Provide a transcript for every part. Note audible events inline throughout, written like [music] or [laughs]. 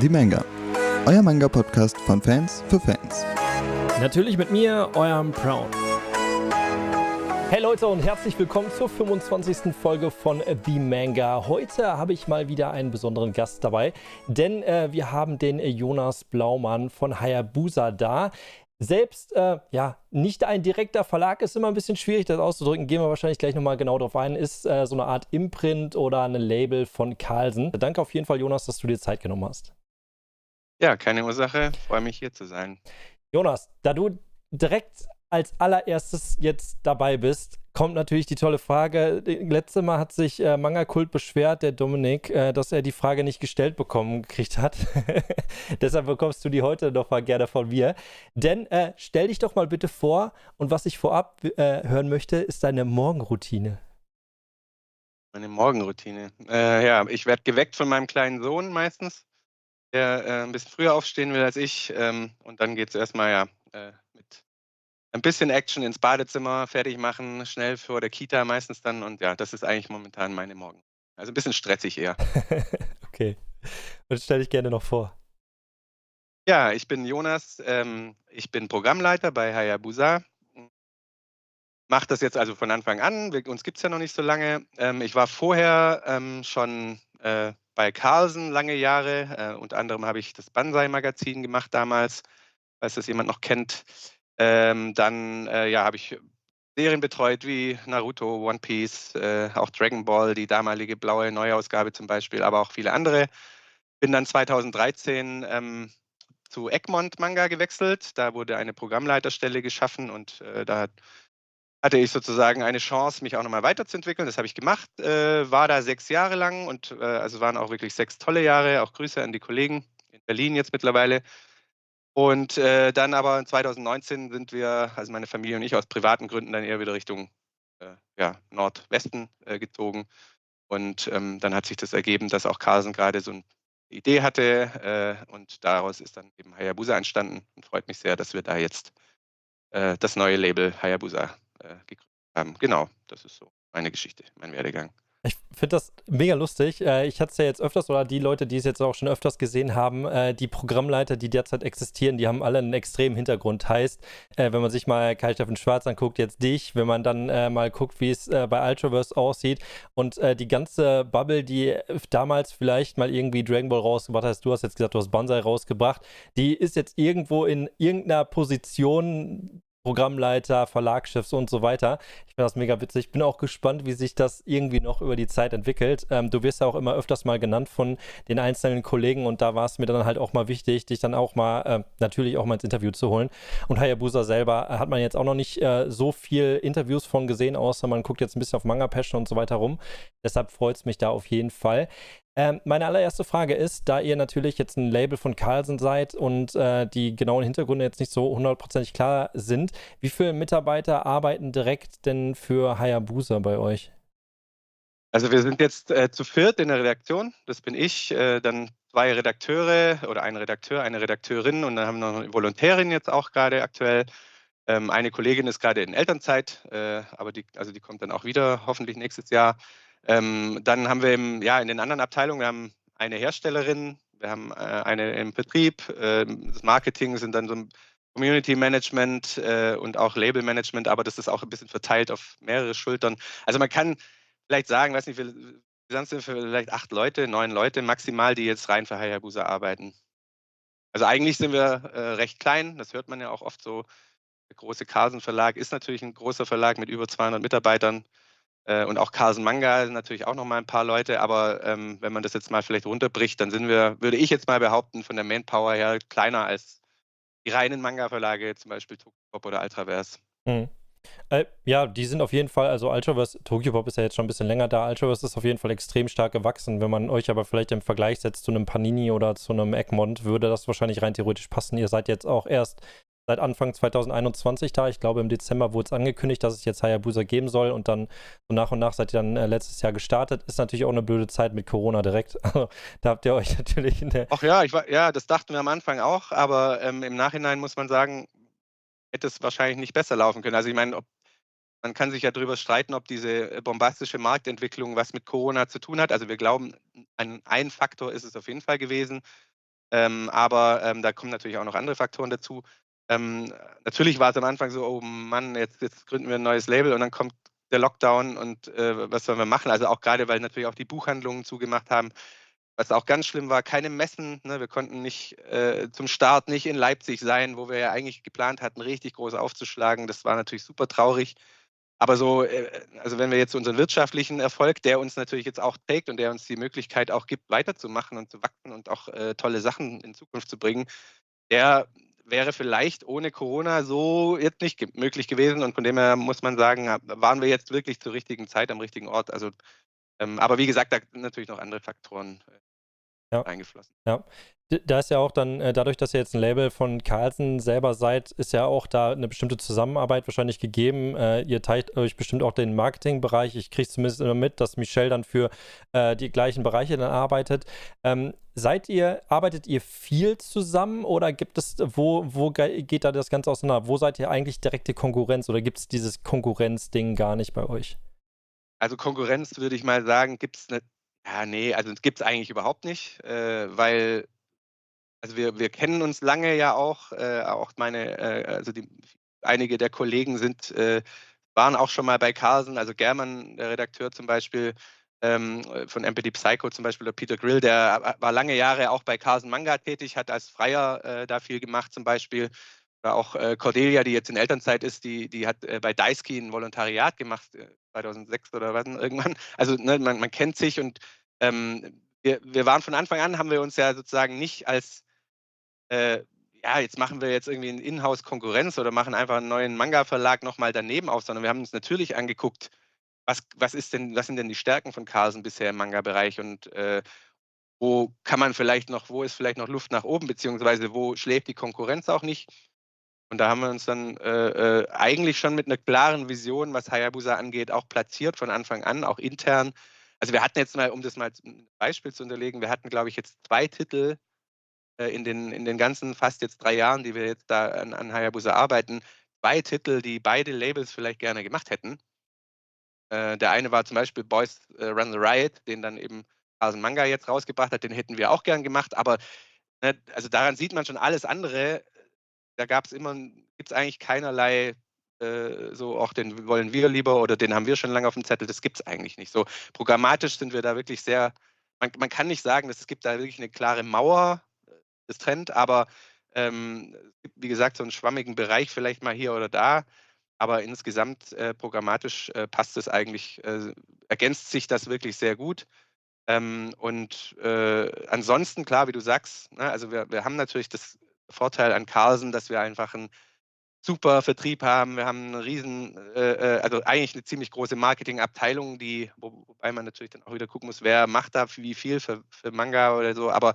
Die Manga. Euer Manga-Podcast von Fans für Fans. Natürlich mit mir, eurem Brown. Hey Leute und herzlich willkommen zur 25. Folge von The Manga. Heute habe ich mal wieder einen besonderen Gast dabei, denn äh, wir haben den Jonas Blaumann von Hayabusa da. Selbst, äh, ja, nicht ein direkter Verlag ist immer ein bisschen schwierig, das auszudrücken. Gehen wir wahrscheinlich gleich nochmal genau drauf ein. Ist äh, so eine Art Imprint oder ein Label von Carlsen. Danke auf jeden Fall, Jonas, dass du dir Zeit genommen hast. Ja, keine Ursache. Freue mich hier zu sein. Jonas, da du direkt als allererstes jetzt dabei bist, kommt natürlich die tolle Frage. Letztes Mal hat sich äh, Manga Kult beschwert, der Dominik, äh, dass er die Frage nicht gestellt bekommen gekriegt hat. [laughs] Deshalb bekommst du die heute noch mal gerne von mir. Denn äh, stell dich doch mal bitte vor und was ich vorab äh, hören möchte, ist deine Morgenroutine. Meine Morgenroutine. Äh, ja, ich werde geweckt von meinem kleinen Sohn meistens, der äh, ein bisschen früher aufstehen will als ich. Ähm, und dann geht es erstmal ja mit ein bisschen Action ins Badezimmer fertig machen, schnell vor der Kita meistens dann. Und ja, das ist eigentlich momentan meine Morgen. Also ein bisschen stressig eher. [laughs] okay. Und stell dich gerne noch vor. Ja, ich bin Jonas. Ähm, ich bin Programmleiter bei Hayabusa. Mache das jetzt also von Anfang an. Wir, uns gibt es ja noch nicht so lange. Ähm, ich war vorher ähm, schon äh, bei Carlsen lange Jahre. Äh, unter anderem habe ich das Banzai-Magazin gemacht damals, falls das jemand noch kennt. Ähm, dann äh, ja, habe ich Serien betreut wie Naruto, One Piece, äh, auch Dragon Ball, die damalige blaue Neuausgabe zum Beispiel, aber auch viele andere. Bin dann 2013 ähm, zu Egmont Manga gewechselt. Da wurde eine Programmleiterstelle geschaffen und äh, da hatte ich sozusagen eine Chance, mich auch nochmal weiterzuentwickeln. Das habe ich gemacht, äh, war da sechs Jahre lang und äh, also waren auch wirklich sechs tolle Jahre. Auch Grüße an die Kollegen in Berlin jetzt mittlerweile. Und äh, dann aber 2019 sind wir, also meine Familie und ich, aus privaten Gründen dann eher wieder Richtung äh, ja, Nordwesten äh, gezogen. Und ähm, dann hat sich das ergeben, dass auch Carlsen gerade so eine Idee hatte. Äh, und daraus ist dann eben Hayabusa entstanden. Und freut mich sehr, dass wir da jetzt das neue Label Hayabusa äh, gegründet haben. Genau, das ist so meine Geschichte, mein Werdegang. Ich finde das mega lustig. Äh, ich hatte es ja jetzt öfters, oder die Leute, die es jetzt auch schon öfters gesehen haben, äh, die Programmleiter, die derzeit existieren, die haben alle einen extremen Hintergrund. Heißt, äh, wenn man sich mal Kai Steffen Schwarz anguckt, jetzt dich, wenn man dann mal guckt, wie es bei Ultraverse aussieht und die ganze Bubble, die damals vielleicht mal irgendwie Dragon Ball rausgebracht hat, du hast jetzt gesagt, du hast Banzai rausgebracht, die ist jetzt irgendwo in irgendeiner Position Programmleiter, Verlagschefs und so weiter. Ich finde das mega witzig. Bin auch gespannt, wie sich das irgendwie noch über die Zeit entwickelt. Ähm, du wirst ja auch immer öfters mal genannt von den einzelnen Kollegen und da war es mir dann halt auch mal wichtig, dich dann auch mal äh, natürlich auch mal ins Interview zu holen. Und Hayabusa selber hat man jetzt auch noch nicht äh, so viel Interviews von gesehen, außer man guckt jetzt ein bisschen auf Manga Passion und so weiter rum. Deshalb freut es mich da auf jeden Fall. Ähm, meine allererste Frage ist, da ihr natürlich jetzt ein Label von Carlsen seid und äh, die genauen Hintergründe jetzt nicht so hundertprozentig klar sind, wie viele Mitarbeiter arbeiten direkt denn für Hayabusa bei euch? Also wir sind jetzt äh, zu viert in der Redaktion. Das bin ich, äh, dann zwei Redakteure oder ein Redakteur, eine Redakteurin und dann haben wir noch eine Volontärin jetzt auch gerade aktuell. Ähm, eine Kollegin ist gerade in Elternzeit, äh, aber die, also die kommt dann auch wieder hoffentlich nächstes Jahr. Ähm, dann haben wir im, ja, in den anderen Abteilungen, wir haben eine Herstellerin, wir haben äh, eine im Betrieb, äh, das Marketing sind dann so ein Community Management äh, und auch Label Management, aber das ist auch ein bisschen verteilt auf mehrere Schultern. Also man kann vielleicht sagen, weiß nicht, wir sind vielleicht acht Leute, neun Leute maximal, die jetzt rein für Hayabusa arbeiten. Also eigentlich sind wir äh, recht klein, das hört man ja auch oft so. Der große Carlsen Verlag ist natürlich ein großer Verlag mit über 200 Mitarbeitern. Äh, und auch Carlsen Manga sind natürlich auch noch mal ein paar Leute, aber ähm, wenn man das jetzt mal vielleicht runterbricht, dann sind wir, würde ich jetzt mal behaupten, von der Manpower her kleiner als die reinen Manga-Verlage, zum Beispiel Tokyopop oder Ultraverse. Mhm. Äh, ja, die sind auf jeden Fall, also Ultraverse, Tokyopop ist ja jetzt schon ein bisschen länger da, Ultraverse ist auf jeden Fall extrem stark gewachsen. Wenn man euch aber vielleicht im Vergleich setzt zu einem Panini oder zu einem Egmont, würde das wahrscheinlich rein theoretisch passen. Ihr seid jetzt auch erst seit Anfang 2021 da. Ich glaube, im Dezember wurde es angekündigt, dass es jetzt Hayabusa geben soll und dann so nach und nach seid ihr dann äh, letztes Jahr gestartet. Ist natürlich auch eine blöde Zeit mit Corona direkt. [laughs] Also, da habt ihr euch [laughs] natürlich in der. Ach ja, ich war, ja, das dachten wir am Anfang auch, aber ähm, im Nachhinein muss man sagen, hätte es wahrscheinlich nicht besser laufen können. Also ich meine, man kann sich ja darüber streiten, ob diese äh, bombastische Marktentwicklung was mit Corona zu tun hat. Also wir glauben, ein, ein Faktor ist es auf jeden Fall gewesen. Ähm, aber ähm, da kommen natürlich auch noch andere Faktoren dazu. Ähm, natürlich war es am Anfang so, oh Mann, jetzt, jetzt gründen wir ein neues Label und dann kommt der Lockdown und äh, was sollen wir machen? Also auch gerade, weil natürlich auch die Buchhandlungen zugemacht haben, was auch ganz schlimm war, keine Messen. Ne? Wir konnten nicht äh, zum Start nicht in Leipzig sein, wo wir ja eigentlich geplant hatten, richtig groß aufzuschlagen. Das war natürlich super traurig. Aber so, äh, also wenn wir jetzt unseren wirtschaftlichen Erfolg, der uns natürlich jetzt auch trägt und der uns die Möglichkeit auch gibt, weiterzumachen und zu wachsen und auch äh, tolle Sachen in Zukunft zu bringen, der wäre vielleicht ohne Corona so jetzt nicht möglich gewesen. Und von dem her muss man sagen, waren wir jetzt wirklich zur richtigen Zeit am richtigen Ort. Also, ähm, aber wie gesagt, da sind natürlich noch andere Faktoren äh, ja. eingeflossen. Ja. Da ist ja auch dann, äh, dadurch, dass ihr jetzt ein Label von Carlsen selber seid, ist ja auch da eine bestimmte Zusammenarbeit wahrscheinlich gegeben. Äh, ihr teilt euch bestimmt auch den Marketingbereich. Ich kriege es zumindest immer mit, dass Michelle dann für äh, die gleichen Bereiche dann arbeitet. Ähm, seid ihr, arbeitet ihr viel zusammen oder gibt es, wo, wo geht da das Ganze auseinander? Wo seid ihr eigentlich direkte Konkurrenz oder gibt es dieses Konkurrenzding gar nicht bei euch? Also Konkurrenz würde ich mal sagen, gibt es eine ja, nee, also gibt es eigentlich überhaupt nicht, äh, weil also wir wir kennen uns lange ja auch, äh, auch meine äh, also die einige der Kollegen sind äh, waren auch schon mal bei Carlsen, also German, der Redakteur zum Beispiel, ähm, von MPD Psycho zum Beispiel, oder Peter Grill, der war lange Jahre auch bei Carlsen Manga tätig, hat als Freier äh, da viel gemacht zum Beispiel. Oder auch äh, Cordelia, die jetzt in Elternzeit ist, die, die hat äh, bei Daisky ein Volontariat gemacht, 2006 oder was irgendwann. [laughs] Also ne, man, man kennt sich und ähm, wir, wir waren von Anfang an, haben wir uns ja sozusagen nicht als, äh, ja, jetzt machen wir jetzt irgendwie eine Inhouse-Konkurrenz oder machen einfach einen neuen Manga-Verlag nochmal daneben auf, sondern wir haben uns natürlich angeguckt, was, was, ist denn, was sind denn die Stärken von Carlsen bisher im Manga-Bereich und äh, wo kann man vielleicht noch, wo ist vielleicht noch Luft nach oben, beziehungsweise wo schläft die Konkurrenz auch nicht. Und da haben wir uns dann äh, äh, eigentlich schon mit einer klaren Vision, was Hayabusa angeht, auch platziert von Anfang an, auch intern. Also wir hatten jetzt mal, um das mal ein Beispiel zu unterlegen, wir hatten, glaube ich, jetzt zwei Titel in, den, in den ganzen fast jetzt drei Jahren, die wir jetzt da an, an Hayabusa arbeiten, zwei Titel, die beide Labels vielleicht gerne gemacht hätten. Äh, der eine war zum Beispiel Boys äh, Run the Riot, den dann eben Hasen Manga jetzt rausgebracht hat, den hätten wir auch gern gemacht, aber ne, also daran sieht man schon alles andere. Da gab es immer, gibt es eigentlich keinerlei äh, so auch den wollen wir lieber oder den haben wir schon lange auf dem Zettel, das gibt es eigentlich nicht. So programmatisch sind wir da wirklich sehr, man, man kann nicht sagen, dass es gibt da wirklich eine klare Mauer, äh, Trend, aber ähm, wie gesagt, so einen schwammigen Bereich vielleicht mal hier oder da, aber insgesamt äh, programmatisch äh, passt es eigentlich, äh, ergänzt sich das wirklich sehr gut. Ähm, und äh, ansonsten, klar, wie du sagst, ne, also wir, wir haben natürlich das Vorteil an Carlsen, dass wir einfach ein super Vertrieb haben. Wir haben eine riesen, äh, äh, also eigentlich eine ziemlich große Marketingabteilung, die, wo, wobei man natürlich dann auch wieder gucken muss, wer macht da wie viel für, für Manga oder so. Aber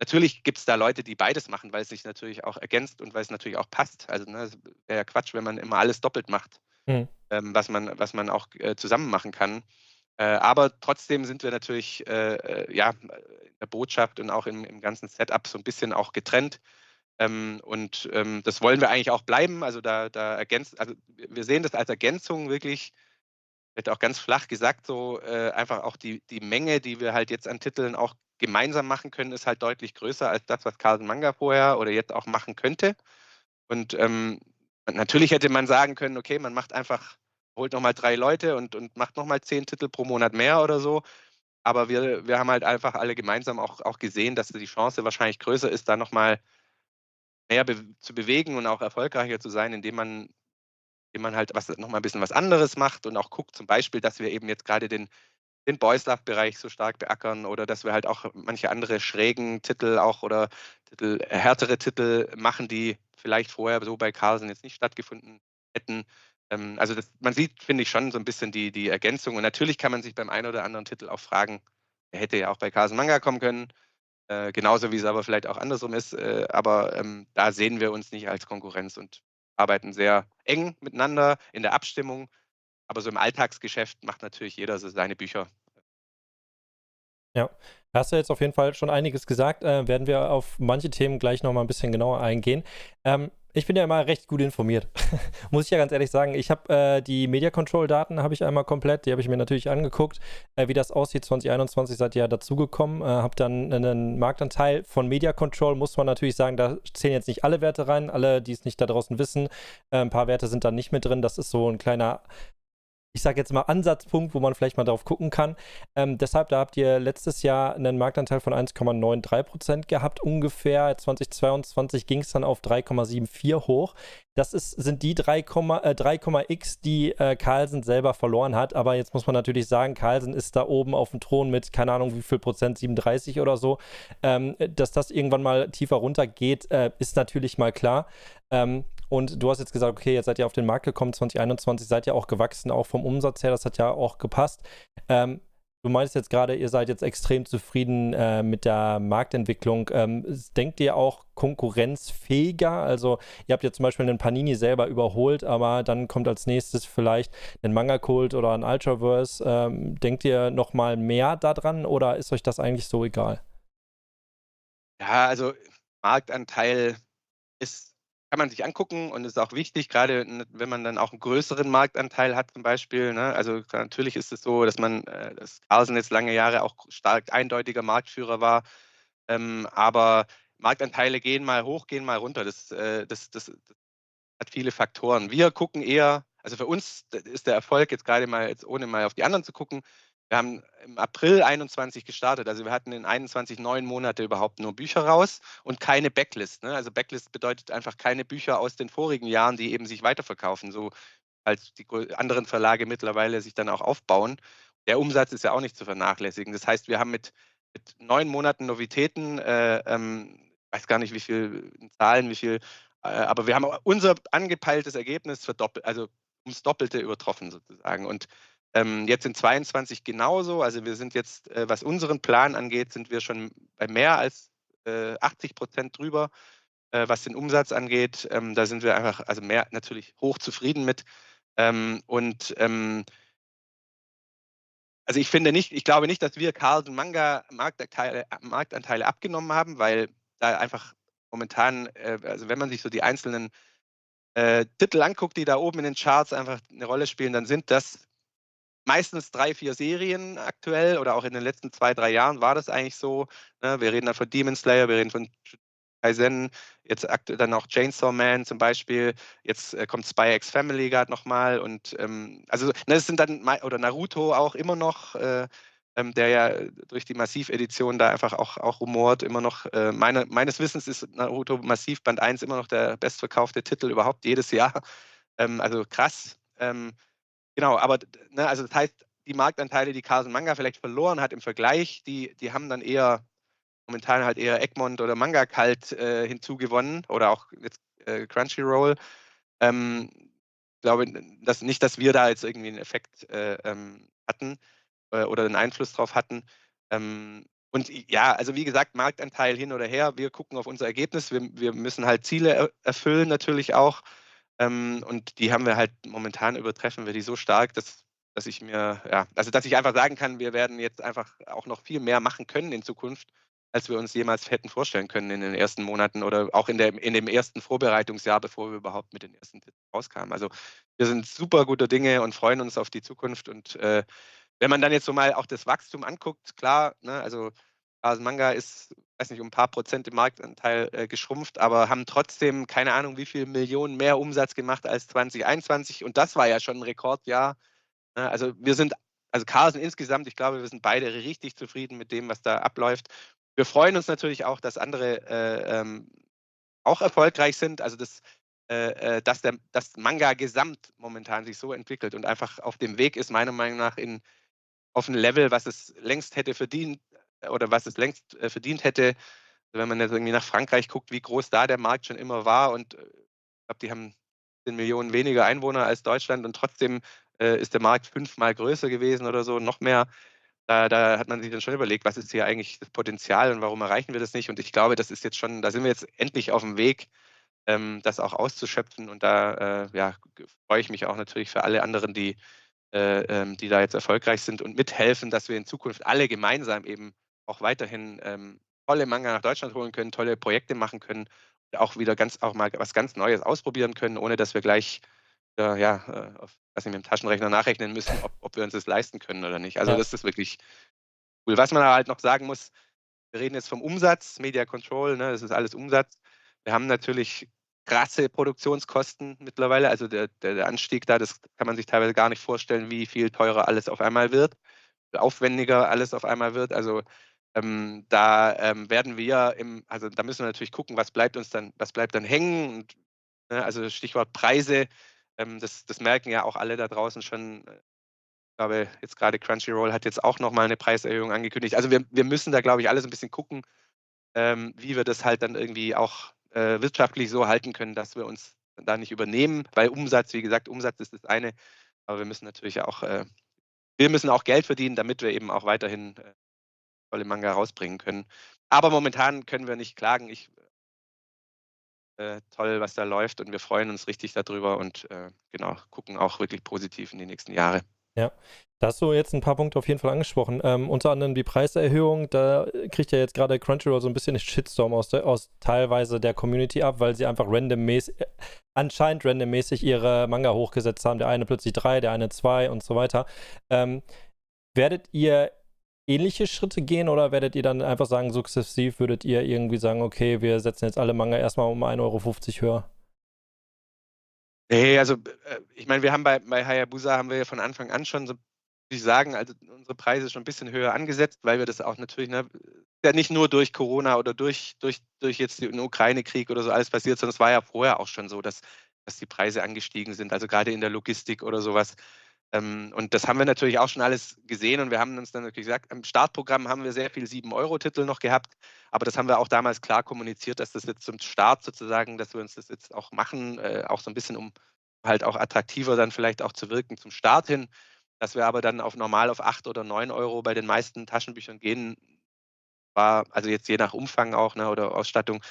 natürlich gibt es da Leute, die beides machen, weil es sich natürlich auch ergänzt und weil es natürlich auch passt. Also ne, wäre ja Quatsch, wenn man immer alles doppelt macht, mhm. ähm, was, man, was man auch äh, zusammen machen kann. Äh, aber trotzdem sind wir natürlich äh, äh, ja, in der Botschaft und auch im, im ganzen Setup so ein bisschen auch getrennt. Ähm, und ähm, das wollen wir eigentlich auch bleiben. Also da, da ergänzt, also wir sehen das als Ergänzung wirklich, wird auch ganz flach gesagt, so äh, einfach auch die, die Menge, die wir halt jetzt an Titeln auch gemeinsam machen können, ist halt deutlich größer als das, was Carlsen Manga vorher oder jetzt auch machen könnte. Und ähm, natürlich hätte man sagen können, okay, man macht einfach, holt nochmal drei Leute und, und macht nochmal zehn Titel pro Monat mehr oder so. Aber wir, wir haben halt einfach alle gemeinsam auch, auch gesehen, dass die Chance wahrscheinlich größer ist, da nochmal mehr be zu bewegen und auch erfolgreicher zu sein, indem man, indem man halt was, nochmal ein bisschen was anderes macht und auch guckt, zum Beispiel, dass wir eben jetzt gerade den, den Boys Love-Bereich so stark beackern oder dass wir halt auch manche andere schrägen Titel auch oder Titel, härtere Titel machen, die vielleicht vorher so bei Carlsen jetzt nicht stattgefunden hätten. Ähm, also das, man sieht, finde ich, schon so ein bisschen die, die Ergänzung. Und natürlich kann man sich beim einen oder anderen Titel auch fragen, er hätte ja auch bei Carlsen Manga kommen können. Äh, genauso wie es aber vielleicht auch andersrum ist. Äh, aber ähm, da sehen wir uns nicht als Konkurrenz und arbeiten sehr eng miteinander in der Abstimmung. Aber so im Alltagsgeschäft macht natürlich jeder so seine Bücher. Ja, hast du jetzt auf jeden Fall schon einiges gesagt. Äh, werden wir auf manche Themen gleich nochmal ein bisschen genauer eingehen. Ähm, ich bin ja immer recht gut informiert. [laughs] Muss ich ja ganz ehrlich sagen. Ich habe äh, die Media Control Daten habe ich einmal komplett, die habe ich mir natürlich angeguckt, äh, wie das aussieht. 2021 seid ihr ja dazugekommen, äh, habe dann einen Marktanteil von Media Control, muss man natürlich sagen, da zählen jetzt nicht alle Werte rein, alle, die es nicht da draußen wissen. Äh, ein paar Werte sind da nicht mit drin. Das ist so ein kleiner ich sage jetzt mal, Ansatzpunkt, wo man vielleicht mal drauf gucken kann. Ähm, deshalb, da habt ihr letztes Jahr einen Marktanteil von 1,93% gehabt ungefähr. 2022 ging es dann auf 3,74 hoch. Das ist, sind die 3,x, äh, die äh, Carlsen selber verloren hat. Aber jetzt muss man natürlich sagen, Carlsen ist da oben auf dem Thron mit, keine Ahnung, wie viel Prozent, 37 oder so. Ähm, dass das irgendwann mal tiefer runtergeht, äh, ist natürlich mal klar. Ähm, und du hast jetzt gesagt, okay, jetzt seid ihr auf den Markt gekommen, 2021 seid ihr auch gewachsen, auch vom Umsatz her, das hat ja auch gepasst. Ähm, du meinst jetzt gerade, ihr seid jetzt extrem zufrieden äh, mit der Marktentwicklung. Ähm, denkt ihr auch konkurrenzfähiger? Also ihr habt ja zum Beispiel einen Panini selber überholt, aber dann kommt als nächstes vielleicht ein Manga-Kult oder ein Ultraverse. Ähm, denkt ihr nochmal mehr daran oder ist euch das eigentlich so egal? Ja, also Marktanteil ist kann man sich angucken und ist auch wichtig, gerade wenn man dann auch einen größeren Marktanteil hat zum Beispiel. Ne? Also natürlich ist es so, dass man, äh, dass Carlsen jetzt lange Jahre auch stark eindeutiger Marktführer war, ähm, aber Marktanteile gehen mal hoch, gehen mal runter. Das, äh, das, das, das hat viele Faktoren. Wir gucken eher, also für uns ist der Erfolg jetzt gerade mal, jetzt ohne mal auf die anderen zu gucken, wir haben im April 21 gestartet. Also wir hatten in 21 neun Monate überhaupt nur Bücher raus und keine Backlist. Ne? Also Backlist bedeutet einfach keine Bücher aus den vorigen Jahren, die eben sich weiterverkaufen, so als die anderen Verlage mittlerweile sich dann auch aufbauen. Der Umsatz ist ja auch nicht zu vernachlässigen. Das heißt, wir haben mit, mit neun Monaten Novitäten, äh, ähm, weiß gar nicht, wie viel Zahlen, wie viel, äh, aber wir haben unser angepeiltes Ergebnis verdoppelt, also ums Doppelte übertroffen sozusagen. Und ähm, jetzt in 22 genauso. Also wir sind jetzt, äh, was unseren Plan angeht, sind wir schon bei mehr als äh, 80 Prozent drüber. Äh, was den Umsatz angeht, ähm, da sind wir einfach, also mehr natürlich hoch zufrieden mit. Ähm, und ähm, also ich finde nicht, ich glaube nicht, dass wir Carlsen Manga Marktanteile, Marktanteile abgenommen haben, weil da einfach momentan, äh, also wenn man sich so die einzelnen äh, Titel anguckt, die da oben in den Charts einfach eine Rolle spielen, dann sind das meistens drei, vier Serien aktuell oder auch in den letzten zwei, drei Jahren war das eigentlich so. Ne? Wir reden dann von Demon Slayer, wir reden von Kaizen, jetzt dann auch Chainsaw Man zum Beispiel, jetzt äh, kommt Spy X Family gerade nochmal und ähm, also ne, das sind dann, oder Naruto auch immer noch, äh, ähm, der ja durch die Massiv-Edition da einfach auch, auch rumort, immer noch, äh, meine, meines Wissens ist Naruto Massiv Band 1 immer noch der bestverkaufte Titel überhaupt jedes Jahr. Ähm, also krass. Genau, aber ne, also das heißt, die Marktanteile, die Carlsen Manga vielleicht verloren hat im Vergleich, die, die haben dann eher momentan halt eher Egmont oder Manga Kalt äh, hinzugewonnen oder auch jetzt äh, Crunchyroll. Ähm, ich glaube dass nicht, dass wir da jetzt irgendwie einen Effekt äh, ähm, hatten äh, oder einen Einfluss drauf hatten. Ähm, und ja, also wie gesagt, Marktanteil hin oder her, wir gucken auf unser Ergebnis. Wir, wir müssen halt Ziele erfüllen natürlich auch. Ähm, und die haben wir halt momentan übertreffen wir die so stark, dass, dass ich mir, ja, also dass ich einfach sagen kann, wir werden jetzt einfach auch noch viel mehr machen können in Zukunft, als wir uns jemals hätten vorstellen können in den ersten Monaten oder auch in, der, in dem ersten Vorbereitungsjahr, bevor wir überhaupt mit den ersten Titeln rauskamen. Also wir sind super gute Dinge und freuen uns auf die Zukunft. Und äh, wenn man dann jetzt so mal auch das Wachstum anguckt, klar, ne, also Asen Manga ist, weiß nicht, um ein paar Prozent im Marktanteil äh, geschrumpft, aber haben trotzdem keine Ahnung, wie viel Millionen mehr Umsatz gemacht als 2021. Und das war ja schon ein Rekordjahr. Ne? Also wir sind, also Carlsen insgesamt, ich glaube, wir sind beide richtig zufrieden mit dem, was da abläuft. Wir freuen uns natürlich auch, dass andere äh, ähm, auch erfolgreich sind. Also das, äh, äh dass der das Manga gesamt momentan sich so entwickelt und einfach auf dem Weg ist, meiner Meinung nach, in, auf ein Level, was es längst hätte verdient, oder was es längst äh, verdient hätte, wenn man jetzt irgendwie nach Frankreich guckt, wie groß da der Markt schon immer war und äh, ich glaube, die haben 10 Millionen weniger Einwohner als Deutschland und trotzdem äh, ist der Markt fünfmal größer gewesen oder so, noch mehr. Da, da, hat man sich dann schon überlegt, was ist hier eigentlich das Potenzial und warum erreichen wir das nicht? Und ich glaube, das ist jetzt schon, da sind wir jetzt endlich auf dem Weg, ähm, das auch auszuschöpfen. Und da ja, freue ich mich auch natürlich für alle anderen, die, äh, ähm, die da jetzt erfolgreich sind und mithelfen, dass wir in Zukunft alle gemeinsam eben auch weiterhin ähm, tolle Manga nach Deutschland holen können, tolle Projekte machen können auch wieder ganz auch mal was ganz Neues ausprobieren können, ohne dass wir gleich äh, ja, auf, was mit dem Taschenrechner nachrechnen müssen, ob, ob wir uns das leisten können oder nicht. Also ja. das ist wirklich cool. Was man halt noch sagen muss, wir reden jetzt vom Umsatz, Media Control, ne, das ist alles Umsatz. Wir haben natürlich krasse Produktionskosten mittlerweile. Also der, der, der, Anstieg da, das kann man sich teilweise gar nicht vorstellen, wie viel teurer alles auf einmal wird, aufwendiger alles auf einmal wird. Also ähm, da ähm, werden wir im, also da müssen wir natürlich gucken, was bleibt uns dann, was bleibt dann hängen. Und, ne, also Stichwort Preise, ähm, das, das merken ja auch alle da draußen schon. Äh, ich glaube, jetzt gerade Crunchyroll hat jetzt auch nochmal eine Preiserhöhung angekündigt. Also wir, wir müssen da, glaube ich, alles ein bisschen gucken, ähm, wie wir das halt dann irgendwie auch äh, wirtschaftlich so halten können, dass wir uns da nicht übernehmen, weil Umsatz, wie gesagt, Umsatz ist das eine, aber wir müssen natürlich auch, äh, wir müssen auch Geld verdienen, damit wir eben auch weiterhin äh, tolle Manga rausbringen können. Aber momentan können wir nicht klagen. Ich, äh, toll, was da läuft und wir freuen uns richtig darüber und äh, genau, gucken auch wirklich positiv in die nächsten Jahre. Ja, da hast du jetzt ein paar Punkte auf jeden Fall angesprochen. Ähm, unter anderem die Preiserhöhung. Da kriegt ja jetzt gerade Crunchyroll so ein bisschen Shitstorm aus, der, aus teilweise der Community ab, weil sie einfach randommäßig, anscheinend randommäßig ihre Manga hochgesetzt haben. Der eine plötzlich drei, der eine zwei und so weiter. Ähm, werdet ihr ähnliche Schritte gehen oder werdet ihr dann einfach sagen, sukzessiv würdet ihr irgendwie sagen, okay, wir setzen jetzt alle Manga erstmal um 1,50 Euro höher? Nee, also äh, ich meine, wir haben bei, bei Hayabusa haben wir ja von Anfang an schon so, ich sagen, also unsere Preise schon ein bisschen höher angesetzt, weil wir das auch natürlich, ne, ja nicht nur durch Corona oder durch, durch, durch jetzt den Ukraine-Krieg oder so alles passiert, sondern es war ja vorher auch schon so, dass, dass die Preise angestiegen sind, also gerade in der Logistik oder sowas. Ähm, und das haben wir natürlich auch schon alles gesehen und wir haben uns dann natürlich gesagt, im Startprogramm haben wir sehr viel 7-Euro-Titel noch gehabt, aber das haben wir auch damals klar kommuniziert, dass das jetzt zum Start sozusagen, dass wir uns das jetzt auch machen, äh, auch so ein bisschen, um halt auch attraktiver dann vielleicht auch zu wirken zum Start hin, dass wir aber dann auf normal auf 8 oder 9 Euro bei den meisten Taschenbüchern gehen, war, also jetzt je nach Umfang auch ne, oder Ausstattung,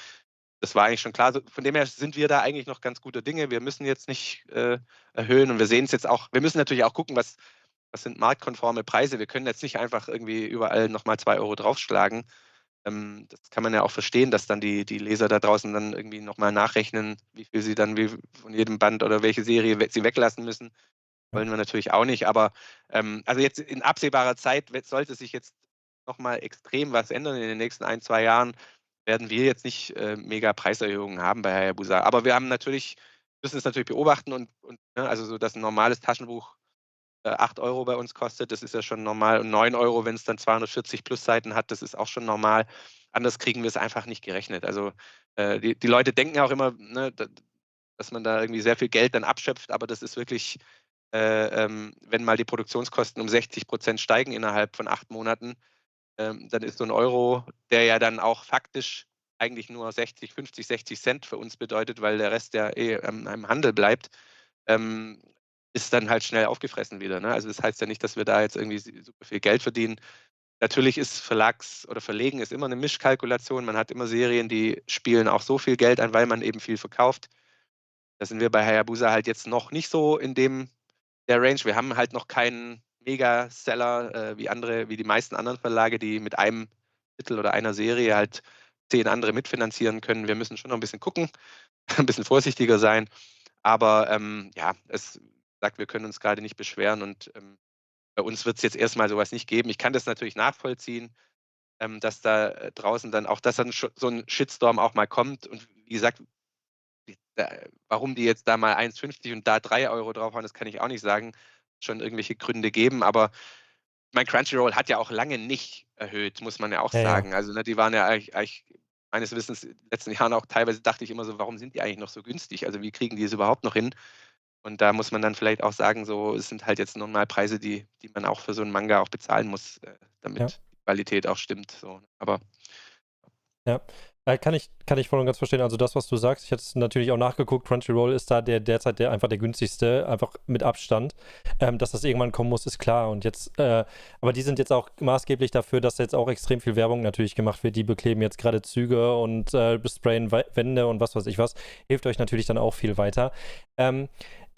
das war eigentlich schon klar. Von dem her sind wir da eigentlich noch ganz gute Dinge. Wir müssen jetzt nicht äh, erhöhen und wir sehen es jetzt auch. Wir müssen natürlich auch gucken, was, was sind marktkonforme Preise. Wir können jetzt nicht einfach irgendwie überall nochmal zwei Euro draufschlagen. Ähm, das kann man ja auch verstehen, dass dann die, die Leser da draußen dann irgendwie nochmal nachrechnen, wie viel sie dann wie von jedem Band oder welche Serie sie weglassen müssen. Wollen wir natürlich auch nicht. Aber ähm, also jetzt in absehbarer Zeit sollte sich jetzt nochmal extrem was ändern in den nächsten ein, zwei Jahren werden wir jetzt nicht äh, mega Preiserhöhungen haben bei Hayabusa. Aber wir haben natürlich, müssen es natürlich beobachten und, und ne, also so, dass ein normales Taschenbuch äh, 8 Euro bei uns kostet, das ist ja schon normal. Und 9 Euro, wenn es dann 240 plus Seiten hat, das ist auch schon normal. Anders kriegen wir es einfach nicht gerechnet. Also äh, die, die Leute denken auch immer, ne, dass man da irgendwie sehr viel Geld dann abschöpft, aber das ist wirklich, äh, ähm, wenn mal die Produktionskosten um 60 Prozent steigen innerhalb von acht Monaten, ähm, dann ist so ein Euro, der ja dann auch faktisch eigentlich nur 60, 50, 60 Cent für uns bedeutet, weil der Rest ja eh ähm, im Handel bleibt, ähm, ist dann halt schnell aufgefressen wieder. Ne? Also das heißt ja nicht, dass wir da jetzt irgendwie super viel Geld verdienen. Natürlich ist Verlags- oder Verlegen ist immer eine Mischkalkulation. Man hat immer Serien, die spielen auch so viel Geld ein, weil man eben viel verkauft. Da sind wir bei Hayabusa halt jetzt noch nicht so in dem der Range. Wir haben halt noch keinen Mega-Seller äh, wie andere, wie die meisten anderen Verlage, die mit einem Titel oder einer Serie halt zehn andere mitfinanzieren können. Wir müssen schon noch ein bisschen gucken, [laughs] ein bisschen vorsichtiger sein. Aber ähm, ja, es sagt, wir können uns gerade nicht beschweren und ähm, bei uns wird es jetzt erstmal sowas nicht geben. Ich kann das natürlich nachvollziehen, ähm, dass da äh, draußen dann auch, dass dann so ein Shitstorm auch mal kommt. Und wie gesagt, warum die jetzt da mal 1,50 und da 3 Euro draufhauen, das kann ich auch nicht sagen schon irgendwelche Gründe geben, aber mein Crunchyroll hat ja auch lange nicht erhöht, muss man ja auch ja, sagen. Ja. Also ne, die waren ja eigentlich, eigentlich, meines Wissens in den letzten Jahren auch teilweise dachte ich immer so, warum sind die eigentlich noch so günstig? Also wie kriegen die es überhaupt noch hin? Und da muss man dann vielleicht auch sagen, so es sind halt jetzt normal Preise, die, die man auch für so einen Manga auch bezahlen muss, äh, damit ja. die Qualität auch stimmt. So. Aber ja, kann, ich, kann ich voll und ganz verstehen. Also das, was du sagst, ich hatte es natürlich auch nachgeguckt, Crunchyroll ist da der derzeit der einfach der günstigste, einfach mit Abstand. Ähm, dass das irgendwann kommen muss, ist klar. Und jetzt, äh, aber die sind jetzt auch maßgeblich dafür, dass jetzt auch extrem viel Werbung natürlich gemacht wird. Die bekleben jetzt gerade Züge und äh, besprayen Wände und was weiß ich was. Hilft euch natürlich dann auch viel weiter. Ähm,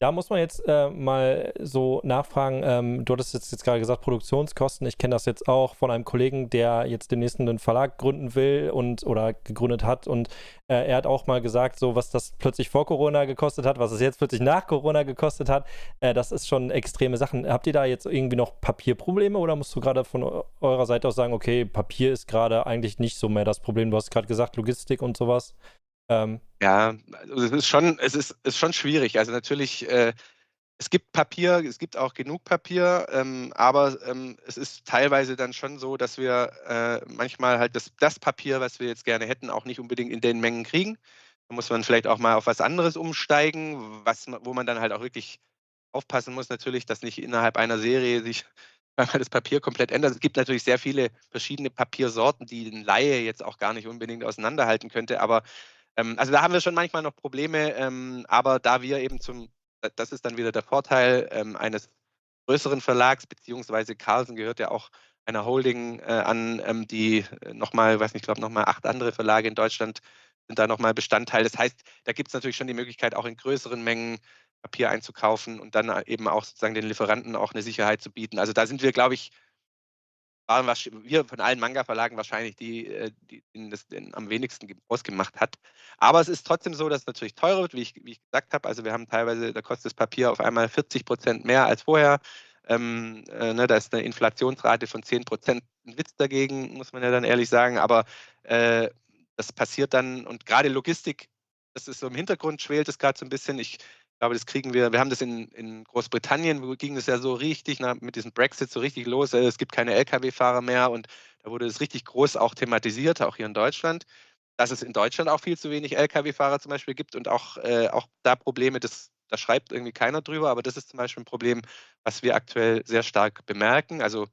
Da muss man jetzt äh, mal so nachfragen. Ähm, du hattest jetzt, jetzt gerade gesagt, Produktionskosten. Ich kenne das jetzt auch von einem Kollegen, der jetzt demnächst einen Verlag gründen will und oder gegründet hat. Und äh, er hat auch mal gesagt, so was das plötzlich vor Corona gekostet hat, was es jetzt plötzlich nach Corona gekostet hat. Äh, das ist schon extreme Sachen. Habt ihr da jetzt irgendwie noch Papierprobleme oder musst du gerade von eurer Seite aus sagen, okay, Papier ist gerade eigentlich nicht so mehr das Problem? Du hast gerade gesagt, Logistik und sowas. Ähm, ja, also es ist schon, es ist, ist schon schwierig. Also natürlich, äh, es gibt Papier, es gibt auch genug Papier, ähm, aber ähm, es ist teilweise dann schon so, dass wir äh, manchmal halt das, das Papier, was wir jetzt gerne hätten, auch nicht unbedingt in den Mengen kriegen. Da muss man vielleicht auch mal auf was anderes umsteigen, was, wo man dann halt auch wirklich aufpassen muss, natürlich, dass nicht innerhalb einer Serie sich [laughs] das Papier komplett ändert. Es gibt natürlich sehr viele verschiedene Papiersorten, die ein Laie jetzt auch gar nicht unbedingt auseinanderhalten könnte, aber ähm, also da haben wir schon manchmal noch Probleme, ähm, aber da wir eben zum, das ist dann wieder der Vorteil ähm, eines größeren Verlags, beziehungsweise Carlsen gehört ja auch einer Holding äh, an, ähm, die äh, nochmal, weiß nicht, ich glaube nochmal acht andere Verlage in Deutschland sind da nochmal Bestandteil. Das heißt, da gibt es natürlich schon die Möglichkeit, auch in größeren Mengen Papier einzukaufen und dann äh, eben auch sozusagen den Lieferanten auch eine Sicherheit zu bieten. Also da sind wir, glaube ich, waren wir von allen Manga-Verlagen wahrscheinlich die, äh, die, das am wenigsten ausgemacht hat. Aber es ist trotzdem so, dass es natürlich teurer wird, wie ich, wie ich gesagt habe. Also wir haben teilweise, da kostet das Papier auf einmal 40 Prozent mehr als vorher. Ähm, äh, ne, da ist eine Inflationsrate von 10 Prozent ein Witz dagegen, muss man ja dann ehrlich sagen. Aber äh, das passiert dann und gerade Logistik, das ist so im Hintergrund, schwelt es gerade so ein bisschen. Ich glaube, das kriegen wir, wir haben das in, in Großbritannien, wo ging es ja so richtig na, mit diesem Brexit so richtig los. Äh, es gibt keine Lkw-Fahrer mehr und da wurde es richtig groß auch thematisiert, auch hier in Deutschland, dass es in Deutschland auch viel zu wenig Lkw-Fahrer zum Beispiel gibt und auch, äh, auch da Probleme, das, da schreibt irgendwie keiner drüber, aber das ist zum Beispiel ein Problem, was wir aktuell sehr stark bemerken. Also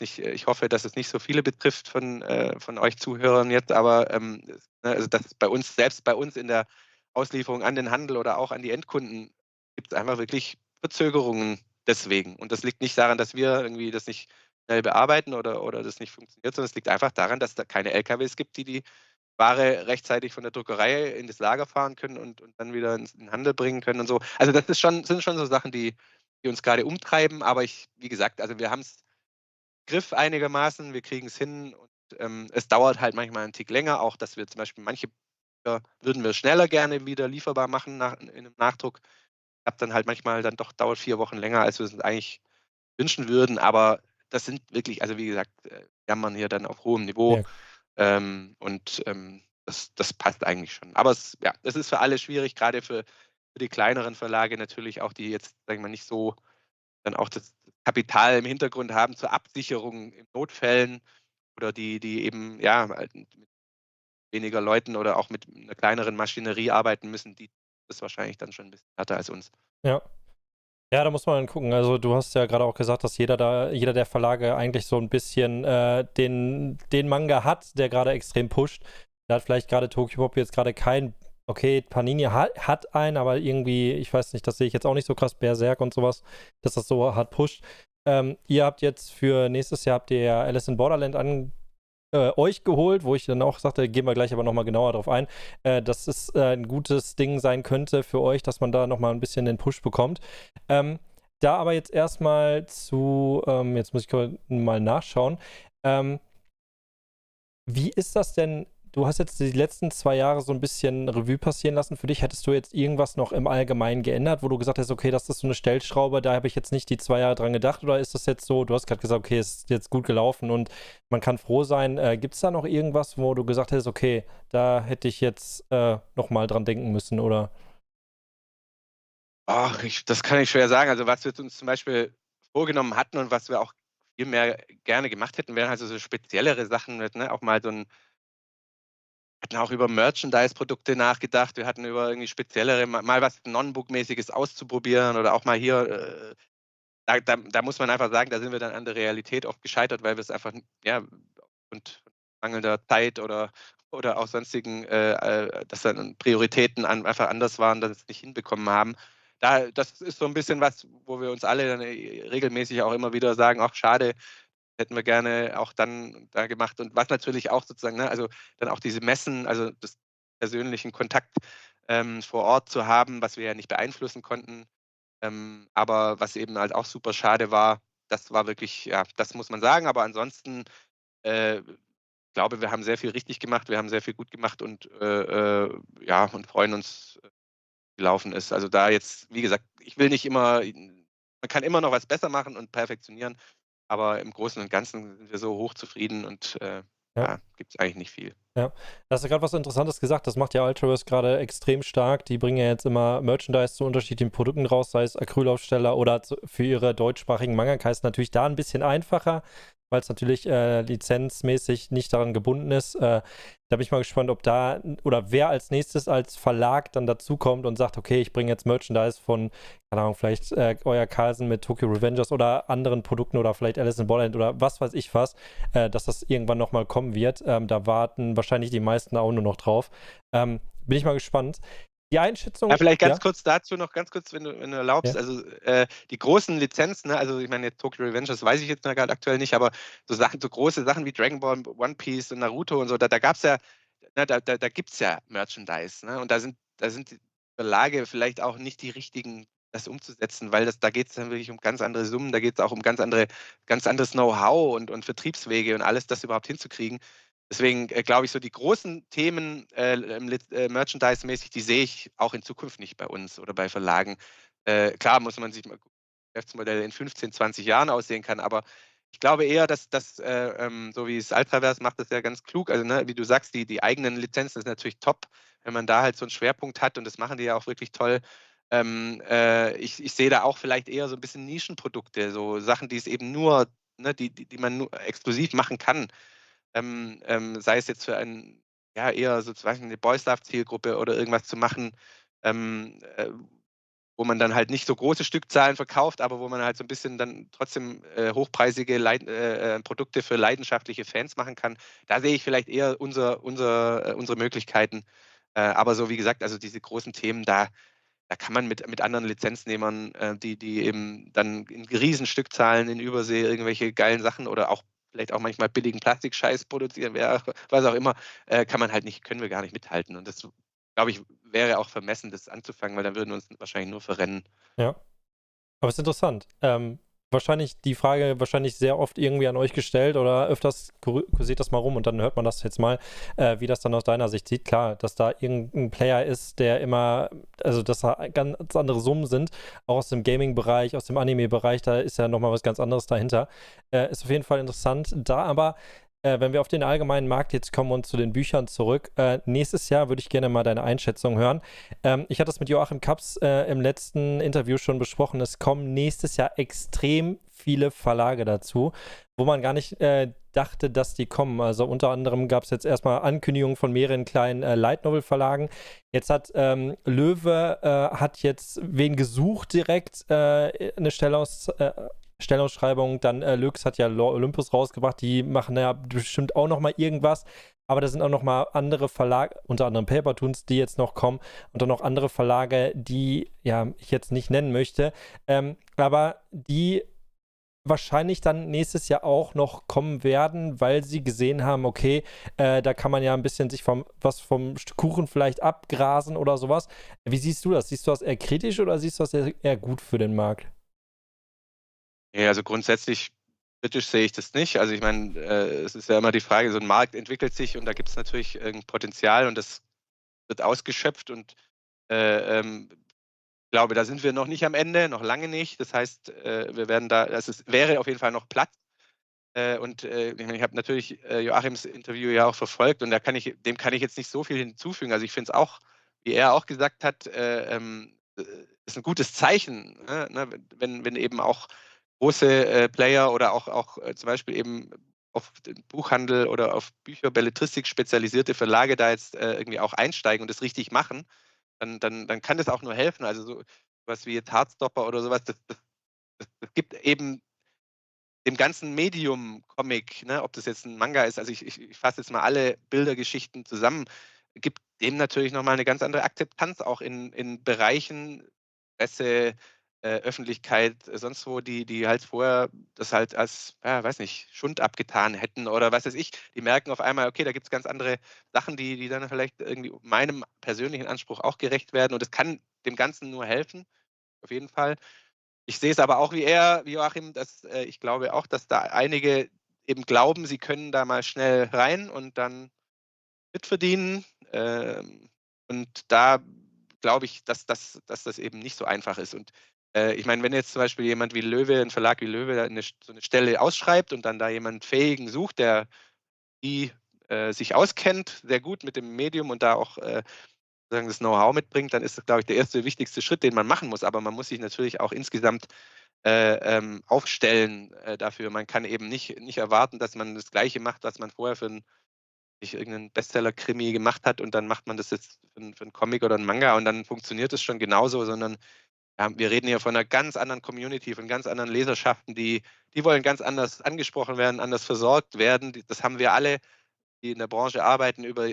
nicht, ich hoffe, dass es nicht so viele betrifft von, äh, von euch Zuhörern jetzt, aber ähm, ne, also das bei uns, selbst bei uns in der Auslieferung an den Handel oder auch an die Endkunden gibt es einfach wirklich Verzögerungen deswegen. Und das liegt nicht daran, dass wir irgendwie das nicht schnell bearbeiten oder, oder das nicht funktioniert, sondern es liegt einfach daran, dass da keine LKWs gibt, die die Ware rechtzeitig von der Druckerei in das Lager fahren können und, und dann wieder in den Handel bringen können und so. Also das schon, sind schon so Sachen, die, die uns gerade umtreiben. Aber ich, wie gesagt, also wir haben es Griff einigermaßen, wir kriegen es hin und ähm, es dauert halt manchmal einen Tick länger, auch dass wir zum Beispiel manche würden wir schneller gerne wieder lieferbar machen nach, in einem Nachdruck. Hab dann halt manchmal dann doch dauert vier Wochen länger, als wir es eigentlich wünschen würden. Aber das sind wirklich, also wie gesagt, äh, jammern hier dann auf hohem Niveau. Ja. Ähm, und ähm, das, das passt eigentlich schon. Aber es, ja, es ist für alle schwierig, gerade für, für die kleineren Verlage natürlich auch, die jetzt, sagen wir mal, nicht so dann auch das Kapital im Hintergrund haben zur Absicherung in Notfällen oder die, die eben ja halt mit weniger Leuten oder auch mit einer kleineren Maschinerie arbeiten müssen, die ist wahrscheinlich dann schon ein bisschen härter als uns. Ja. Ja, da muss man gucken. Also du hast ja gerade auch gesagt, dass jeder da, jeder der Verlage eigentlich so ein bisschen äh, den, den Manga hat, der gerade extrem pusht. Da hat vielleicht gerade Tokyo Pop jetzt gerade kein, okay, Panini hat, hat einen, aber irgendwie, ich weiß nicht, das sehe ich jetzt auch nicht so krass, Berserk und sowas, dass das so hart pusht. Ähm, ihr habt jetzt für nächstes Jahr habt ihr Alice in Borderland an, äh, euch geholt, wo ich dann auch sagte, gehen wir gleich aber nochmal genauer drauf ein, äh, dass es äh, ein gutes Ding sein könnte für euch, dass man da nochmal ein bisschen den Push bekommt. Ähm, da aber jetzt erstmal zu, ähm, jetzt muss ich mal nachschauen. Ähm, wie ist das denn du hast jetzt die letzten zwei Jahre so ein bisschen Revue passieren lassen. Für dich hättest du jetzt irgendwas noch im Allgemeinen geändert, wo du gesagt hast, okay, das ist so eine Stellschraube, da habe ich jetzt nicht die zwei Jahre dran gedacht? Oder ist das jetzt so, du hast gerade gesagt, okay, es ist jetzt gut gelaufen und man kann froh sein. Äh, Gibt es da noch irgendwas, wo du gesagt hast, okay, da hätte ich jetzt äh, nochmal dran denken müssen, oder? Ach, ich, das kann ich schwer sagen. Also, was wir uns zum Beispiel vorgenommen hatten und was wir auch viel mehr gerne gemacht hätten, wären also so speziellere Sachen, ne? auch mal so ein hatten auch über Merchandise-Produkte nachgedacht. Wir hatten über irgendwie speziellere, mal was Non-Book-mäßiges auszuprobieren oder auch mal hier. Äh, da, da, da, muss man einfach sagen, da sind wir dann an der Realität oft gescheitert, weil wir es einfach, ja, und mangelnder Zeit oder, oder auch sonstigen, äh, äh, dass dann Prioritäten an, einfach anders waren, dass wir es nicht hinbekommen haben. Da, das ist so ein bisschen was, wo wir uns alle dann äh, regelmäßig auch immer wieder sagen, ach schade, hätten wir gerne auch dann da gemacht. Und was natürlich auch sozusagen, ne, also dann auch diese Messen, also das persönlichen Kontakt ähm, vor Ort zu haben, was wir ja nicht beeinflussen konnten. Ähm, aber was eben halt auch super schade war, das war wirklich, ja, das muss man sagen. Aber ansonsten, äh, glaube, wir haben sehr viel richtig gemacht, wir haben sehr viel gut gemacht und äh, äh, ja, und freuen uns, äh, gelaufen ist. Also da jetzt, wie gesagt, ich will nicht immer, man kann immer noch was besser machen und perfektionieren, aber im Großen und Ganzen sind wir so hochzufrieden und äh, ja. ja gibt es eigentlich nicht viel. Ja, da hast du gerade was Interessantes gesagt. Das macht ja Ultraverse gerade extrem stark. Die bringen ja jetzt immer Merchandise zu unterschiedlichen Produkten raus, sei es Acrylaufsteller oder für ihre deutschsprachigen Manga. Ist natürlich da ein bisschen einfacher, weil es natürlich äh, lizenzmäßig nicht daran gebunden ist. Äh, da bin ich mal gespannt, ob da oder wer als nächstes als Verlag dann dazukommt und sagt, okay, ich bringe jetzt Merchandise von, keine Ahnung, vielleicht äh, euer Carlsen mit Tokyo Revengers oder anderen Produkten oder vielleicht Alice in Borderland oder was weiß ich was, äh, dass das irgendwann nochmal kommen wird. Ähm, da warten wahrscheinlich die meisten auch nur noch drauf. Ähm, bin ich mal gespannt. Die Einschätzung. Ja, vielleicht ganz ja? kurz dazu noch, ganz kurz, wenn du, wenn du erlaubst. Ja. Also äh, die großen Lizenzen, ne, also ich meine, jetzt Tokyo Revengers weiß ich jetzt gerade aktuell nicht, aber so Sachen, so große Sachen wie Dragon Ball, One Piece und Naruto und so, da, da gab es ja, ne, da, da, da gibt es ja Merchandise. Ne, und da sind, da sind die Verlage vielleicht auch nicht die richtigen, das umzusetzen, weil das, da geht es dann wirklich um ganz andere Summen, da geht es auch um ganz andere, ganz anderes Know-how und, und Vertriebswege und alles, das überhaupt hinzukriegen. Deswegen äh, glaube ich, so die großen Themen äh, äh, Merchandise-mäßig, die sehe ich auch in Zukunft nicht bei uns oder bei Verlagen. Äh, klar muss man sich mal Geschäftsmodelle in 15, 20 Jahren aussehen kann, aber ich glaube eher, dass das, äh, ähm, so wie es Altraverse macht, das ja ganz klug. Also, ne, wie du sagst, die, die eigenen Lizenzen ist natürlich top, wenn man da halt so einen Schwerpunkt hat und das machen die ja auch wirklich toll. Ähm, äh, ich, ich sehe da auch vielleicht eher so ein bisschen Nischenprodukte, so Sachen, die es eben nur, ne, die, die, die man nur exklusiv machen kann ähm, ähm, sei es jetzt für ein, ja, eher sozusagen eine Boys Love Zielgruppe oder irgendwas zu machen, ähm, äh, wo man dann halt nicht so große Stückzahlen verkauft, aber wo man halt so ein bisschen dann trotzdem äh, hochpreisige Leid äh, äh Produkte für leidenschaftliche Fans machen kann. Da sehe ich vielleicht eher unser, unser, äh, unsere Möglichkeiten. Äh, aber so wie gesagt, also diese großen Themen, da, da kann man mit, mit anderen Lizenznehmern, die, die eben dann in Riesenstückzahlen in Übersee irgendwelche geilen Sachen oder auch vielleicht auch manchmal billigen Plastikscheiß produzieren, wer, was auch immer, äh, kann man halt nicht, können wir gar nicht mithalten. Und das, glaube ich, wäre auch vermessen, das anzufangen, weil dann würden wir uns wahrscheinlich nur verrennen. Ja. Aber es ist interessant. Ähm, wahrscheinlich die Frage wahrscheinlich sehr oft irgendwie an euch gestellt oder öfters kursiert das mal rum und dann hört man das jetzt mal, äh, wie das dann aus deiner Sicht sieht. Klar, dass da irgendein Player ist, der immer, also dass da ganz andere Summen sind, auch aus dem Gaming-Bereich, aus dem Anime-Bereich, da ist ja nochmal was ganz anderes dahinter. Äh, ist auf jeden Fall interessant. Da aber äh, wenn wir auf den allgemeinen Markt jetzt kommen und zu den Büchern zurück, äh, nächstes Jahr würde ich gerne mal deine Einschätzung hören. Ähm, ich hatte das mit Joachim Kaps äh, im letzten Interview schon besprochen. Es kommen nächstes Jahr extrem viele Verlage dazu, wo man gar nicht äh, dachte, dass die kommen. Also unter anderem gab es jetzt erstmal Ankündigungen von mehreren kleinen äh, Light Novel Verlagen. Jetzt hat ähm, Löwe äh, hat jetzt wen gesucht direkt äh, eine Stelle aus äh, Stellenausschreibung. Dann äh, Lux hat ja Olympus rausgebracht. Die machen ja bestimmt auch noch mal irgendwas. Aber da sind auch noch mal andere Verlage, unter anderem Papertoons, die jetzt noch kommen. Und dann noch andere Verlage, die ja ich jetzt nicht nennen möchte. Ähm, aber die wahrscheinlich dann nächstes Jahr auch noch kommen werden, weil sie gesehen haben, okay, äh, da kann man ja ein bisschen sich vom, was vom Kuchen vielleicht abgrasen oder sowas. Wie siehst du das? Siehst du das eher kritisch oder siehst du das eher, eher gut für den Markt? Ja, also grundsätzlich kritisch sehe ich das nicht. Also ich meine, äh, es ist ja immer die Frage, so ein Markt entwickelt sich und da gibt es natürlich irgendein Potenzial und das wird ausgeschöpft und äh, ähm, ich glaube, da sind wir noch nicht am Ende, noch lange nicht. Das heißt, äh, wir werden da, also es wäre auf jeden Fall noch Platz. Äh, und äh, ich, mein, ich habe natürlich äh, Joachims Interview ja auch verfolgt und da kann ich, dem kann ich jetzt nicht so viel hinzufügen. Also ich finde es auch, wie er auch gesagt hat, ähm, ist ein gutes Zeichen, ne? ne wenn, wenn eben auch große äh, Player oder auch, auch äh, zum Beispiel eben auf den Buchhandel oder auf Bücher, Belletristik spezialisierte Verlage da jetzt äh, irgendwie auch einsteigen und das richtig machen, dann, dann, dann kann das auch nur helfen. Also so was wie jetzt Hardstopper oder sowas, das, das, das gibt eben dem ganzen Medium Comic, ne, ob das jetzt ein Manga ist, also ich, ich, ich fasse jetzt mal alle Bildergeschichten zusammen, gibt dem natürlich nochmal eine ganz andere Akzeptanz auch in, in Bereichen, Presse, äh, Öffentlichkeit, äh, sonst wo, die, die halt vorher das halt als, ja, weiß nicht, Schund abgetan hätten oder was weiß ich. Die merken auf einmal, okay, da gibt es ganz andere Sachen, die, die dann vielleicht irgendwie meinem persönlichen Anspruch auch gerecht werden und es kann dem Ganzen nur helfen. auf jeden Fall. Ich sehe es aber auch wie er, wie Joachim, dass äh, ich glaube auch, dass da einige eben glauben, sie können da mal schnell rein und dann mitverdienen. Ähm, und da glaube ich, dass, dass, dass das eben nicht so einfach ist. Und ich meine, wenn jetzt zum Beispiel jemand wie Löwe, ein Verlag wie Löwe, eine, so eine Stelle ausschreibt und dann da jemand Fähigen sucht, der die äh, sich auskennt, sehr gut mit dem Medium und da auch äh, sagen, das Know-how mitbringt, dann ist das, glaube ich, der erste wichtigste Schritt, den man machen muss. Aber man muss sich natürlich auch insgesamt äh, ähm, aufstellen äh, dafür. Man kann eben nicht, nicht erwarten, dass man das Gleiche macht, was man vorher für ein sich irgendeinen Bestseller-Krimi gemacht hat und dann macht man das jetzt für, für einen Comic oder einen Manga und dann funktioniert es schon genauso, sondern ja, wir reden hier von einer ganz anderen Community, von ganz anderen Leserschaften, die, die wollen ganz anders angesprochen werden, anders versorgt werden. Das haben wir alle, die in der Branche arbeiten, über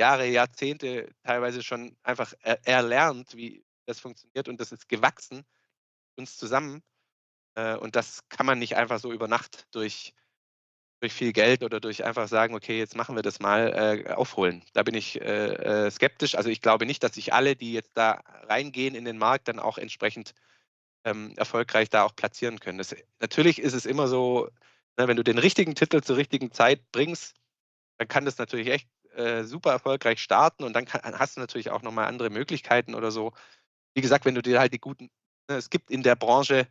Jahre, Jahrzehnte teilweise schon einfach er erlernt, wie das funktioniert und das ist gewachsen uns zusammen. Äh, und das kann man nicht einfach so über Nacht durch, durch viel Geld oder durch einfach sagen, okay, jetzt machen wir das mal, äh, aufholen. Da bin ich äh, äh, skeptisch. Also ich glaube nicht, dass sich alle, die jetzt da reingehen in den Markt, dann auch entsprechend ähm, erfolgreich da auch platzieren können. Das, natürlich ist es immer so, ne, wenn du den richtigen Titel zur richtigen Zeit bringst, dann kann das natürlich echt äh, super erfolgreich starten und dann kann, hast du natürlich auch nochmal andere Möglichkeiten oder so. Wie gesagt, wenn du dir halt die guten, ne, es gibt in der Branche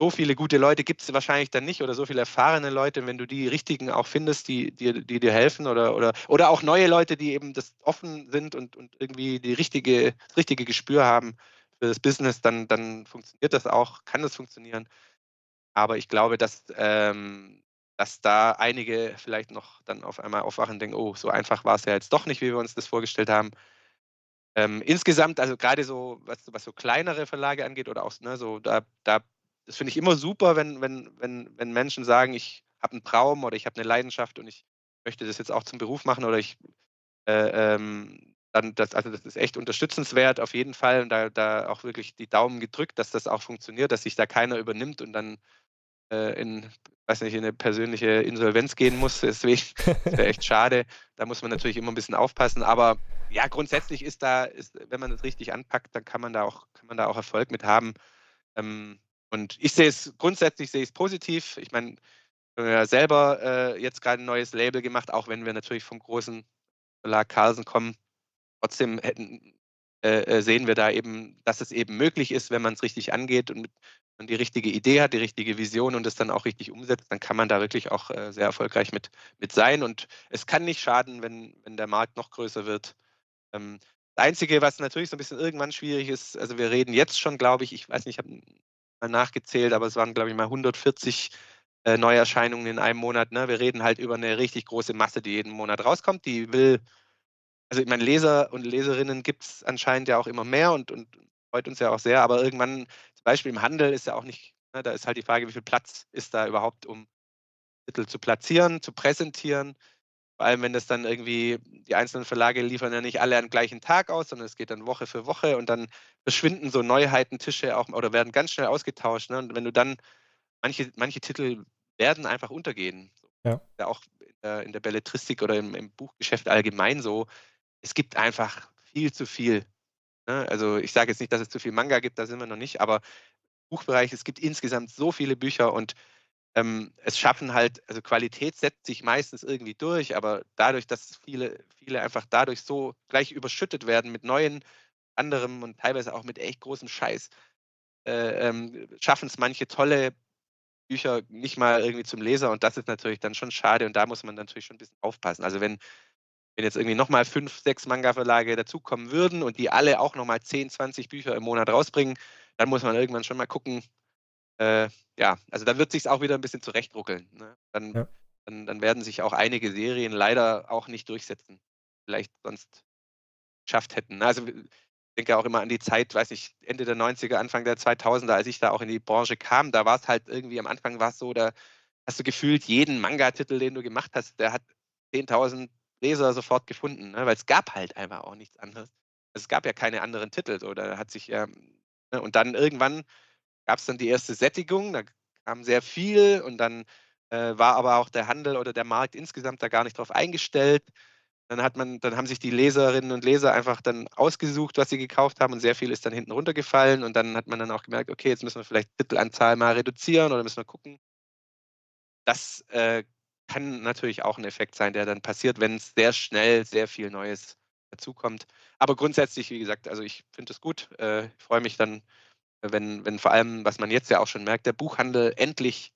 so viele gute Leute gibt es wahrscheinlich dann nicht oder so viele erfahrene Leute, wenn du die richtigen auch findest, die, die, die dir helfen oder, oder, oder auch neue Leute, die eben das offen sind und, und irgendwie die richtige, das richtige Gespür haben für das Business, dann, dann funktioniert das auch, kann das funktionieren. Aber ich glaube, dass, ähm, dass da einige vielleicht noch dann auf einmal aufwachen und denken, oh, so einfach war es ja jetzt doch nicht, wie wir uns das vorgestellt haben. Ähm, insgesamt, also gerade so, was, was so kleinere Verlage angeht oder auch ne, so, da, da das finde ich immer super, wenn, wenn, wenn, wenn Menschen sagen, ich habe einen Traum oder ich habe eine Leidenschaft und ich möchte das jetzt auch zum Beruf machen oder ich äh, ähm, dann das, also das ist echt unterstützenswert auf jeden Fall und da, da auch wirklich die Daumen gedrückt, dass das auch funktioniert, dass sich da keiner übernimmt und dann äh, in, weiß nicht, in eine persönliche Insolvenz gehen muss. [laughs] Deswegen wäre echt schade. Da muss man natürlich immer ein bisschen aufpassen. Aber ja, grundsätzlich ist da, ist, wenn man das richtig anpackt, dann kann man da auch, kann man da auch Erfolg mit haben. Ähm, und ich sehe es grundsätzlich sehe ich es positiv. Ich meine, wir haben ja selber äh, jetzt gerade ein neues Label gemacht, auch wenn wir natürlich vom großen Verlag Carlsen kommen. Trotzdem hätten, äh, äh, sehen wir da eben, dass es eben möglich ist, wenn man es richtig angeht und man die richtige Idee hat, die richtige Vision und es dann auch richtig umsetzt, dann kann man da wirklich auch äh, sehr erfolgreich mit, mit sein. Und es kann nicht schaden, wenn, wenn der Markt noch größer wird. Ähm, das Einzige, was natürlich so ein bisschen irgendwann schwierig ist, also wir reden jetzt schon, glaube ich, ich weiß nicht, ich habe nachgezählt, aber es waren, glaube ich, mal 140 äh, Neuerscheinungen in einem Monat. Ne? Wir reden halt über eine richtig große Masse, die jeden Monat rauskommt. Die will, also ich meine, Leser und Leserinnen gibt es anscheinend ja auch immer mehr und, und freut uns ja auch sehr, aber irgendwann, zum Beispiel im Handel ist ja auch nicht, ne, da ist halt die Frage, wie viel Platz ist da überhaupt, um Titel zu platzieren, zu präsentieren. Vor allem, wenn das dann irgendwie, die einzelnen Verlage liefern ja nicht alle am gleichen Tag aus, sondern es geht dann Woche für Woche und dann verschwinden so Neuheiten-Tische auch oder werden ganz schnell ausgetauscht. Ne? Und wenn du dann, manche, manche Titel werden einfach untergehen. Ja. ja auch in der, in der Belletristik oder im, im, Buchgeschäft allgemein so. Es gibt einfach viel zu viel. Ne? Also ich sage jetzt nicht, dass es zu viel Manga gibt, da sind wir noch nicht, aber im Buchbereich, es gibt insgesamt so viele Bücher und ähm, es schaffen halt, also Qualität setzt sich meistens irgendwie durch, aber dadurch, dass viele, viele einfach dadurch so gleich überschüttet werden mit neuen, anderem und teilweise auch mit echt großem Scheiß, äh, ähm, schaffen es manche tolle Bücher nicht mal irgendwie zum Leser und das ist natürlich dann schon schade und da muss man natürlich schon ein bisschen aufpassen. Also wenn, wenn jetzt irgendwie nochmal fünf, sechs Manga-Verlage dazukommen würden und die alle auch nochmal 10, 20 Bücher im Monat rausbringen, dann muss man irgendwann schon mal gucken, äh, ja, also dann wird sich auch wieder ein bisschen zurechtruckeln. Ne? Dann, ja. dann, dann, werden sich auch einige Serien leider auch nicht durchsetzen. Vielleicht sonst geschafft hätten. Also denke auch immer an die Zeit, weiß ich, Ende der 90er, Anfang der 2000er, als ich da auch in die Branche kam, da war es halt irgendwie am Anfang war es so, da hast du gefühlt jeden Manga-Titel, den du gemacht hast, der hat 10.000 Leser sofort gefunden, ne? weil es gab halt einfach auch nichts anderes. Es gab ja keine anderen Titel, da hat sich, ähm, ne? und dann irgendwann gab es dann die erste Sättigung, da kam sehr viel und dann äh, war aber auch der Handel oder der Markt insgesamt da gar nicht drauf eingestellt. Dann hat man, dann haben sich die Leserinnen und Leser einfach dann ausgesucht, was sie gekauft haben und sehr viel ist dann hinten runtergefallen und dann hat man dann auch gemerkt, okay, jetzt müssen wir vielleicht Titelanzahl mal reduzieren oder müssen wir gucken. Das äh, kann natürlich auch ein Effekt sein, der dann passiert, wenn es sehr schnell sehr viel Neues dazukommt. Aber grundsätzlich, wie gesagt, also ich finde es gut. Äh, ich freue mich dann, wenn, wenn vor allem, was man jetzt ja auch schon merkt, der Buchhandel endlich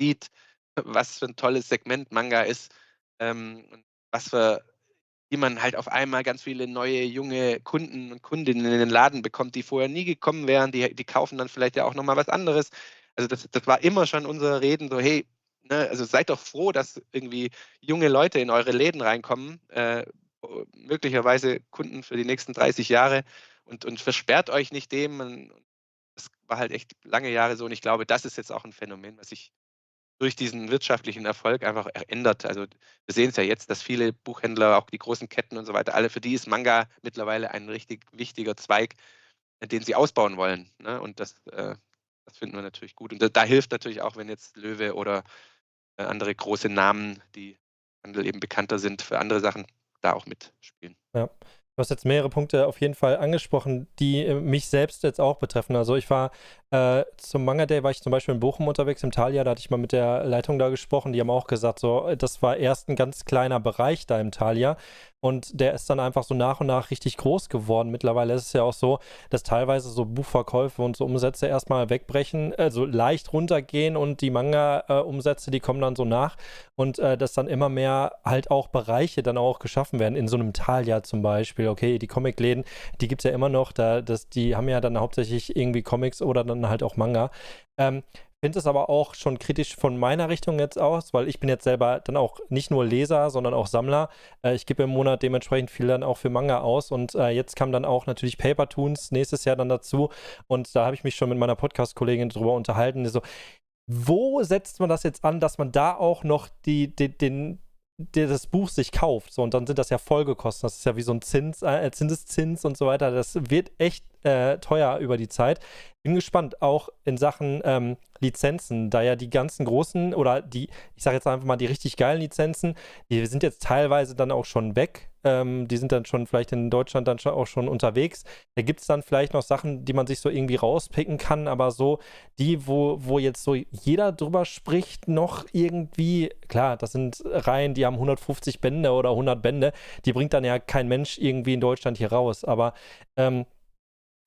sieht, was für ein tolles Segment Manga ist. Ähm, was für, wie man halt auf einmal ganz viele neue junge Kunden und Kundinnen in den Laden bekommt, die vorher nie gekommen wären, die, die kaufen dann vielleicht ja auch nochmal was anderes. Also das, das war immer schon unsere Reden, so hey, ne, also seid doch froh, dass irgendwie junge Leute in eure Läden reinkommen, äh, möglicherweise Kunden für die nächsten 30 Jahre und, und versperrt euch nicht dem. Das war halt echt lange Jahre so und ich glaube, das ist jetzt auch ein Phänomen, was sich durch diesen wirtschaftlichen Erfolg einfach ändert. Also wir sehen es ja jetzt, dass viele Buchhändler, auch die großen Ketten und so weiter, alle für die ist Manga mittlerweile ein richtig wichtiger Zweig, äh, den sie ausbauen wollen. Ne? Und das, äh, das finden wir natürlich gut. Und da, da, hilft natürlich auch, wenn jetzt Löwe oder äh, andere große Namen, die Handel eben bekannter sind für andere Sachen, da auch mitspielen. Ja. Du hast jetzt mehrere Punkte auf jeden Fall angesprochen, die äh, mich selbst jetzt auch betreffen. Also ich war äh, zum Manga Day war ich zum Beispiel in Bochum unterwegs, im Thalia, da hatte ich mal mit der Leitung da gesprochen, die haben auch gesagt, so, das war erst ein ganz kleiner Bereich da im Thalia und der ist dann einfach so nach und nach richtig groß geworden. Mittlerweile ist es ja auch so, dass teilweise so Buchverkäufe und so Umsätze erstmal wegbrechen, also leicht runtergehen und die Manga-Umsätze, die kommen dann so nach und äh, dass dann immer mehr halt auch Bereiche dann auch geschaffen werden, in so einem Thalia zum Beispiel. Okay, die Comicläden, die gibt es ja immer noch, da, das, die haben ja dann hauptsächlich irgendwie Comics oder dann halt auch Manga. Ähm, finde es aber auch schon kritisch von meiner Richtung jetzt aus, weil ich bin jetzt selber dann auch nicht nur Leser, sondern auch Sammler. Äh, ich gebe im Monat dementsprechend viel dann auch für Manga aus und äh, jetzt kam dann auch natürlich Paper Toons nächstes Jahr dann dazu und da habe ich mich schon mit meiner Podcast-Kollegin drüber unterhalten. So, wo setzt man das jetzt an, dass man da auch noch die, die, den, das Buch sich kauft. So, und dann sind das ja Folgekosten. Das ist ja wie so ein Zins, äh, Zinseszins und so weiter. Das wird echt äh, teuer über die Zeit. Bin gespannt, auch in Sachen ähm, Lizenzen, da ja die ganzen großen oder die, ich sage jetzt einfach mal, die richtig geilen Lizenzen, die sind jetzt teilweise dann auch schon weg. Ähm, die sind dann schon vielleicht in Deutschland dann auch schon unterwegs. Da gibt es dann vielleicht noch Sachen, die man sich so irgendwie rauspicken kann, aber so die, wo, wo jetzt so jeder drüber spricht, noch irgendwie, klar, das sind Reihen, die haben 150 Bände oder 100 Bände, die bringt dann ja kein Mensch irgendwie in Deutschland hier raus, aber ähm,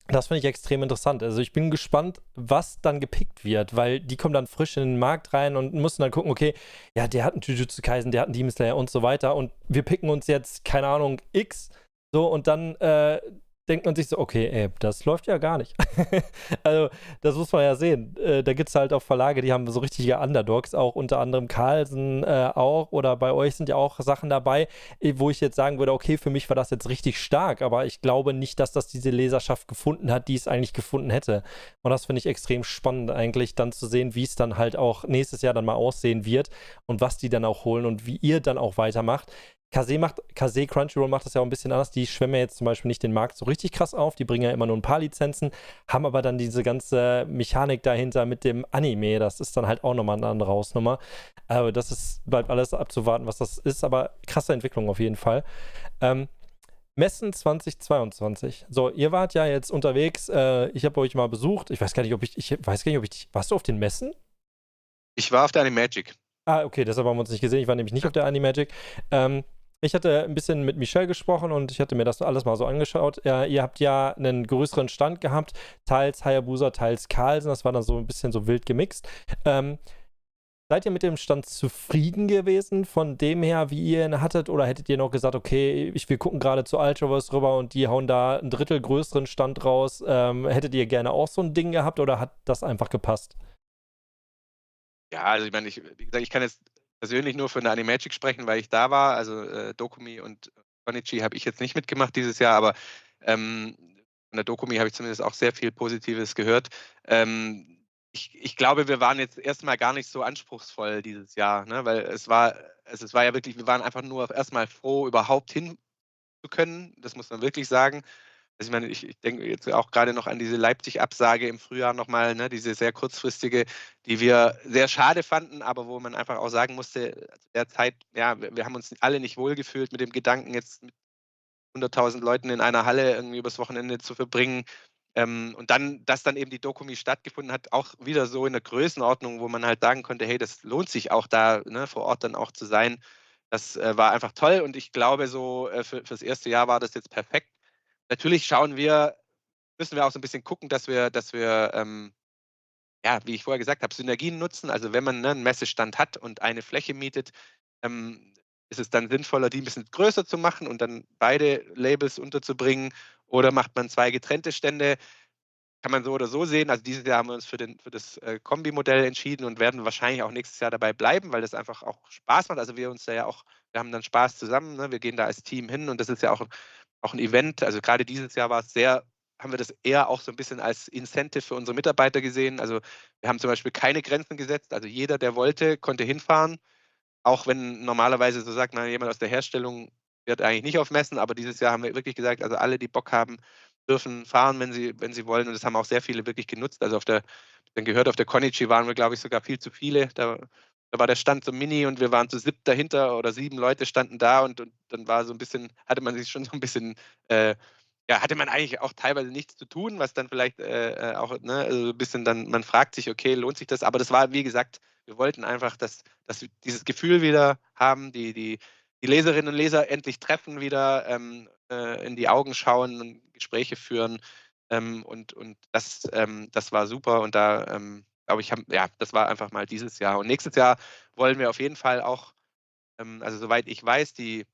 das finde ich extrem interessant. Also ich bin gespannt, was dann gepickt wird, weil die kommen dann frisch in den Markt rein und müssen dann gucken, okay, ja, der hat einen Jujutsu Kaisen, der hat einen Demon Slayer und so weiter und wir picken uns jetzt, keine Ahnung, X, so und dann äh, denkt man sich so, okay, ey, das läuft ja gar nicht. [laughs] also, das muss man ja sehen. Äh, da gibt es halt auch Verlage, die haben so richtige Underdogs, auch unter anderem Carlsen äh, auch, oder bei euch sind ja auch Sachen dabei, äh, wo ich jetzt sagen würde, okay, für mich war das jetzt richtig stark, aber ich glaube nicht, dass das diese Leserschaft gefunden hat, die es eigentlich gefunden hätte. Und das finde ich extrem spannend, eigentlich dann zu sehen, wie es dann halt auch nächstes Jahr dann mal aussehen wird und was die dann auch holen und wie ihr dann auch weitermacht. Kase macht, Kase Crunchyroll macht das ja auch ein bisschen anders. Die schwemmen ja jetzt zum Beispiel nicht den Markt so richtig krass auf. Die bringen ja immer nur ein paar Lizenzen, haben aber dann diese ganze Mechanik dahinter mit dem Anime. Das ist dann halt auch nochmal eine andere Hausnummer. Aber das ist, bleibt alles abzuwarten, was das ist. Aber krasse Entwicklung auf jeden Fall. Ähm, Messen 2022. So, ihr wart ja jetzt unterwegs. Äh, ich habe euch mal besucht. Ich weiß gar nicht, ob ich, ich weiß gar nicht, ob ich, warst du auf den Messen? Ich war auf der Animagic. Ah, okay, deshalb haben wir uns nicht gesehen. Ich war nämlich nicht auf der Animagic. Ähm, ich hatte ein bisschen mit Michelle gesprochen und ich hatte mir das alles mal so angeschaut. Ja, ihr habt ja einen größeren Stand gehabt, teils Hayabusa, teils Carlsen. Das war dann so ein bisschen so wild gemixt. Ähm, seid ihr mit dem Stand zufrieden gewesen von dem her, wie ihr ihn hattet? Oder hättet ihr noch gesagt, okay, ich, wir gucken gerade zu Ultraverse rüber und die hauen da einen Drittel größeren Stand raus? Ähm, hättet ihr gerne auch so ein Ding gehabt oder hat das einfach gepasst? Ja, also ich meine, ich, wie gesagt, ich kann jetzt persönlich nur für eine Animagic sprechen, weil ich da war. Also äh, Dokumi und Konichi habe ich jetzt nicht mitgemacht dieses Jahr, aber ähm, von der Dokumi habe ich zumindest auch sehr viel Positives gehört. Ähm, ich, ich, glaube, wir waren jetzt erstmal gar nicht so anspruchsvoll dieses Jahr, ne? weil es war, also es war ja wirklich, wir waren einfach nur erstmal froh, überhaupt hin zu können. Das muss man wirklich sagen. Also ich meine, ich, ich denke jetzt auch gerade noch an diese Leipzig-Absage im Frühjahr nochmal, ne, diese sehr kurzfristige, die wir sehr schade fanden, aber wo man einfach auch sagen musste, zu der Zeit, ja, wir, wir haben uns alle nicht wohlgefühlt mit dem Gedanken, jetzt mit 100.000 Leuten in einer Halle irgendwie übers Wochenende zu verbringen. Ähm, und dann, dass dann eben die Dokumi stattgefunden hat, auch wieder so in der Größenordnung, wo man halt sagen konnte, hey, das lohnt sich auch da ne, vor Ort dann auch zu sein. Das äh, war einfach toll und ich glaube, so äh, für, fürs erste Jahr war das jetzt perfekt. Natürlich schauen wir, müssen wir auch so ein bisschen gucken, dass wir, dass wir ähm, ja, wie ich vorher gesagt habe, Synergien nutzen. Also wenn man ne, einen Messestand hat und eine Fläche mietet, ähm, ist es dann sinnvoller, die ein bisschen größer zu machen und dann beide Labels unterzubringen? Oder macht man zwei getrennte Stände? Kann man so oder so sehen. Also dieses Jahr haben wir uns für, den, für das äh, Kombi-Modell entschieden und werden wahrscheinlich auch nächstes Jahr dabei bleiben, weil das einfach auch Spaß macht. Also wir uns da ja auch, wir haben dann Spaß zusammen. Ne? Wir gehen da als Team hin und das ist ja auch, auch ein Event. Also gerade dieses Jahr war es sehr haben wir das eher auch so ein bisschen als Incentive für unsere Mitarbeiter gesehen. Also wir haben zum Beispiel keine Grenzen gesetzt. Also jeder, der wollte, konnte hinfahren. Auch wenn normalerweise so sagt, man, jemand aus der Herstellung wird eigentlich nicht auf Messen, aber dieses Jahr haben wir wirklich gesagt, also alle, die Bock haben, dürfen fahren, wenn sie, wenn sie wollen. Und das haben auch sehr viele wirklich genutzt. Also auf der, dann gehört, auf der Konichi waren wir, glaube ich, sogar viel zu viele. Da, da war der Stand so mini und wir waren zu siebt dahinter oder sieben Leute standen da und, und dann war so ein bisschen, hatte man sich schon so ein bisschen äh, ja, hatte man eigentlich auch teilweise nichts zu tun, was dann vielleicht äh, äh, auch ne, also ein bisschen dann, man fragt sich, okay, lohnt sich das? Aber das war, wie gesagt, wir wollten einfach, dass, dass wir dieses Gefühl wieder haben, die, die, die Leserinnen und Leser endlich treffen, wieder ähm, äh, in die Augen schauen und Gespräche führen. Ähm, und und das, ähm, das war super. Und da, ähm, glaube ich, haben, ja, das war einfach mal dieses Jahr. Und nächstes Jahr wollen wir auf jeden Fall auch, ähm, also soweit ich weiß, die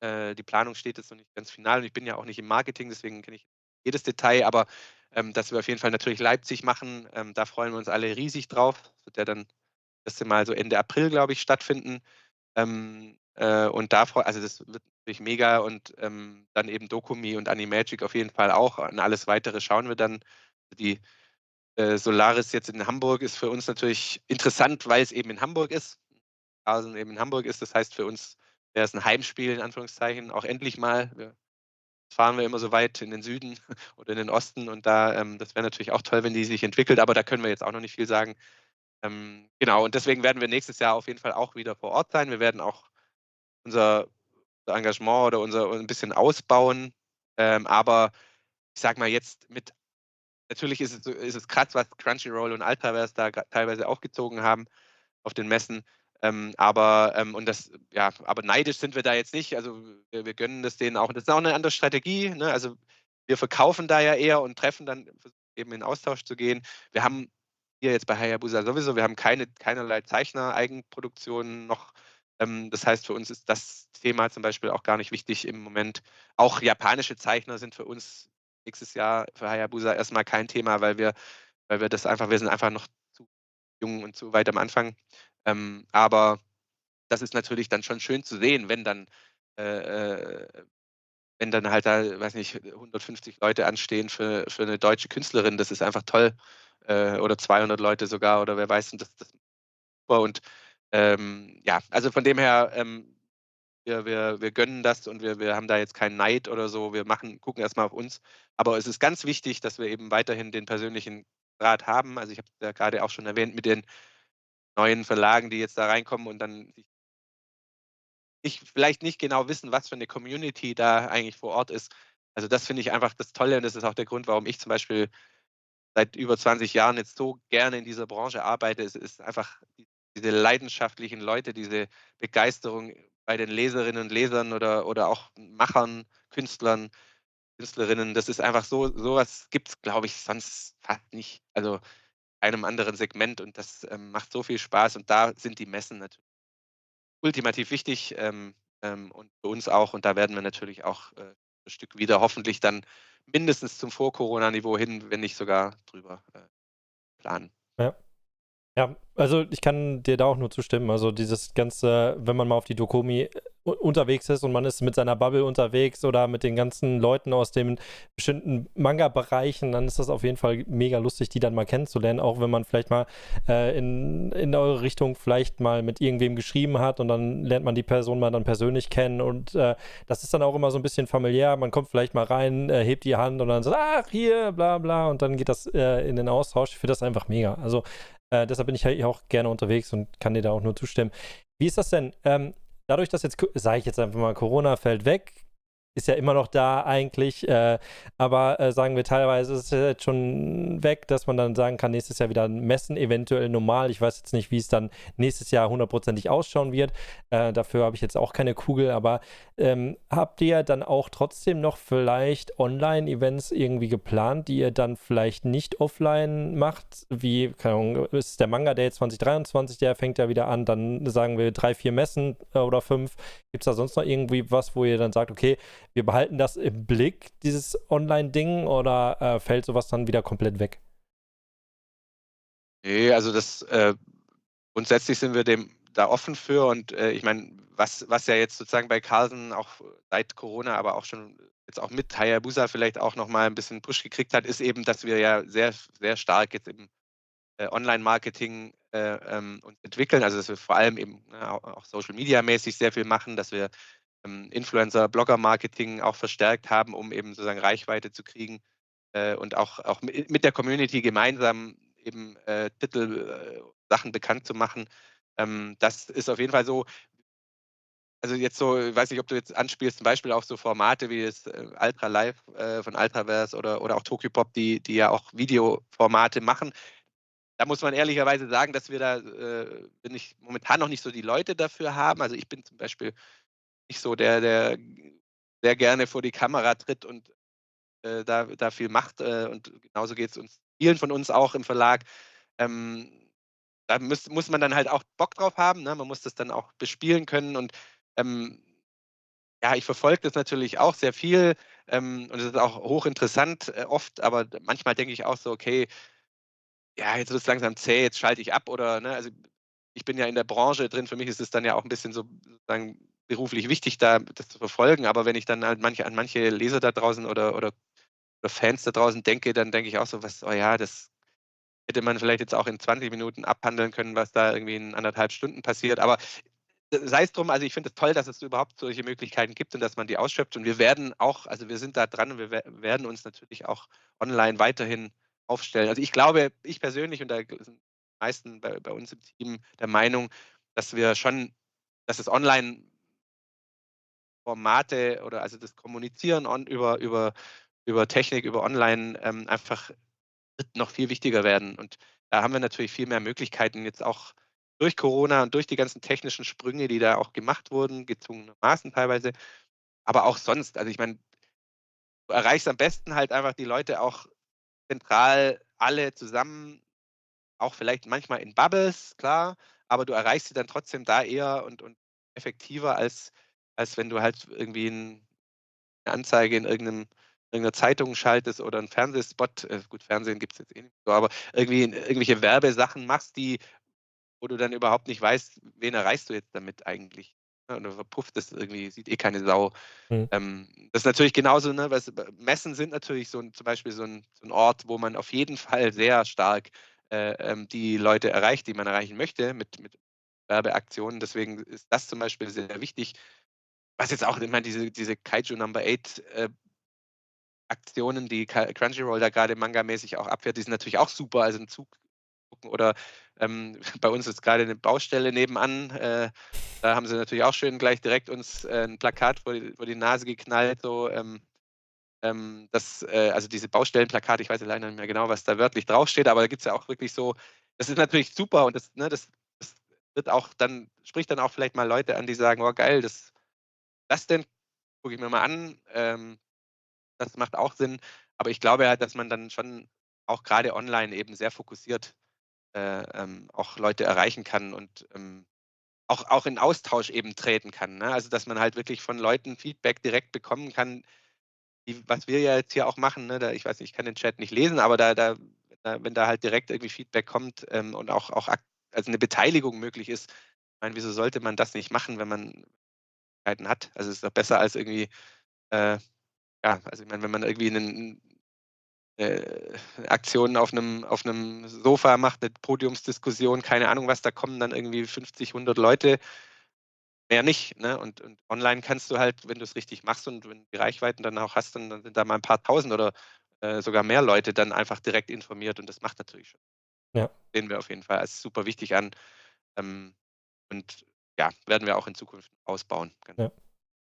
äh, die Planung steht jetzt noch nicht ganz final und ich bin ja auch nicht im Marketing, deswegen kenne ich jedes Detail, aber ähm, dass wir auf jeden Fall natürlich Leipzig machen, ähm, da freuen wir uns alle riesig drauf. Das wird ja dann das Mal so Ende April, glaube ich, stattfinden. Ähm, äh, und da also das wird natürlich mega und ähm, dann eben Dokumi und Animagic auf jeden Fall auch. An alles weitere schauen wir dann. Die Solaris jetzt in Hamburg ist für uns natürlich interessant, weil es eben in Hamburg ist. Also eben in Hamburg ist. Das heißt für uns wäre es ein Heimspiel in Anführungszeichen, auch endlich mal. Wir fahren wir immer so weit in den Süden [laughs] oder in den Osten und da, ähm, das wäre natürlich auch toll, wenn die sich entwickelt, aber da können wir jetzt auch noch nicht viel sagen. Ähm, genau, und deswegen werden wir nächstes Jahr auf jeden Fall auch wieder vor Ort sein. Wir werden auch unser, unser Engagement oder unser ein bisschen ausbauen, ähm, aber ich sage mal jetzt mit, natürlich ist es, ist es krass, was Crunchyroll und Altaverse da teilweise aufgezogen haben auf den Messen. Ähm, aber ähm, und das, ja, aber neidisch sind wir da jetzt nicht. Also wir, wir gönnen das denen auch. Das ist auch eine andere Strategie. Ne? Also wir verkaufen da ja eher und treffen dann eben in Austausch zu gehen. Wir haben hier jetzt bei Hayabusa sowieso, wir haben keine, keinerlei Zeichner-Eigenproduktionen noch. Ähm, das heißt, für uns ist das Thema zum Beispiel auch gar nicht wichtig im Moment. Auch japanische Zeichner sind für uns nächstes Jahr für Hayabusa erstmal kein Thema, weil wir, weil wir das einfach, wir sind einfach noch zu jung und zu weit am Anfang. Ähm, aber das ist natürlich dann schon schön zu sehen, wenn dann, äh, äh wenn dann halt da, weiß nicht, 150 Leute anstehen für, für eine deutsche Künstlerin. Das ist einfach toll. Äh, oder 200 Leute sogar oder wer weiß. Und das, das. Und ähm, ja, also von dem her, ähm, wir, wir, wir gönnen das und wir, wir haben da jetzt keinen Neid oder so. Wir machen, gucken erstmal auf uns. Aber es ist ganz wichtig, dass wir eben weiterhin den persönlichen Draht haben. Also ich habe ja gerade auch schon erwähnt, mit den neuen Verlagen, die jetzt da reinkommen und dann nicht, vielleicht nicht genau wissen, was für eine Community da eigentlich vor Ort ist. Also das finde ich einfach das Tolle und das ist auch der Grund, warum ich zum Beispiel seit über 20 Jahren jetzt so gerne in dieser Branche arbeite. Es ist einfach diese leidenschaftlichen Leute, diese Begeisterung bei den Leserinnen und Lesern oder, oder auch Machern, Künstlern, Künstlerinnen. Das ist einfach so, sowas gibt es, glaube ich, sonst fast nicht. Also einem anderen Segment und das ähm, macht so viel Spaß und da sind die Messen natürlich ultimativ wichtig ähm, ähm, und für uns auch und da werden wir natürlich auch äh, ein Stück wieder hoffentlich dann mindestens zum Vor-Corona-Niveau hin, wenn nicht sogar drüber äh, planen. Ja. Ja, also ich kann dir da auch nur zustimmen. Also dieses ganze, wenn man mal auf die Dokomi unterwegs ist und man ist mit seiner Bubble unterwegs oder mit den ganzen Leuten aus den bestimmten Manga-Bereichen, dann ist das auf jeden Fall mega lustig, die dann mal kennenzulernen, auch wenn man vielleicht mal äh, in, in eure Richtung vielleicht mal mit irgendwem geschrieben hat und dann lernt man die Person mal dann persönlich kennen und äh, das ist dann auch immer so ein bisschen familiär. Man kommt vielleicht mal rein, äh, hebt die Hand und dann sagt, ach, hier, bla bla und dann geht das äh, in den Austausch. Ich finde das einfach mega. Also äh, deshalb bin ich halt auch gerne unterwegs und kann dir da auch nur zustimmen. Wie ist das denn? Ähm, dadurch, dass jetzt, sage ich jetzt einfach mal, Corona fällt weg, ist ja immer noch da eigentlich, äh, aber äh, sagen wir teilweise ist es jetzt schon weg, dass man dann sagen kann, nächstes Jahr wieder messen, eventuell normal. Ich weiß jetzt nicht, wie es dann nächstes Jahr hundertprozentig ausschauen wird. Äh, dafür habe ich jetzt auch keine Kugel, aber ähm, habt ihr dann auch trotzdem noch vielleicht Online-Events irgendwie geplant, die ihr dann vielleicht nicht offline macht? Wie, keine Ahnung, ist der Manga Day 2023, der fängt ja wieder an, dann sagen wir drei, vier Messen äh, oder fünf. Gibt es da sonst noch irgendwie was, wo ihr dann sagt, okay, wir behalten das im Blick, dieses Online-Ding, oder äh, fällt sowas dann wieder komplett weg? Nee, also das äh, grundsätzlich sind wir dem da offen für und äh, ich meine, was, was ja jetzt sozusagen bei Carlsen auch seit Corona, aber auch schon jetzt auch mit Hayabusa vielleicht auch nochmal ein bisschen Push gekriegt hat, ist eben, dass wir ja sehr, sehr stark jetzt im äh, Online-Marketing äh, ähm, uns entwickeln, also dass wir vor allem eben ne, auch Social Media mäßig sehr viel machen, dass wir Influencer, Blogger-Marketing auch verstärkt haben, um eben sozusagen Reichweite zu kriegen äh, und auch, auch mit der Community gemeinsam eben äh, Titel, äh, Sachen bekannt zu machen. Ähm, das ist auf jeden Fall so. Also jetzt so, ich weiß nicht, ob du jetzt anspielst, zum Beispiel auch so Formate wie das äh, Ultra Live äh, von Ultraverse oder, oder auch Tokyo Pop, die, die ja auch Videoformate machen. Da muss man ehrlicherweise sagen, dass wir da äh, bin ich momentan noch nicht so die Leute dafür haben. Also ich bin zum Beispiel nicht so der, der sehr gerne vor die Kamera tritt und äh, da, da viel macht. Äh, und genauso geht es uns vielen von uns auch im Verlag. Ähm, da muss, muss man dann halt auch Bock drauf haben. Ne? Man muss das dann auch bespielen können. Und ähm, ja, ich verfolge das natürlich auch sehr viel ähm, und es ist auch hochinteressant äh, oft, aber manchmal denke ich auch so, okay, ja, jetzt wird es langsam zäh, jetzt schalte ich ab oder, ne, also ich bin ja in der Branche drin, für mich ist es dann ja auch ein bisschen so sozusagen beruflich wichtig, da das zu verfolgen. Aber wenn ich dann halt manche, an manche Leser da draußen oder, oder, oder Fans da draußen denke, dann denke ich auch so, was, oh ja, das hätte man vielleicht jetzt auch in 20 Minuten abhandeln können, was da irgendwie in anderthalb Stunden passiert. Aber äh, sei es drum, also ich finde es toll, dass es überhaupt solche Möglichkeiten gibt und dass man die ausschöpft. Und wir werden auch, also wir sind da dran und wir werden uns natürlich auch online weiterhin aufstellen. Also ich glaube, ich persönlich und da sind die meisten bei, bei uns im Team der Meinung, dass wir schon, dass es online Formate oder also das Kommunizieren on, über, über, über Technik, über Online ähm, einfach wird noch viel wichtiger werden. Und da haben wir natürlich viel mehr Möglichkeiten jetzt auch durch Corona und durch die ganzen technischen Sprünge, die da auch gemacht wurden, gezwungenermaßen teilweise, aber auch sonst. Also ich meine, du erreichst am besten halt einfach die Leute auch zentral alle zusammen, auch vielleicht manchmal in Bubbles, klar, aber du erreichst sie dann trotzdem da eher und, und effektiver als als wenn du halt irgendwie eine Anzeige in irgendeinem, irgendeiner Zeitung schaltest oder einen Fernsehspot, äh, gut, Fernsehen gibt es jetzt eh nicht so, aber irgendwie irgendwelche Werbesachen machst, die, wo du dann überhaupt nicht weißt, wen erreichst du jetzt damit eigentlich. Ne? Du verpufft das irgendwie, sieht eh keine Sau. Mhm. Ähm, das ist natürlich genauso, ne, was, Messen sind natürlich so ein, zum Beispiel so ein, so ein Ort, wo man auf jeden Fall sehr stark äh, ähm, die Leute erreicht, die man erreichen möchte mit, mit Werbeaktionen. Deswegen ist das zum Beispiel sehr wichtig, was jetzt auch immer diese, diese Kaiju Number 8 äh, Aktionen, die Crunchyroll da gerade manga-mäßig auch abfährt, die sind natürlich auch super. Also ein Zug gucken oder ähm, [laughs] bei uns ist gerade eine Baustelle nebenan. Äh, da haben sie natürlich auch schön gleich direkt uns äh, ein Plakat vor die, vor die, Nase geknallt. So, ähm, ähm, das, äh, also diese Baustellenplakate, ich weiß leider nicht mehr genau, was da wörtlich draufsteht, aber da gibt es ja auch wirklich so, das ist natürlich super und das, ne, das, das wird auch dann, spricht dann auch vielleicht mal Leute an, die sagen, oh geil, das das denn? Gucke ich mir mal an. Ähm, das macht auch Sinn. Aber ich glaube halt, dass man dann schon auch gerade online eben sehr fokussiert äh, ähm, auch Leute erreichen kann und ähm, auch, auch in Austausch eben treten kann. Ne? Also dass man halt wirklich von Leuten Feedback direkt bekommen kann, die, was wir ja jetzt hier auch machen. Ne? Da, ich weiß nicht, ich kann den Chat nicht lesen, aber da, da, wenn da halt direkt irgendwie Feedback kommt ähm, und auch, auch also eine Beteiligung möglich ist, ich meine, wieso sollte man das nicht machen, wenn man Möglichkeiten hat. Also es ist doch besser als irgendwie, äh, ja, also ich meine, wenn man irgendwie einen äh, Aktionen auf einem, auf einem Sofa macht, eine Podiumsdiskussion, keine Ahnung was, da kommen dann irgendwie 50, 100 Leute, mehr nicht. Ne? Und, und online kannst du halt, wenn du es richtig machst und wenn du die Reichweiten dann auch hast, dann, dann sind da mal ein paar tausend oder äh, sogar mehr Leute dann einfach direkt informiert und das macht natürlich schon. Ja. Sehen wir auf jeden Fall als super wichtig an. Ähm, und ja, werden wir auch in Zukunft ausbauen. Genau. Ja.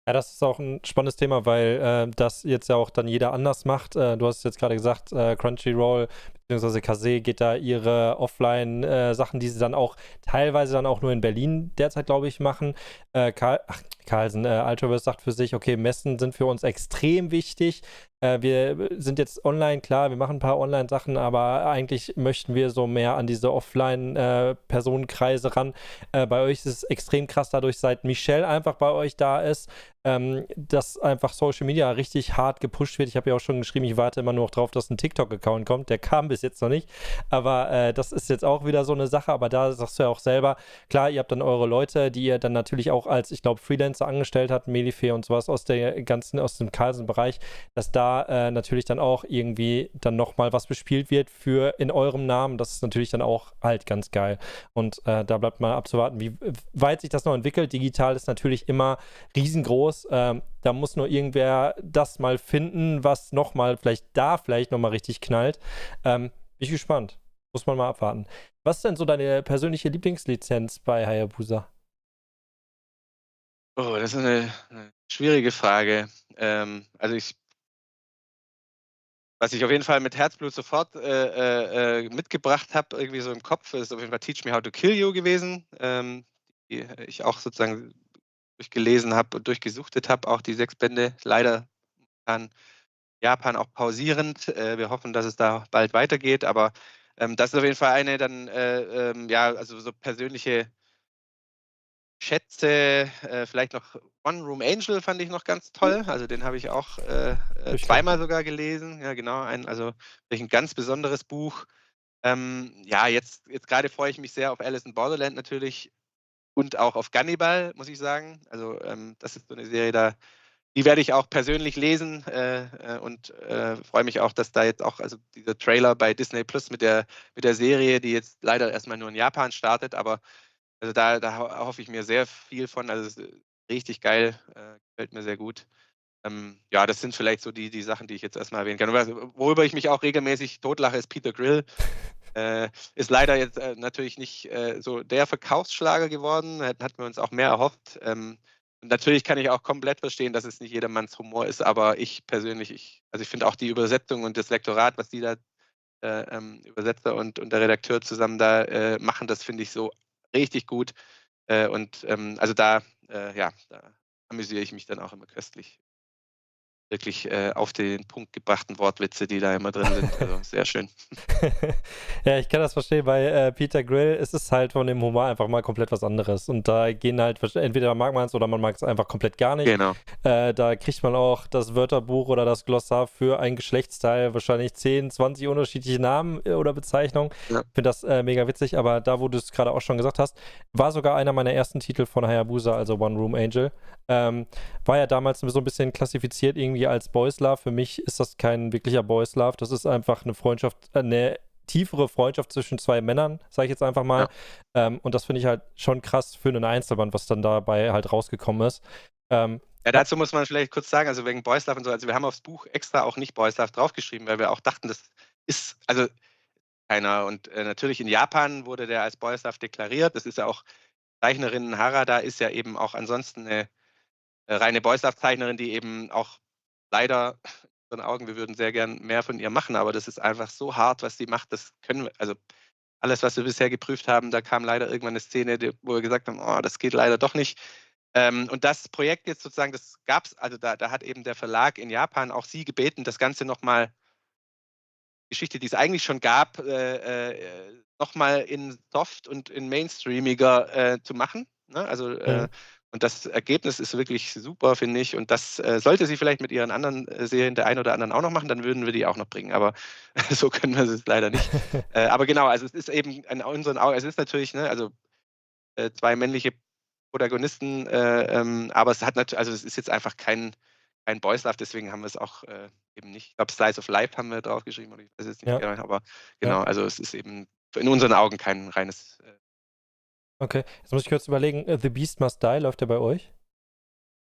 Ja, das ist auch ein spannendes Thema, weil äh, das jetzt ja auch dann jeder anders macht. Äh, du hast jetzt gerade gesagt, äh, Crunchyroll bzw. Kase geht da ihre Offline-Sachen, die sie dann auch teilweise dann auch nur in Berlin derzeit, glaube ich, machen. Äh, ach, Carlsen, äh, Ultraverse sagt für sich, okay, Messen sind für uns extrem wichtig. Äh, wir sind jetzt online, klar, wir machen ein paar Online-Sachen, aber eigentlich möchten wir so mehr an diese Offline-Personenkreise äh, ran. Äh, bei euch ist es extrem krass, dadurch, seit Michelle einfach bei euch da ist, ähm, dass einfach Social Media richtig hart gepusht wird. Ich habe ja auch schon geschrieben, ich warte immer nur noch drauf, dass ein TikTok-Account kommt. Der kam bis jetzt noch nicht, aber äh, das ist jetzt auch wieder so eine Sache. Aber da sagst du ja auch selber, klar, ihr habt dann eure Leute, die ihr dann natürlich auch als, ich glaube, Freelancer angestellt habt, Medifair und sowas aus der ganzen, aus dem Carlsen-Bereich, dass da äh, natürlich dann auch irgendwie dann nochmal was bespielt wird für in eurem Namen. Das ist natürlich dann auch halt ganz geil. Und äh, da bleibt mal abzuwarten, wie weit sich das noch entwickelt. Digital ist natürlich immer riesengroß. Ähm, da muss nur irgendwer das mal finden, was nochmal vielleicht da vielleicht nochmal richtig knallt. Ähm, bin ich gespannt. Muss man mal abwarten. Was ist denn so deine persönliche Lieblingslizenz bei Hayabusa? Oh, das ist eine, eine schwierige Frage. Ähm, also ich was ich auf jeden Fall mit Herzblut sofort äh, äh, äh mitgebracht habe, irgendwie so im Kopf, ist auf jeden Fall Teach Me How to Kill You gewesen, ähm, die ich auch sozusagen durchgelesen habe und durchgesuchtet habe, auch die sechs Bände leider an Japan auch pausierend. Äh, wir hoffen, dass es da bald weitergeht, aber ähm, das ist auf jeden Fall eine dann, äh, ähm, ja, also so persönliche schätze äh, vielleicht noch One Room Angel fand ich noch ganz toll. Also den habe ich auch äh, äh zweimal sogar gelesen. Ja, genau. Ein, also ein ganz besonderes Buch. Ähm, ja, jetzt, jetzt gerade freue ich mich sehr auf Alice in Borderland natürlich und auch auf Gannibal, muss ich sagen. Also ähm, das ist so eine Serie, da die werde ich auch persönlich lesen äh, äh und äh, freue mich auch, dass da jetzt auch, also dieser Trailer bei Disney Plus mit der, mit der Serie, die jetzt leider erstmal nur in Japan startet, aber also da, da hoffe ich mir sehr viel von. Also ist richtig geil, äh, gefällt mir sehr gut. Ähm, ja, das sind vielleicht so die, die Sachen, die ich jetzt erstmal erwähnen kann. Worüber ich mich auch regelmäßig totlache, ist Peter Grill. [laughs] Äh, ist leider jetzt äh, natürlich nicht äh, so der Verkaufsschlager geworden. Hätten wir uns auch mehr erhofft. Ähm, natürlich kann ich auch komplett verstehen, dass es nicht jedermanns Humor ist, aber ich persönlich, ich, also ich finde auch die Übersetzung und das Lektorat, was die da äh, ähm, Übersetzer und, und der Redakteur zusammen da äh, machen, das finde ich so richtig gut. Äh, und ähm, also da, äh, ja, da amüsiere ich mich dann auch immer köstlich wirklich äh, auf den Punkt gebrachten Wortwitze, die da immer drin sind. [laughs] Also sehr schön. [laughs] ja, ich kann das verstehen. Bei äh, Peter Grill ist es halt von dem Humor einfach mal komplett was anderes. Und da gehen halt, entweder mag man es oder man mag es einfach komplett gar nicht. Genau. Äh, da kriegt man auch das Wörterbuch oder das Glossar für ein Geschlechtsteil wahrscheinlich 10, 20 unterschiedliche Namen äh, oder Bezeichnungen. Ja. Ich finde das äh, mega witzig, aber da, wo du es gerade auch schon gesagt hast, war sogar einer meiner ersten Titel von Hayabusa, also One Room Angel. Ähm, war ja damals so ein bisschen klassifiziert irgendwie irgendwie als Boys Love. Für mich ist das kein wirklicher Boys Love. Das ist einfach eine Freundschaft, äh, eine tiefere Freundschaft zwischen zwei Männern, sage ich jetzt einfach mal. Ja. Ähm, und das finde ich halt schon krass für einen Einzelband, was dann dabei halt rausgekommen ist. Ähm, ja, dazu muss man vielleicht kurz sagen, also wegen Boys Love und so, also wir haben aufs Buch extra auch nicht Boys Love draufgeschrieben, weil wir auch dachten, das ist, also keiner. Und äh, natürlich in Japan wurde der als Boys Love deklariert. Das ist ja auch, Zeichnerin Harada ist ja eben auch ansonsten eine äh, reine Boys Love Zeichnerin, die eben auch leider [laughs] in unseren Augen, wir würden sehr gern mehr von ihr machen, aber das ist einfach so hart, was sie macht, das können wir, also alles, was wir bisher geprüft haben, da kam leider irgendwann eine Szene, wo wir gesagt haben, oh, das geht leider doch nicht. Ähm, und das Projekt jetzt sozusagen, das gab es, also da, da hat eben der Verlag in Japan auch sie gebeten, das Ganze nochmal, Geschichte, die es eigentlich schon gab, äh, äh, nochmal in Soft und in Mainstreamiger äh, zu machen. Ne? Also äh. Und das Ergebnis ist wirklich super, finde ich. Und das äh, sollte sie vielleicht mit ihren anderen äh, Serien der einen oder anderen auch noch machen, dann würden wir die auch noch bringen. Aber [laughs] so können wir es leider nicht. [laughs] äh, aber genau, also es ist eben in unseren Augen, es ist natürlich, ne, also äh, zwei männliche Protagonisten, äh, ähm, aber es hat natürlich, also es ist jetzt einfach kein, kein Boys Love, deswegen haben wir es auch äh, eben nicht. Ich glaube, Slice of Life haben wir draufgeschrieben, oder ich weiß jetzt nicht Ja. genau, aber genau, Ja. also es ist eben in unseren Augen kein reines. Äh, Okay, jetzt muss ich kurz überlegen, äh, The Beast Must Die läuft der bei euch?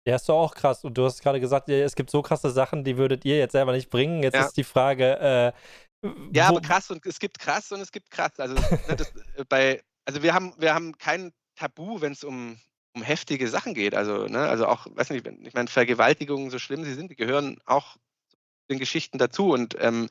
Der ist doch auch krass. Und du hast gerade gesagt, es gibt so krasse Sachen, die würdet ihr jetzt selber nicht bringen. Jetzt Ja. ist die Frage, äh, ja, aber krass und es gibt krass und es gibt krass. Also, ne, das, äh, bei, also wir haben, wir haben kein Tabu, wenn es um, um heftige Sachen geht. Also, ne, also auch, weiß nicht, wenn, ich meine, Vergewaltigungen, so schlimm sie sind, die gehören auch den Geschichten dazu. Und ähm,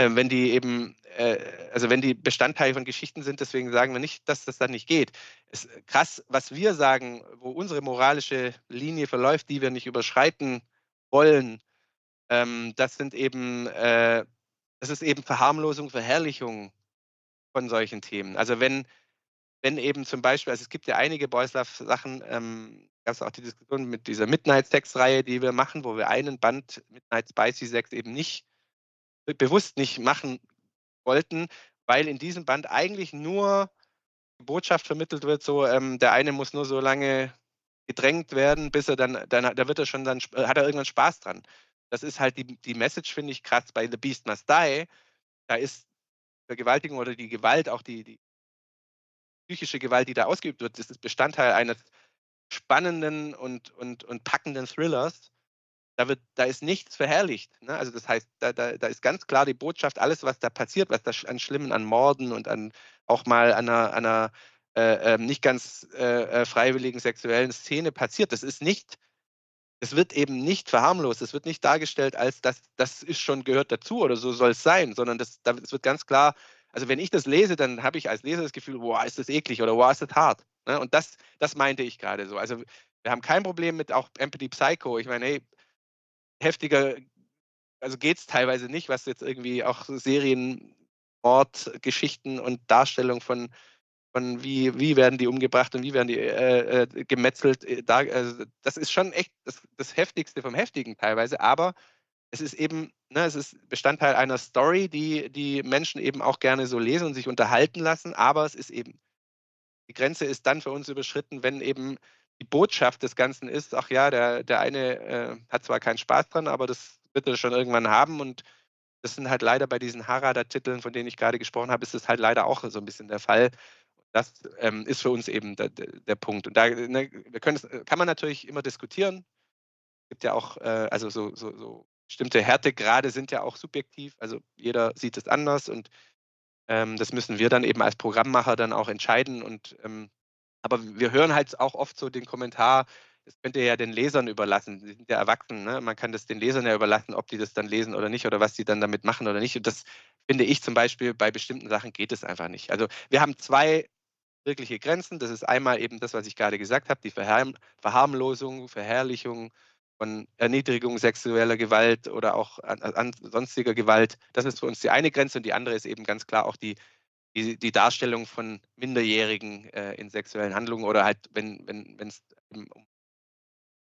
ähm, wenn die eben, äh, also wenn die Bestandteil von Geschichten sind, deswegen sagen wir nicht, dass das dann nicht geht. Es, krass, was wir sagen, wo unsere moralische Linie verläuft, die wir nicht überschreiten wollen, ähm, das sind eben, äh, das ist eben Verharmlosung, Verherrlichung von solchen Themen. Also wenn, wenn eben zum Beispiel, also es gibt ja einige Boys Love Sachen, ähm, gab es auch die Diskussion mit dieser Midnight Sex Reihe, die wir machen, wo wir einen Band Midnight Spicy Sex eben nicht bewusst nicht machen wollten, weil in diesem Band eigentlich nur die Botschaft vermittelt wird, so ähm, der eine muss nur so lange gedrängt werden, bis er dann, dann da wird er schon dann hat er irgendwann Spaß dran. Das ist halt die, die Message, finde ich, krass. Bei The Beast Must Die, da ist Vergewaltigung oder die Gewalt, auch die, die psychische Gewalt, die da ausgeübt wird, das ist Bestandteil eines spannenden und, und, und packenden Thrillers. Da, wird, da ist nichts verherrlicht. Ne? Also das heißt, da, da, da ist ganz klar die Botschaft, alles, was da passiert, was da an Schlimmen, an Morden und an auch mal an einer, einer äh, ähm, nicht ganz äh, äh, freiwilligen sexuellen Szene passiert, das ist nicht, es wird eben nicht verharmlost, es wird nicht dargestellt als das, das ist schon gehört dazu oder so soll es sein, sondern das, da, es wird ganz klar, also wenn ich das lese, dann habe ich als Leser das Gefühl, wow, ist das eklig oder wow, ist das hart. Ne? Und das, das meinte ich gerade so. Also wir haben kein Problem mit auch Empathy Psycho. Ich meine, hey, heftiger, also geht es teilweise nicht, was jetzt irgendwie auch so Serienmordgeschichten und Darstellung von, von wie, wie werden die umgebracht und wie werden die äh, äh, gemetzelt. äh, Da, also das ist schon echt das, das Heftigste vom Heftigen teilweise, aber es ist eben, ne, es ist Bestandteil einer Story, die die Menschen eben auch gerne so lesen und sich unterhalten lassen, aber es ist eben, die Grenze ist dann für uns überschritten, wenn eben die Botschaft des Ganzen ist, ach ja, der, der eine äh, hat zwar keinen Spaß dran, aber das wird er schon irgendwann haben und das sind halt leider bei diesen Harada-Titeln, von denen ich gerade gesprochen habe, ist das halt leider auch so ein bisschen der Fall. Das ähm, ist für uns eben der, der, Punkt. Und da ne, wir können es, kann man natürlich immer diskutieren. Es gibt ja auch, äh, also so, so, so bestimmte Härtegrade sind ja auch subjektiv. Also jeder sieht es anders und ähm, das müssen wir dann eben als Programmmacher dann auch entscheiden. Und ähm, aber wir hören halt auch oft so den Kommentar, das könnt ihr ja den Lesern überlassen. Sie sind ja erwachsen, ne? Man kann das den Lesern ja überlassen, ob die das dann lesen oder nicht oder was sie dann damit machen oder nicht. Und das finde ich zum Beispiel bei bestimmten Sachen geht es einfach nicht. Also wir haben zwei wirkliche Grenzen. Das ist einmal eben das, was ich gerade gesagt habe, die Verharm Verharmlosung, Verherrlichung von Erniedrigung sexueller Gewalt oder auch an, an sonstiger Gewalt. Das ist für uns die eine Grenze und die andere ist eben ganz klar auch die, die, die Darstellung von Minderjährigen äh, in sexuellen Handlungen oder halt, wenn wenn wenn, es um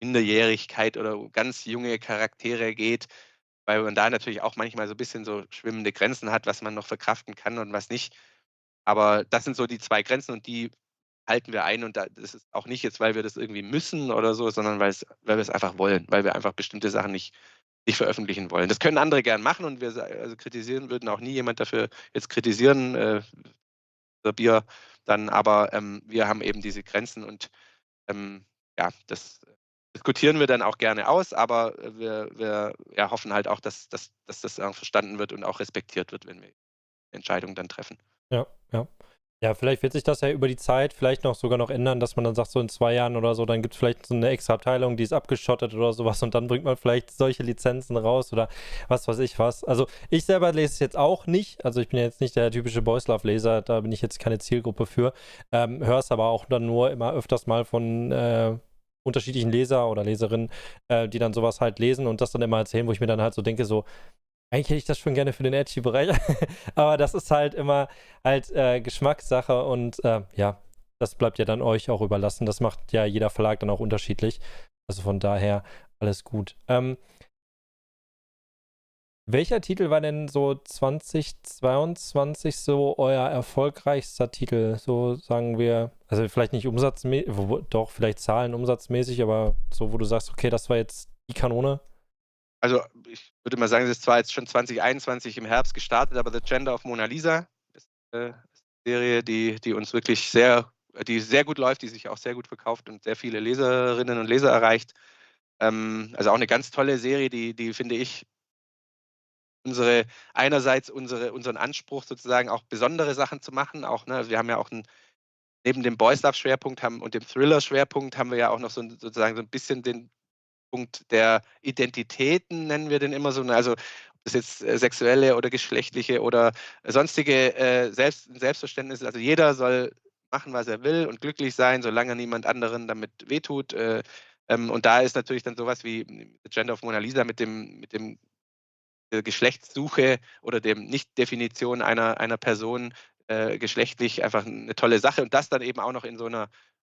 Minderjährigkeit oder ganz junge Charaktere geht, weil man da natürlich auch manchmal so ein bisschen so schwimmende Grenzen hat, was man noch verkraften kann und was nicht. Aber das sind so die zwei Grenzen und die halten wir ein und da, das ist auch nicht jetzt, weil wir das irgendwie müssen oder so, sondern weil, es, weil wir es einfach wollen, weil wir einfach bestimmte Sachen nicht, nicht veröffentlichen wollen. Das können andere gern machen und wir also kritisieren würden auch nie jemand dafür jetzt kritisieren, äh, Bier dann, aber ähm, wir haben eben diese Grenzen und ähm, ja, das diskutieren wir dann auch gerne aus, aber wir, wir ja, hoffen halt auch, dass, dass, dass das verstanden wird und auch respektiert wird, wenn wir Entscheidungen dann treffen. Ja, ja. Ja, vielleicht wird sich das ja über die Zeit vielleicht noch sogar noch ändern, dass man dann sagt, so in zwei Jahren oder so, dann gibt es vielleicht so eine extra Abteilung, die ist abgeschottet oder sowas und dann bringt man vielleicht solche Lizenzen raus oder was weiß ich was. Also ich selber lese es jetzt auch nicht, also ich bin jetzt nicht der typische Boys Love Leser, da bin ich jetzt keine Zielgruppe für, ähm, höre es aber auch dann nur immer öfters mal von äh, unterschiedlichen Leser oder Leserinnen, äh, die dann sowas halt lesen und das dann immer erzählen, wo ich mir dann halt so denke, so, eigentlich hätte ich das schon gerne für den Edgy-Bereich, [laughs] aber das ist halt immer halt äh, Geschmackssache und äh, ja, das bleibt ja dann euch auch überlassen. Das macht ja jeder Verlag dann auch unterschiedlich. Also von daher alles gut. Ähm, welcher Titel war denn so 2022 so euer erfolgreichster Titel? So sagen wir Also vielleicht nicht umsatzmäßig, doch vielleicht Zahlen umsatzmäßig, aber so, wo du sagst, okay, das war jetzt die Kanone? Also ich würde mal sagen, es ist zwar jetzt schon 2021 im Herbst gestartet, aber The Gender of Mona Lisa ist eine Serie, die, die uns wirklich sehr, die sehr gut läuft, die sich auch sehr gut verkauft und sehr viele Leserinnen und Leser erreicht. Ähm, also auch eine ganz tolle Serie, die, die finde ich unsere einerseits unsere, unseren Anspruch sozusagen auch besondere Sachen zu machen. Auch, ne, also wir haben ja auch ein, neben dem Boys Love Schwerpunkt haben und dem Thriller Schwerpunkt haben wir ja auch noch so sozusagen so ein bisschen den Punkt der Identitäten, nennen wir den immer so. Ne, also ob das jetzt äh, sexuelle oder geschlechtliche oder sonstige äh, Selbst, Selbstverständnisse. Also jeder soll machen, was er will und glücklich sein, solange niemand anderen damit wehtut. Äh, ähm, und da ist natürlich dann sowas wie The Gender of Mona Lisa mit dem, mit dem äh, Geschlechtssuche oder dem Nicht-Definition einer, einer Person äh, geschlechtlich einfach eine tolle Sache. Und das dann eben auch noch in so einer,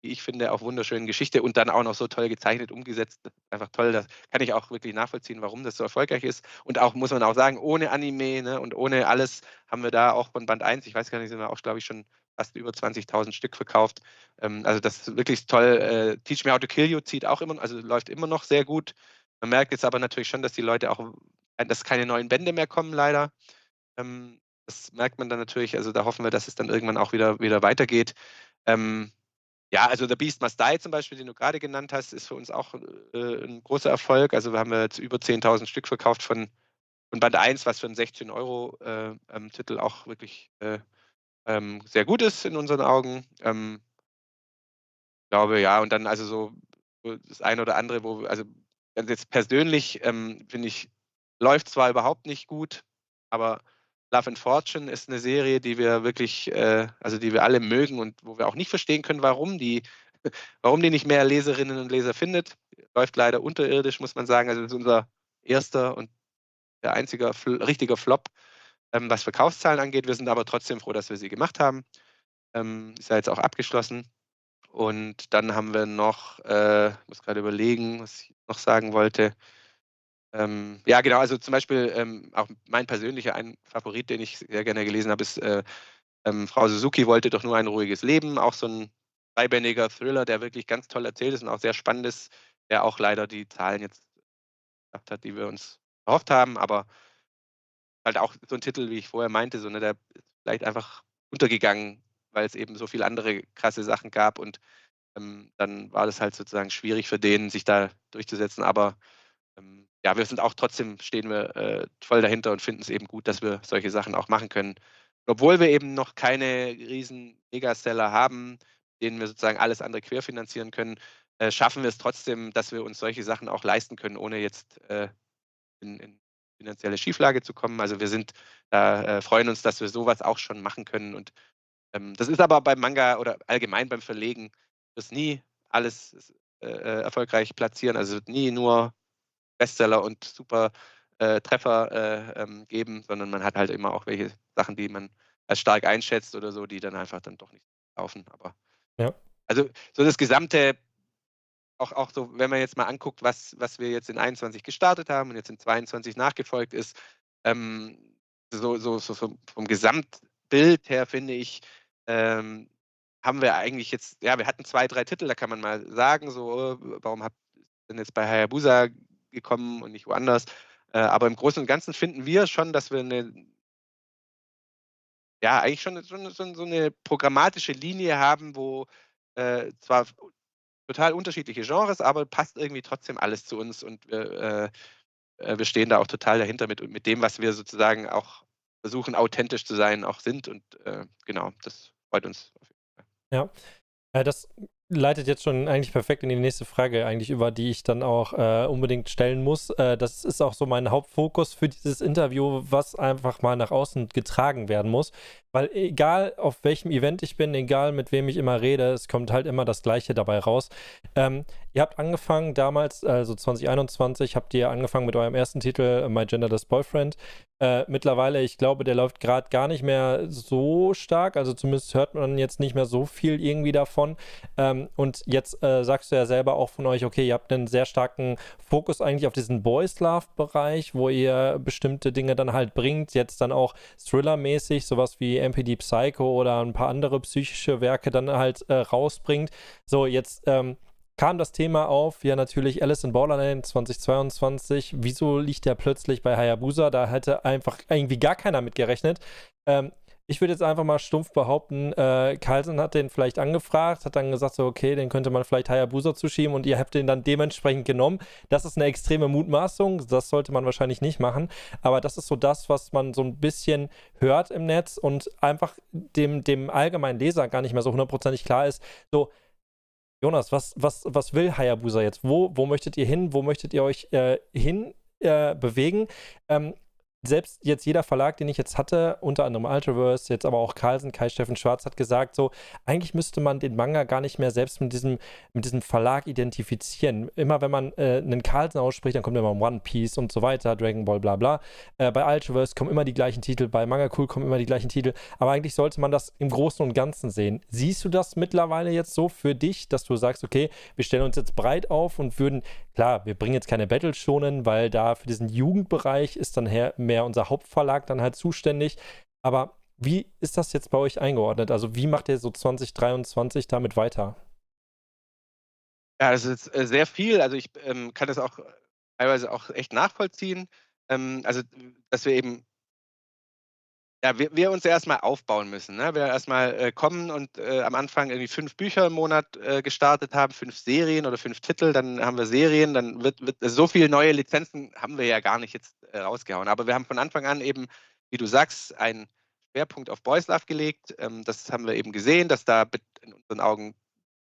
ich finde, auch wunderschönen Geschichte und dann auch noch so toll gezeichnet, umgesetzt. Einfach toll. Das kann ich auch wirklich nachvollziehen, warum das so erfolgreich ist. Und auch, muss man auch sagen, ohne Anime ne, und ohne alles haben wir da auch von Band 1, ich weiß gar nicht, sind wir auch, glaube ich, schon fast über 20.000 Stück verkauft. Ähm, also das ist wirklich toll. Äh, Teach Me How to Kill You zieht auch immer, also läuft immer noch sehr gut. Man merkt jetzt aber natürlich schon, dass die Leute auch, äh, dass keine neuen Bände mehr kommen, leider. Ähm, das merkt man dann natürlich. Also da hoffen wir, dass es dann irgendwann auch wieder, wieder weitergeht. Ähm, ja, also The Beast Must Die zum Beispiel, den du gerade genannt hast, ist für uns auch äh, ein großer Erfolg. Also wir haben jetzt über 10.000 Stück verkauft von, von Band 1, was für einen 16-Euro-Titel äh, auch wirklich äh, ähm, sehr gut ist in unseren Augen. Ähm, ich glaube, ja, und dann also so, das eine oder andere, wo, also jetzt persönlich ähm, finde ich, läuft zwar überhaupt nicht gut, aber Love and Fortune ist eine Serie, die wir wirklich, äh, also die wir alle mögen und wo wir auch nicht verstehen können, warum die, [laughs] warum die nicht mehr Leserinnen und Leser findet. Läuft leider unterirdisch, muss man sagen. Also das ist unser erster und der einzige richtiger Flop ähm, was Verkaufszahlen angeht. Wir sind aber trotzdem froh, dass wir sie gemacht haben. Ähm, ist ja jetzt auch abgeschlossen. Und dann haben wir noch, äh, ich muss gerade überlegen, was ich noch sagen wollte. Ähm, ja, genau, also zum Beispiel ähm, auch mein persönlicher ein Favorit, den ich sehr gerne gelesen habe, ist äh, ähm, Frau Suzuki wollte doch nur ein ruhiges Leben. Auch so ein dreibändiger Thriller, der wirklich ganz toll erzählt ist und auch sehr spannend ist, der auch leider die Zahlen jetzt gehabt hat, die wir uns erhofft haben. Aber halt auch so ein Titel, wie ich vorher meinte, so, ne, der ist vielleicht einfach untergegangen, weil es eben so viele andere krasse Sachen gab und ähm, dann war das halt sozusagen schwierig für den, sich da durchzusetzen. Aber ähm, ja, wir sind auch trotzdem, stehen wir äh, voll dahinter und finden es eben gut, dass wir solche Sachen auch machen können. obwohl wir eben noch keine riesen Megaseller haben, denen wir sozusagen alles andere querfinanzieren können, äh, schaffen wir es trotzdem, dass wir uns solche Sachen auch leisten können, ohne jetzt äh, in, in finanzielle Schieflage zu kommen. Also wir sind, äh, freuen uns, dass wir sowas auch schon machen können. Und ähm, das ist aber beim Manga oder allgemein beim Verlegen, das nie alles äh, äh, erfolgreich platzieren. Also wird nie nur Bestseller und super äh, Treffer äh, ähm, geben, sondern man hat halt immer auch welche Sachen, die man als stark einschätzt oder so, die dann einfach dann doch nicht laufen. Aber ja. also so das gesamte auch, auch so, wenn man jetzt mal anguckt, was, was wir jetzt in 21 gestartet haben und jetzt in 22 nachgefolgt ist, ähm, so, so, so vom Gesamtbild her finde ich, ähm, haben wir eigentlich jetzt, ja, wir hatten zwei, drei Titel, da kann man mal sagen, so, warum habt ihr denn jetzt bei Hayabusa gekommen und nicht woanders? Äh, aber im Großen und Ganzen finden wir schon, dass wir eine, ja, eigentlich schon so, so, so eine programmatische Linie haben, wo äh, zwar total unterschiedliche Genres, aber passt irgendwie trotzdem alles zu uns und wir, äh, äh, wir stehen da auch total dahinter mit, mit dem, was wir sozusagen auch versuchen, authentisch zu sein, auch sind. Und äh, genau, das freut uns auf jeden Fall. Ja. Äh, das leitet jetzt schon eigentlich perfekt in die nächste Frage eigentlich über, die ich dann auch äh, unbedingt stellen muss. Äh, das ist auch so mein Hauptfokus für dieses Interview, was einfach mal nach außen getragen werden muss. Weil egal auf welchem Event ich bin, egal mit wem ich immer rede, es kommt halt immer das Gleiche dabei raus. Ähm, ihr habt angefangen damals, also 2021, habt ihr angefangen mit eurem ersten Titel My Genderless Boyfriend. Äh, mittlerweile, ich glaube, der läuft gerade gar nicht mehr so stark. Also zumindest hört man jetzt nicht mehr so viel irgendwie davon. Ähm, und jetzt äh, sagst du ja selber auch von euch, okay, ihr habt einen sehr starken Fokus eigentlich auf diesen Boys Love-Bereich, wo ihr bestimmte Dinge dann halt bringt. Jetzt dann auch Thriller-mäßig, sowas wie MPD Psycho oder ein paar andere psychische Werke dann halt äh, rausbringt. So, jetzt ähm, kam das Thema auf, ja natürlich Alice in Borderland 2022. Wieso liegt der plötzlich bei Hayabusa? Da hätte einfach irgendwie gar keiner mit gerechnet. Ähm, ich würde jetzt einfach mal stumpf behaupten, äh, Carlsen hat den vielleicht angefragt, hat dann gesagt, so, okay, den könnte man vielleicht Hayabusa zuschieben und ihr habt den dann dementsprechend genommen. Das ist eine extreme Mutmaßung, das sollte man wahrscheinlich nicht machen, aber das ist so das, was man so ein bisschen hört im Netz und einfach dem, dem allgemeinen Leser gar nicht mehr so hundertprozentig klar ist, so, Jonas, was, was, was will Hayabusa jetzt? Wo, wo möchtet ihr hin? Wo möchtet ihr euch äh, hin äh, bewegen? Ähm, selbst jetzt jeder Verlag, den ich jetzt hatte, unter anderem Ultraverse, jetzt aber auch Carlsen, Kai Steffen Schwarz, hat gesagt, so, eigentlich müsste man den Manga gar nicht mehr selbst mit diesem, mit diesem Verlag identifizieren. Immer wenn man äh, einen Carlsen ausspricht, dann kommt immer One Piece und so weiter, Dragon Ball, bla bla. Äh, bei Ultraverse kommen immer die gleichen Titel, bei Manga Cool kommen immer die gleichen Titel, aber eigentlich sollte man das im Großen und Ganzen sehen. Siehst du das mittlerweile jetzt so für dich, dass du sagst, okay, wir stellen uns jetzt breit auf und würden, klar, wir bringen jetzt keine Battle schonen, weil da für diesen Jugendbereich ist dann her mehr unser Hauptverlag dann halt zuständig. Aber wie ist das jetzt bei euch eingeordnet? Also wie macht ihr so 2023 damit weiter? Ja, das ist äh, sehr viel. Also ich ähm, kann das auch teilweise auch echt nachvollziehen. Ähm, also, dass wir eben ja, wir, wir uns erstmal aufbauen müssen. Ne? Wir erstmal äh, kommen und äh, am Anfang irgendwie fünf Bücher im Monat äh, gestartet haben, fünf Serien oder fünf Titel, dann haben wir Serien, dann wird, wird so viele neue Lizenzen haben wir ja gar nicht jetzt äh, rausgehauen. Aber wir haben von Anfang an eben, wie du sagst, einen Schwerpunkt auf Boys Love gelegt. Ähm, das haben wir eben gesehen, dass da in unseren Augen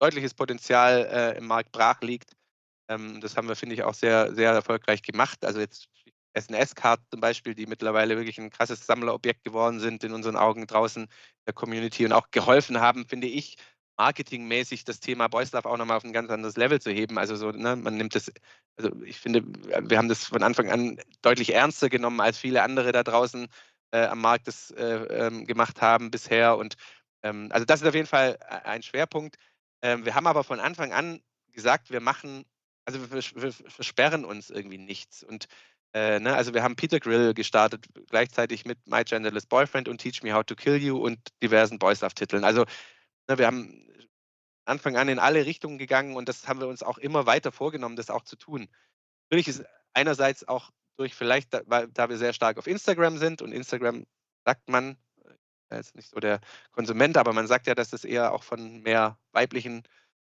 deutliches Potenzial äh, im Markt brach liegt. Ähm, das haben wir, finde ich, auch sehr, sehr erfolgreich gemacht. Also jetzt SNS-Karten zum Beispiel, die mittlerweile wirklich ein krasses Sammlerobjekt geworden sind in unseren Augen draußen der Community und auch geholfen haben, finde ich, marketingmäßig das Thema Boys Love auch nochmal auf ein ganz anderes Level zu heben. Also so, ne, man nimmt das, also ich finde, wir haben das von Anfang an deutlich ernster genommen, als viele andere da draußen äh, am Markt das äh, ähm, gemacht haben bisher. Und ähm, also das ist auf jeden Fall ein Schwerpunkt. Ähm, wir haben aber von Anfang an gesagt, wir machen, also wir, wir versperren uns irgendwie nichts. Und äh, ne, also wir haben Peter Grill gestartet, gleichzeitig mit My Genderless Boyfriend und Teach Me How to Kill You und diversen Boys Love Titeln. Also ne, wir haben Anfang an in alle Richtungen gegangen und das haben wir uns auch immer weiter vorgenommen, das auch zu tun. Natürlich ist einerseits auch durch vielleicht, da, weil, da wir sehr stark auf Instagram sind und Instagram sagt man, äh, ist nicht so der Konsument, aber man sagt ja, dass das eher auch von mehr weiblichen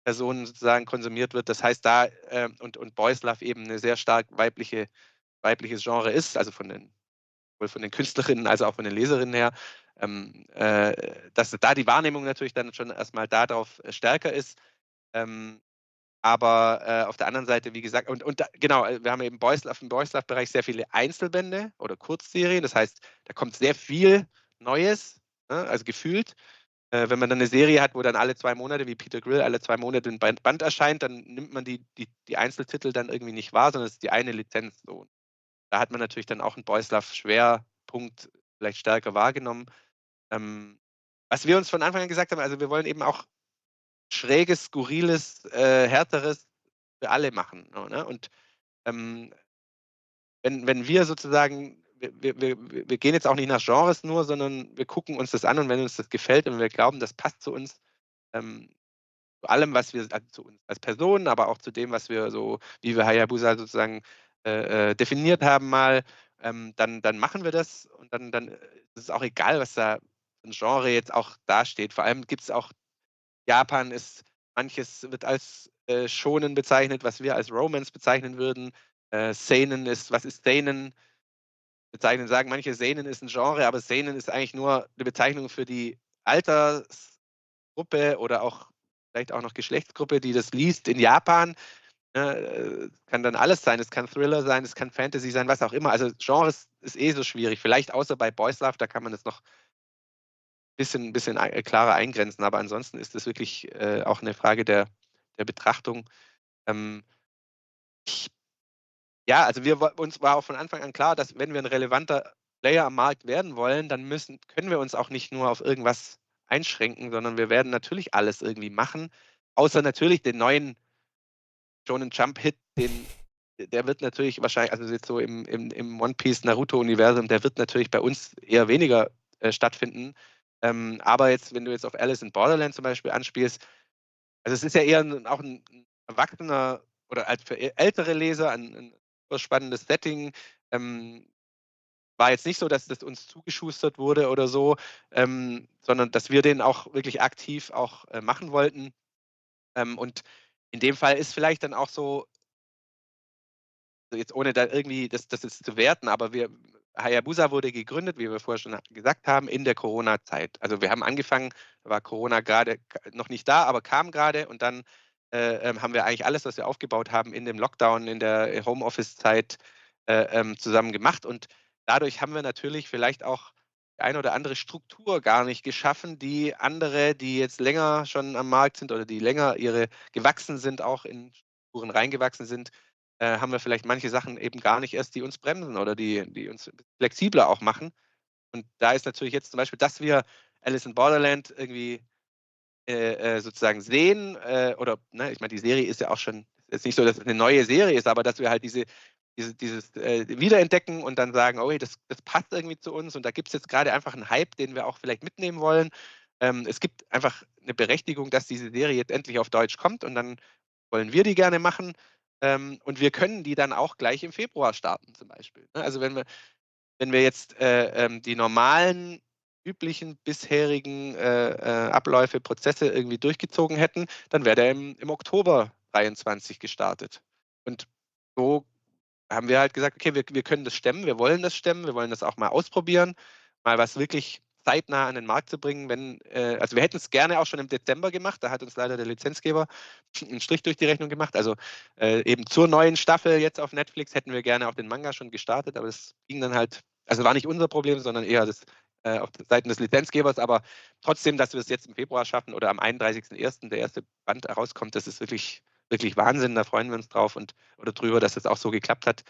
Personen sozusagen konsumiert wird. Das heißt, da äh, und, und Boys Love eben eine sehr stark weibliche weibliches Genre ist, also von den, sowohl von den Künstlerinnen als auch von den Leserinnen her, ähm, äh, dass da die Wahrnehmung natürlich dann schon erstmal darauf äh, stärker ist. Ähm, aber äh, auf der anderen Seite, wie gesagt, und, und da, genau, äh, wir haben eben dem Boys Love-Bereich sehr viele Einzelbände oder Kurzserien. Das heißt, da kommt sehr viel Neues, ne, also gefühlt. Äh, wenn man dann eine Serie hat, wo dann alle zwei Monate, wie Peter Grill, alle zwei Monate ein Band, Band erscheint, dann nimmt man die, die, die Einzeltitel dann irgendwie nicht wahr, sondern es ist die eine Lizenz. So da hat man natürlich dann auch einen Boyslav-Schwerpunkt vielleicht stärker wahrgenommen. Ähm, was wir uns von Anfang an gesagt haben, also wir wollen eben auch schräges, skurriles, äh, härteres für alle machen. Ne? Und ähm, wenn, wenn wir sozusagen, wir, wir, wir gehen jetzt auch nicht nach Genres nur, sondern wir gucken uns das an und wenn uns das gefällt und wir glauben, das passt zu uns, ähm, zu allem, was wir, also zu uns als Personen, aber auch zu dem, was wir so, wie wir Hayabusa sozusagen äh, äh, definiert haben mal, ähm, dann, dann machen wir das und dann, dann ist es auch egal, was da ein Genre jetzt auch dasteht. Vor allem gibt es auch, Japan ist, manches wird als äh, Shonen bezeichnet, was wir als Romance bezeichnen würden. Äh, Seinen ist, was ist Seinen? Bezeichnen, sagen manche, Seinen ist ein Genre, aber Seinen ist eigentlich nur eine Bezeichnung für die Altersgruppe oder auch vielleicht auch noch Geschlechtsgruppe, die das liest in Japan. Ne, äh, kann dann alles sein. Es kann Thriller sein, es kann Fantasy sein, was auch immer. Also Genres ist eh so schwierig. Vielleicht außer bei Boys Love, da kann man es noch ein bisschen, bisschen klarer eingrenzen. Aber ansonsten ist es wirklich äh, auch eine Frage der, der Betrachtung. Ähm, ich, ja, also wir uns war auch von Anfang an klar, dass wenn wir ein relevanter Player am Markt werden wollen, dann müssen, können wir uns auch nicht nur auf irgendwas einschränken, sondern wir werden natürlich alles irgendwie machen, außer natürlich den neuen Shonen Jump Hit, den der wird natürlich wahrscheinlich, also jetzt so im, im, im One Piece Naruto-Universum, der wird natürlich bei uns eher weniger äh, stattfinden. Ähm, aber jetzt, wenn du jetzt auf Alice in Borderland zum Beispiel anspielst, also es ist ja eher ein, auch ein, erwachsener oder als für ältere Leser ein, ein spannendes Setting. Ähm, war jetzt nicht so, dass das uns zugeschustert wurde oder so, ähm, sondern dass wir den auch wirklich aktiv auch äh, machen wollten. Ähm, und in dem Fall ist vielleicht dann auch so, jetzt ohne da irgendwie das, das ist zu werten, aber wir, Hayabusa wurde gegründet, wie wir vorher schon gesagt haben, in der Corona-Zeit. Also wir haben angefangen, war Corona gerade noch nicht da, aber kam gerade und dann äh, ähm, haben wir eigentlich alles, was wir aufgebaut haben, in dem Lockdown, in der Homeoffice-Zeit äh, ähm, zusammen gemacht. Und dadurch haben wir natürlich vielleicht auch eine oder andere Struktur gar nicht geschaffen, die andere, die jetzt länger schon am Markt sind oder die länger ihre gewachsen sind, auch in Strukturen reingewachsen sind, äh, haben wir vielleicht manche Sachen eben gar nicht erst, die uns bremsen oder die, die uns flexibler auch machen. Und da ist natürlich jetzt zum Beispiel, dass wir Alice in Borderland irgendwie äh, äh, sozusagen sehen, äh, oder ne, ich meine, die Serie ist ja auch schon, ist nicht so, dass es eine neue Serie ist, aber dass wir halt diese, diese dieses äh, Wiederentdecken und dann sagen, oh, das, das passt irgendwie zu uns und da gibt es jetzt gerade einfach einen Hype, den wir auch vielleicht mitnehmen wollen. Ähm, es gibt einfach eine Berechtigung, dass diese Serie jetzt endlich auf Deutsch kommt und dann wollen wir die gerne machen. Ähm, und wir können die dann auch gleich im Februar starten, zum Beispiel. Ne? Also wenn wir, wenn wir jetzt äh, ähm, die normalen, üblichen, bisherigen äh, äh, Abläufe, Prozesse irgendwie durchgezogen hätten, dann wäre der im, im Oktober 23 gestartet. Und so haben wir halt gesagt, okay, wir, wir können das stemmen, wir wollen das stemmen, wir wollen das auch mal ausprobieren, mal was wirklich zeitnah an den Markt zu bringen, wenn, äh, also wir hätten es gerne auch schon im Dezember gemacht, da hat uns leider der Lizenzgeber [laughs] einen Strich durch die Rechnung gemacht. Also äh, eben zur neuen Staffel jetzt auf Netflix hätten wir gerne auch den Manga schon gestartet, aber das ging dann halt, also war nicht unser Problem, sondern eher das äh, auf Seiten des Lizenzgebers, aber trotzdem, dass wir es jetzt im Februar schaffen oder am 31.01. der erste Band herauskommt, das ist wirklich, wirklich Wahnsinn, da freuen wir uns drauf und oder drüber, dass das auch so geklappt hat.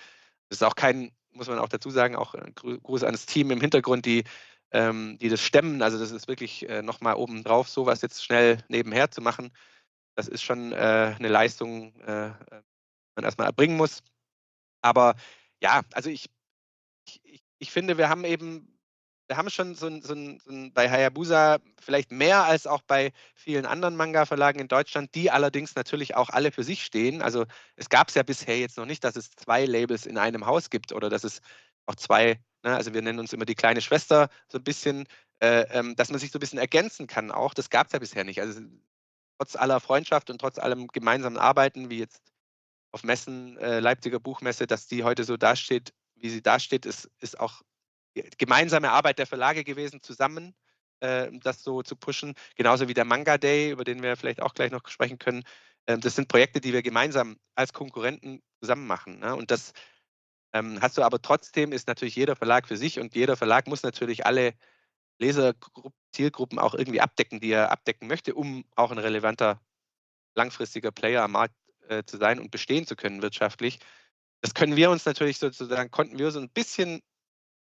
Das ist auch kein, muss man auch dazu sagen, auch ein Gruß an das Team im Hintergrund, die ähm, die das stemmen. Also das ist wirklich äh, nochmal obendrauf, sowas jetzt schnell nebenher zu machen. Das ist schon äh, eine Leistung, äh, äh man erstmal erbringen muss. Aber ja, also ich, ich, ich finde, wir haben eben, wir haben schon so ein, so ein, so ein bei Hayabusa vielleicht mehr als auch bei vielen anderen Manga-Verlagen in Deutschland, die allerdings natürlich auch alle für sich stehen. Also es gab es ja bisher jetzt noch nicht, dass es zwei Labels in einem Haus gibt oder dass es auch zwei Ne? Also wir nennen uns immer die kleine Schwester so ein bisschen, äh, ähm, dass man sich so ein bisschen ergänzen kann auch. Das gab es ja bisher nicht. Also trotz aller Freundschaft und trotz allem gemeinsamen Arbeiten, wie jetzt auf Messen, äh, Leipziger Buchmesse, dass die heute so dasteht, wie sie dasteht, ist, ist auch gemeinsame Arbeit der Verlage gewesen, zusammen äh, das so zu pushen. Genauso wie der Manga Day, über den wir vielleicht auch gleich noch sprechen können. Ähm, das sind Projekte, die wir gemeinsam als Konkurrenten zusammen machen. Ne? Und das ähm, hast du aber trotzdem, ist natürlich jeder Verlag für sich und jeder Verlag muss natürlich alle Leser-Zielgruppen auch irgendwie abdecken, die er abdecken möchte, um auch ein relevanter, langfristiger Player am Markt äh, zu sein und bestehen zu können wirtschaftlich. Das können wir uns natürlich sozusagen, konnten wir so ein bisschen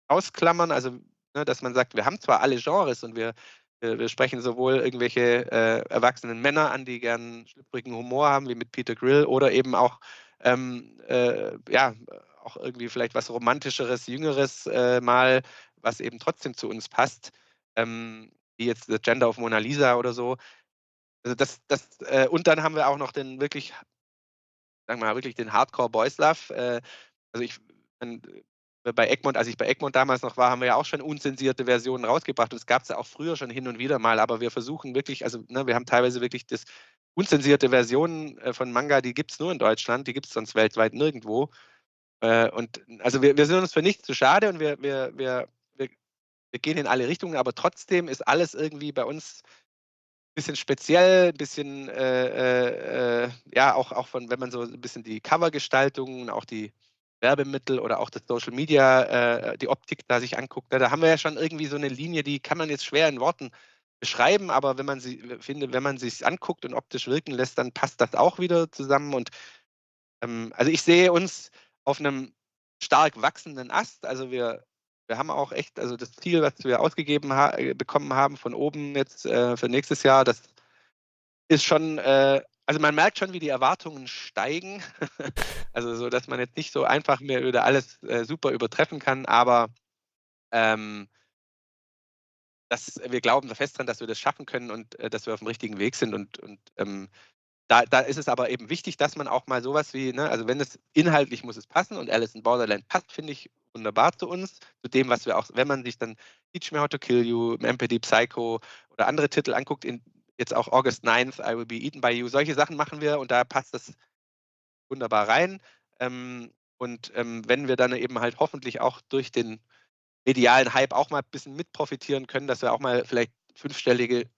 ausklammern, also ne, dass man sagt, wir haben zwar alle Genres und wir, wir, wir sprechen sowohl irgendwelche äh, erwachsenen Männer an, die gern schlüpfrigen Humor haben, wie mit Peter Grill, oder eben auch ähm, äh, ja, auch irgendwie vielleicht was Romantischeres, Jüngeres äh, mal, was eben trotzdem zu uns passt, ähm, wie jetzt The Gender of Mona Lisa oder so. Also das, das, äh, und dann haben wir auch noch den wirklich, sagen wir mal, wirklich den Hardcore Boys Love. Äh, also ich, bei Egmont, als ich bei Egmont damals noch war, haben wir ja auch schon unzensierte Versionen rausgebracht. Und es gab es ja auch früher schon hin und wieder mal, aber wir versuchen wirklich, also ne, wir haben teilweise wirklich das unzensierte Versionen äh, von Manga, die gibt es nur in Deutschland, die gibt es sonst weltweit nirgendwo. Äh, und also wir, wir sind uns für nichts zu schade und wir, wir, wir, wir, wir gehen in alle Richtungen, aber trotzdem ist alles irgendwie bei uns ein bisschen speziell, ein bisschen, äh, äh, äh, ja, auch, auch von, wenn man so ein bisschen die Covergestaltung, auch die Werbemittel oder auch das Social Media, äh, die Optik da sich anguckt, da, da haben wir ja schon irgendwie so eine Linie, die kann man jetzt schwer in Worten beschreiben, aber wenn man sie, finde, wenn man sich anguckt und optisch wirken lässt, dann passt das auch wieder zusammen und ähm, also ich sehe uns auf einem stark wachsenden Ast. Also wir, wir haben auch echt, also das Ziel, was wir ausgegeben ha äh, bekommen haben von oben jetzt äh, für nächstes Jahr, das ist schon, äh, also man merkt schon, wie die Erwartungen steigen. [laughs] also so, dass man jetzt nicht so einfach mehr wieder alles äh, super übertreffen kann, aber ähm, dass wir glauben fest daran, dass wir das schaffen können und äh, dass wir auf dem richtigen Weg sind und, und ähm, da, da ist es aber eben wichtig, dass man auch mal sowas wie, ne, also wenn es inhaltlich muss es passen und Alice in Borderland passt, finde ich wunderbar zu uns, zu dem, was wir auch, wenn man sich dann Teach Me How to Kill You, MPD Psycho oder andere Titel anguckt, in, jetzt auch August 9th, I Will Be Eaten by You, solche Sachen machen wir und da passt das wunderbar rein. Ähm, und ähm, wenn wir dann eben halt hoffentlich auch durch den medialen Hype auch mal ein bisschen mit profitieren können, dass wir auch mal vielleicht fünfstellige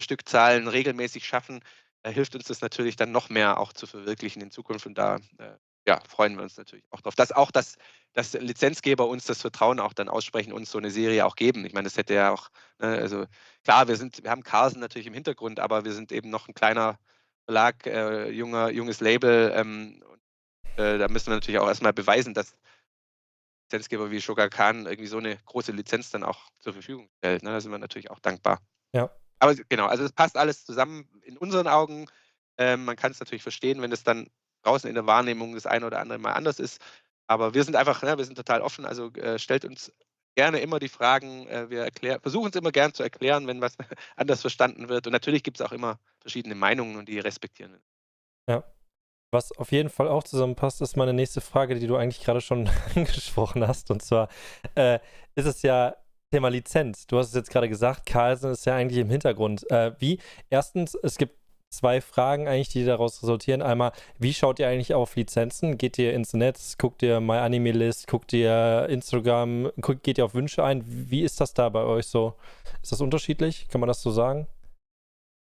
Stückzahlen regelmäßig schaffen, äh, hilft uns das natürlich dann noch mehr auch zu verwirklichen in Zukunft. Und da äh, ja, freuen wir uns natürlich auch drauf. Dass auch das, dass Lizenzgeber uns das Vertrauen auch dann aussprechen, uns so eine Serie auch geben. Ich meine, das hätte ja auch, ne, also klar, wir sind, wir haben Carson natürlich im Hintergrund, aber wir sind eben noch ein kleiner Verlag, äh, junger, junges Label. Ähm, und, äh, da müssen wir natürlich auch erstmal beweisen, dass Lizenzgeber wie Sugar Khan irgendwie so eine große Lizenz dann auch zur Verfügung stellt. Ne? Da sind wir natürlich auch dankbar. Ja. Aber genau, also es passt alles zusammen in unseren Augen. Ähm, man kann es natürlich verstehen, wenn es dann draußen in der Wahrnehmung das eine oder andere mal anders ist. Aber wir sind einfach, ne, wir sind total offen. Also äh, stellt uns gerne immer die Fragen. Äh, wir versuchen es immer gern zu erklären, wenn was [laughs] anders verstanden wird. Und natürlich gibt es auch immer verschiedene Meinungen und die respektieren wir. Ja. Was auf jeden Fall auch zusammenpasst, ist meine nächste Frage, die du eigentlich gerade schon [laughs] angesprochen hast. Und zwar äh, ist es ja Thema Lizenz. Du hast es jetzt gerade gesagt, Carlsen ist ja eigentlich im Hintergrund. Äh, wie? Erstens, es gibt zwei Fragen eigentlich, die daraus resultieren. Einmal, wie schaut ihr eigentlich auf Lizenzen? Geht ihr ins Netz, guckt ihr MyAnimeList, guckt ihr Instagram, guckt, geht ihr auf Wünsche ein? Wie ist das da bei euch so? Ist das unterschiedlich? Kann man das so sagen?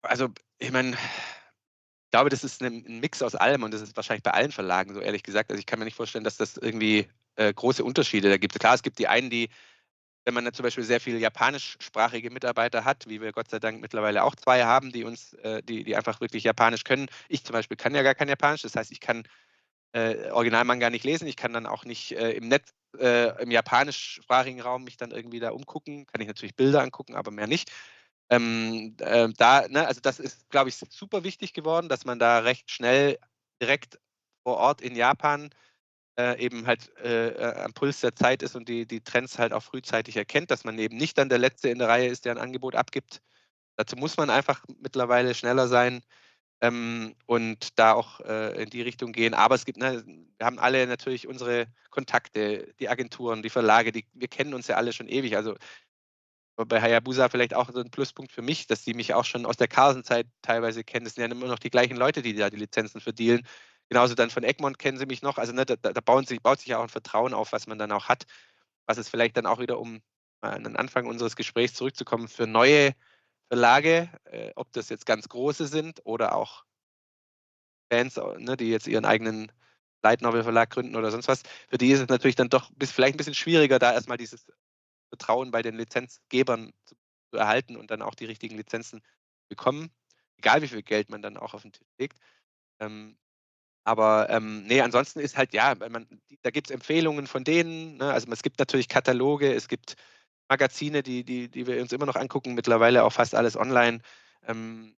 Also, ich meine, ich glaube, das ist ein, Mix aus allem und das ist wahrscheinlich bei allen Verlagen so ehrlich gesagt. Also ich kann mir nicht vorstellen, dass das irgendwie äh, große Unterschiede da gibt. Klar, es gibt die einen, die wenn man zum Beispiel sehr viele japanischsprachige Mitarbeiter hat, wie wir Gott sei Dank mittlerweile auch zwei haben, die uns, äh, die, die einfach wirklich Japanisch können. Ich zum Beispiel kann ja gar kein Japanisch, das heißt, ich kann äh, Originalmanga nicht lesen, ich kann dann auch nicht äh, im Netz, äh, im japanischsprachigen Raum mich dann irgendwie da umgucken, kann ich natürlich Bilder angucken, aber mehr nicht. Ähm, äh, da, ne, also das ist, glaube ich, super wichtig geworden, dass man da recht schnell direkt vor Ort in Japan äh, eben halt äh, am Puls der Zeit ist und die, die Trends halt auch frühzeitig erkennt, dass man eben nicht dann der Letzte in der Reihe ist, der ein Angebot abgibt. Dazu muss man einfach mittlerweile schneller sein ähm, und da auch äh, in die Richtung gehen. Aber es gibt, ne, wir haben alle natürlich unsere Kontakte, die Agenturen, die Verlage, die, wir kennen uns ja alle schon ewig. Also bei Hayabusa vielleicht auch so ein Pluspunkt für mich, dass die mich auch schon aus der Carlsen-Zeit teilweise kennen. Das sind ja immer noch die gleichen Leute, die da die Lizenzen verdienen. Genauso dann von Egmont kennen sie mich noch. Also ne, da, da bauen sich, baut sich ja auch ein Vertrauen auf, was man dann auch hat. Was es vielleicht dann auch wieder, um an den Anfang unseres Gesprächs zurückzukommen, für neue Verlage, äh, ob das jetzt ganz große sind oder auch Fans, ne, die jetzt ihren eigenen Light Novel Verlag gründen oder sonst was, für die ist es natürlich dann doch bis, vielleicht ein bisschen schwieriger, da erstmal dieses Vertrauen bei den Lizenzgebern zu, zu erhalten und dann auch die richtigen Lizenzen bekommen, egal wie viel Geld man dann auch auf den Tisch legt. Ähm, aber ähm, nee, ansonsten ist halt, ja, man, da gibt es Empfehlungen von denen. Ne? Also es gibt natürlich Kataloge, es gibt Magazine, die, die, die wir uns immer noch angucken, mittlerweile auch fast alles online. Ähm,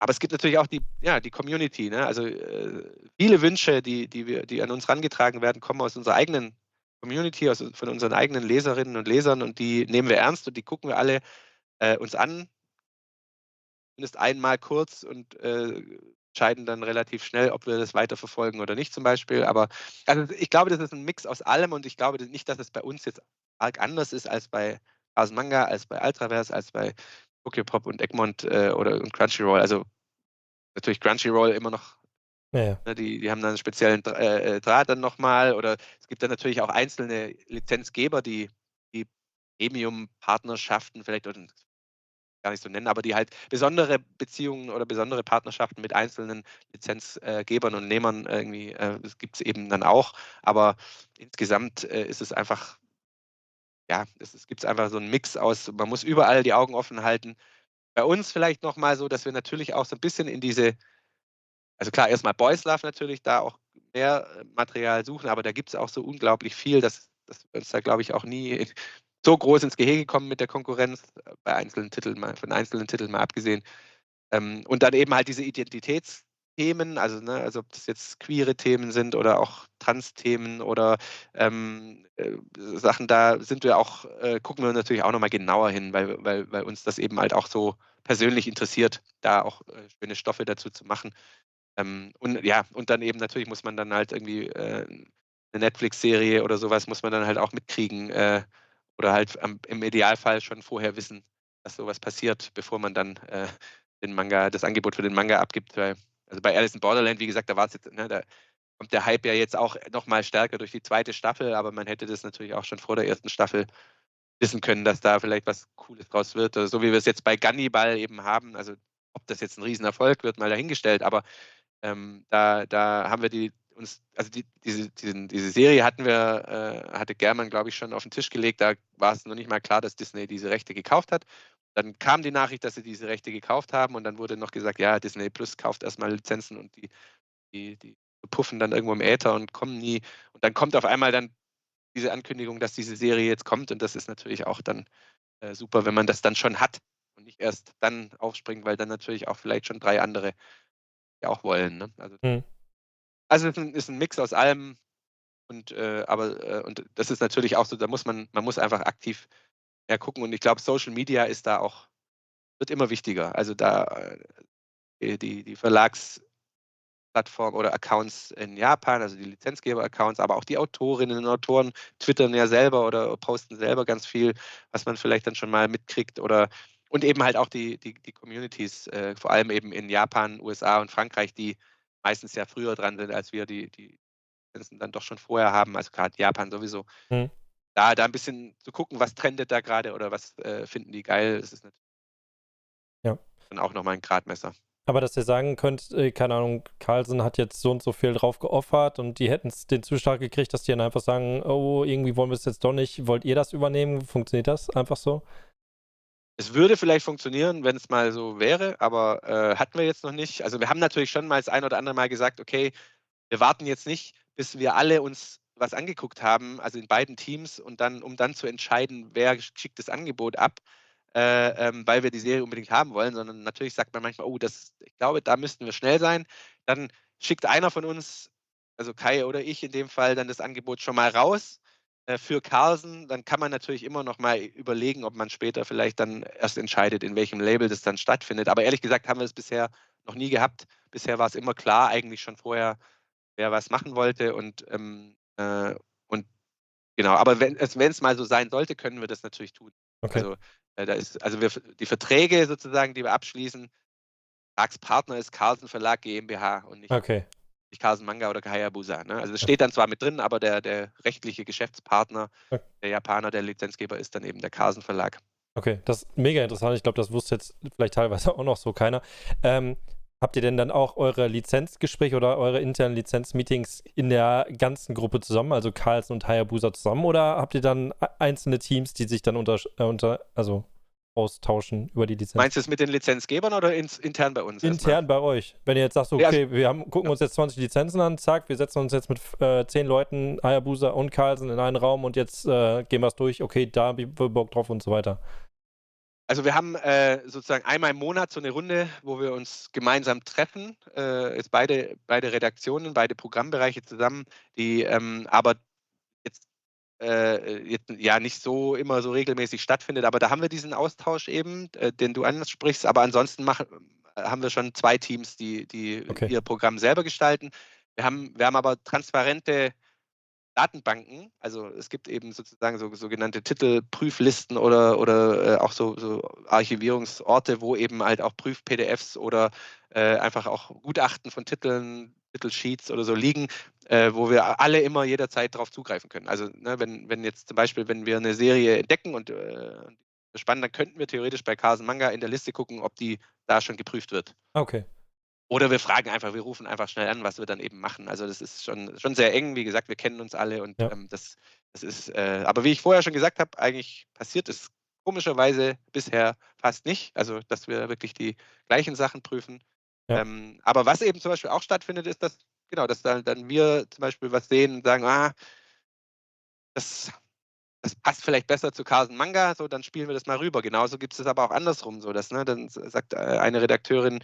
aber es gibt natürlich auch die, ja, die Community. Ne? Also äh, viele Wünsche, die, die, wir, die an uns herangetragen werden, kommen aus unserer eigenen Community, aus, von unseren eigenen Leserinnen und Lesern und die nehmen wir ernst und die gucken wir alle äh, uns an. Zumindest einmal kurz und äh, entscheiden dann relativ schnell, ob wir das weiterverfolgen oder nicht zum Beispiel. Aber also ich glaube, das ist ein Mix aus allem und ich glaube nicht, dass es bei uns jetzt arg anders ist als bei Ars Manga, als bei Ultraverse, als bei Tokyo Pop und Egmont äh, oder und Crunchyroll. Also natürlich Crunchyroll immer noch. Ja, ja. Ne, die, die haben dann einen speziellen äh, äh, Draht dann nochmal. Oder es gibt dann natürlich auch einzelne Lizenzgeber, die, die Premium-Partnerschaften vielleicht oder gar nicht so nennen, aber die halt besondere Beziehungen oder besondere Partnerschaften mit einzelnen Lizenzgebern und Nehmern irgendwie, äh, das gibt es eben dann auch. Aber insgesamt äh, ist es einfach, ja, es, es gibt einfach so einen Mix aus, man muss überall die Augen offen halten. Bei uns vielleicht nochmal so, dass wir natürlich auch so ein bisschen in diese, also klar, erstmal Boys Love natürlich, da auch mehr äh, Material suchen, aber da gibt es auch so unglaublich viel, dass, dass wir uns da, glaube ich, auch nie so groß ins Gehege kommen mit der Konkurrenz, äh, bei einzelnen Titeln mal, von einzelnen Titeln mal abgesehen. Ähm, und dann eben halt diese Identitätsthemen, also, ne, also ob das jetzt queere Themen sind oder auch Trans-Themen oder ähm, äh, Sachen, da sind wir auch, äh, gucken wir natürlich auch nochmal genauer hin, weil, weil, weil uns das eben halt auch so persönlich interessiert, da auch äh, schöne Stoffe dazu zu machen. Ähm, und ja, und dann eben natürlich muss man dann halt irgendwie äh, eine Netflix-Serie oder sowas muss man dann halt auch mitkriegen äh, oder halt am, im Idealfall schon vorher wissen, dass sowas passiert, bevor man dann äh, den Manga, das Angebot für den Manga abgibt. Weil, also bei Alice in Borderland, wie gesagt, da war es jetzt, ne, da kommt der Hype ja jetzt auch nochmal stärker durch die zweite Staffel, aber man hätte das natürlich auch schon vor der ersten Staffel wissen können, dass da vielleicht was Cooles draus wird. So wie wir es jetzt bei Gunniball eben haben. Also ob das jetzt ein Riesenerfolg wird, mal dahingestellt, aber ähm, da, da haben wir die uns, also die, diese, diesen, diese Serie hatten wir, äh, hatte German, glaube ich, schon auf den Tisch gelegt. Da war es noch nicht mal klar, dass Disney diese Rechte gekauft hat. Dann kam die Nachricht, dass sie diese Rechte gekauft haben und dann wurde noch gesagt, ja, Disney Plus kauft erstmal Lizenzen und die, die, die puffen dann irgendwo im Äther und kommen nie. Und dann kommt auf einmal dann diese Ankündigung, dass diese Serie jetzt kommt und das ist natürlich auch dann äh, super, wenn man das dann schon hat und nicht erst dann aufspringt, weil dann natürlich auch vielleicht schon drei andere ja auch wollen. Ne? Also, mhm. Also es ist ein, Mix aus allem und äh, aber äh, und das ist natürlich auch so, da muss man, man muss einfach aktiv ja, gucken und ich glaube, Social Media ist da auch, wird immer wichtiger. Also da äh, die, die Verlagsplattform oder Accounts in Japan, also die Lizenzgeber-Accounts, aber auch die Autorinnen und Autoren twittern ja selber oder posten selber ganz viel, was man vielleicht dann schon mal mitkriegt oder und eben halt auch die, die, die Communities, äh, vor allem eben in Japan, USA und Frankreich, die meistens ja früher dran sind, als wir die, die Lizenzen dann doch schon vorher haben, also gerade Japan sowieso. Mhm. Da, da ein bisschen zu gucken, was trendet da gerade oder was äh, finden die geil, das ist natürlich ja. dann auch nochmal ein Gradmesser. Aber dass ihr sagen könnt, äh, keine Ahnung, Carlsen hat jetzt so und so viel drauf geoffert und die hätten den Zuschlag gekriegt, dass die dann einfach sagen, oh, irgendwie wollen wir es jetzt doch nicht, wollt ihr das übernehmen? Funktioniert das einfach so? Es würde vielleicht funktionieren, wenn es mal so wäre, aber äh, hatten wir jetzt noch nicht. Also wir haben natürlich schon mal das ein oder andere Mal gesagt, okay, wir warten jetzt nicht, bis wir alle uns was angeguckt haben, also in beiden Teams, und dann, um dann zu entscheiden, wer schickt das Angebot ab, äh, ähm, weil wir die Serie unbedingt haben wollen, sondern natürlich sagt man manchmal, oh, das, ich glaube, da müssten wir schnell sein. Dann schickt einer von uns, also Kai oder ich in dem Fall, dann das Angebot schon mal raus für Carlsen, dann kann man natürlich immer noch mal überlegen, ob man später vielleicht dann erst entscheidet, in welchem Label das dann stattfindet. Aber ehrlich gesagt haben wir es bisher noch nie gehabt. Bisher war es immer klar, eigentlich schon vorher, wer was machen wollte. Und, ähm, äh, und genau, aber wenn es mal so sein sollte, können wir das natürlich tun. Okay. Also, äh, da ist, also wir, die Verträge sozusagen, die wir abschließen, Vertragspartner ist Carlsen Verlag GmbH und nicht okay nicht Carlsen Manga oder Hayabusa. Ne? Also es steht dann zwar mit drin, aber der, der rechtliche Geschäftspartner, der Japaner, der Lizenzgeber ist dann eben der Carlsen Verlag. Okay, das ist mega interessant. Ich glaube, das wusste jetzt vielleicht teilweise [laughs] auch noch so keiner. Ähm, habt ihr denn dann auch eure Lizenzgespräche oder eure internen Lizenzmeetings in der ganzen Gruppe zusammen, also Carlsen und Hayabusa zusammen, oder habt ihr dann einzelne Teams, die sich dann unter, äh, unter also austauschen über die Lizenz. Meinst du es mit den Lizenzgebern oder ins, intern bei uns? Intern bei euch. Wenn ihr jetzt sagt, okay, ja, wir haben, gucken uns jetzt 20 Lizenzen an, zack, wir setzen uns jetzt mit äh, 10 Leuten, Hayabusa und Carlsen in einen Raum und jetzt äh, gehen wir es durch, okay, da haben wir Bock drauf und so weiter. Also wir haben äh, sozusagen einmal im Monat so eine Runde, wo wir uns gemeinsam treffen, äh, jetzt beide, beide Redaktionen, beide Programmbereiche zusammen, die ähm, aber äh, jetzt, ja nicht so immer so regelmäßig stattfindet. Aber da haben wir diesen Austausch eben, äh, den du ansprichst. Aber ansonsten machen, äh, haben wir schon zwei Teams, die, die okay. ihr Programm selber gestalten. Wir haben, wir haben aber transparente Datenbanken. Also es gibt eben sozusagen so sogenannte Titelprüflisten oder, oder äh, auch so, so, Archivierungsorte, wo eben halt auch Prüf-PDFs oder äh, einfach auch Gutachten von Titeln, Titelsheets oder so liegen, äh, wo wir alle immer jederzeit darauf zugreifen können. Also ne, wenn, wenn jetzt zum Beispiel, wenn wir eine Serie entdecken und äh, spannend, dann könnten wir theoretisch bei Carson Manga in der Liste gucken, ob die da schon geprüft wird. Okay. Oder wir fragen einfach, wir rufen einfach schnell an, was wir dann eben machen. Also das ist schon, schon sehr eng. Wie gesagt, wir kennen uns alle und ja. ähm, das, das ist, äh, aber wie ich vorher schon gesagt habe, eigentlich passiert es komischerweise bisher fast nicht. Also dass wir wirklich die gleichen Sachen prüfen. Ähm, aber was eben zum Beispiel auch stattfindet, ist, dass genau, dass dann, dann wir zum Beispiel was sehen und sagen, ah, das, das passt vielleicht besser zu Carson Manga, so dann spielen wir das mal rüber. Genauso gibt es es aber auch andersrum, so dass, ne, dann sagt äh, eine Redakteurin,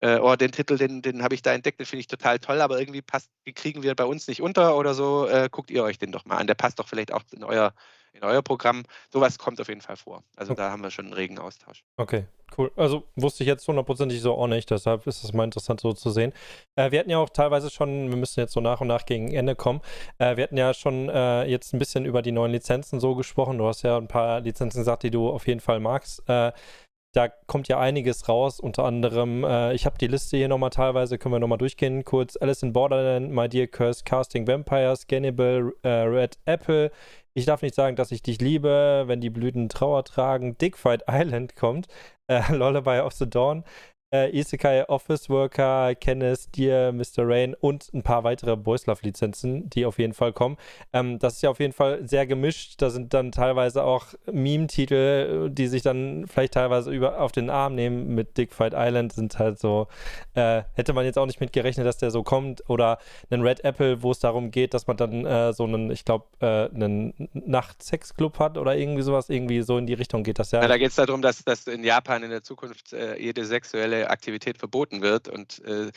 äh, oh, den Titel, den, den habe ich da entdeckt, den finde ich total toll, aber irgendwie passt, den kriegen wir bei uns nicht unter oder so, äh, guckt ihr euch den doch mal an. Der passt doch vielleicht auch in euer, in euer Programm. Sowas kommt auf jeden Fall vor. Also okay. da haben wir schon einen regen Austausch. Okay, cool. Also wusste ich jetzt hundertprozentig so auch nicht, deshalb ist es mal interessant so zu sehen. Äh, wir hatten ja auch teilweise schon, wir müssen jetzt so nach und nach gegen Ende kommen, äh, wir hatten ja schon äh, jetzt ein bisschen über die neuen Lizenzen so gesprochen. Du hast ja ein paar Lizenzen gesagt, die du auf jeden Fall magst. Äh, da kommt ja einiges raus, unter anderem, äh, ich habe die Liste hier nochmal teilweise, können wir nochmal durchgehen, kurz Alice in Borderland, My Dear Curse, Casting Vampires, Gannibal, äh, Red Apple, ich darf nicht sagen, dass ich dich liebe, wenn die Blüten Trauer tragen, Dickfight Island kommt, äh, [laughs] Lullaby of the Dawn, äh, Isekai Office Worker, Kenneth, Dear, Mr. Rain und ein paar weitere Boys Love Lizenzen, die auf jeden Fall kommen. Ähm, das ist ja auf jeden Fall sehr gemischt. Da sind dann teilweise auch Meme-Titel, die sich dann vielleicht teilweise über, auf den Arm nehmen mit Dick Fight Island, sind halt so, äh, hätte man jetzt auch nicht mit gerechnet, dass der so kommt. Oder einen Red Apple, wo es darum geht, dass man dann äh, so einen, ich glaube, äh, einen Nachtsexclub hat oder irgendwie sowas, irgendwie so in die Richtung geht das ja. ja da geht es darum, dass, dass in Japan in der Zukunft äh, jede sexuelle Aktivität verboten wird und äh,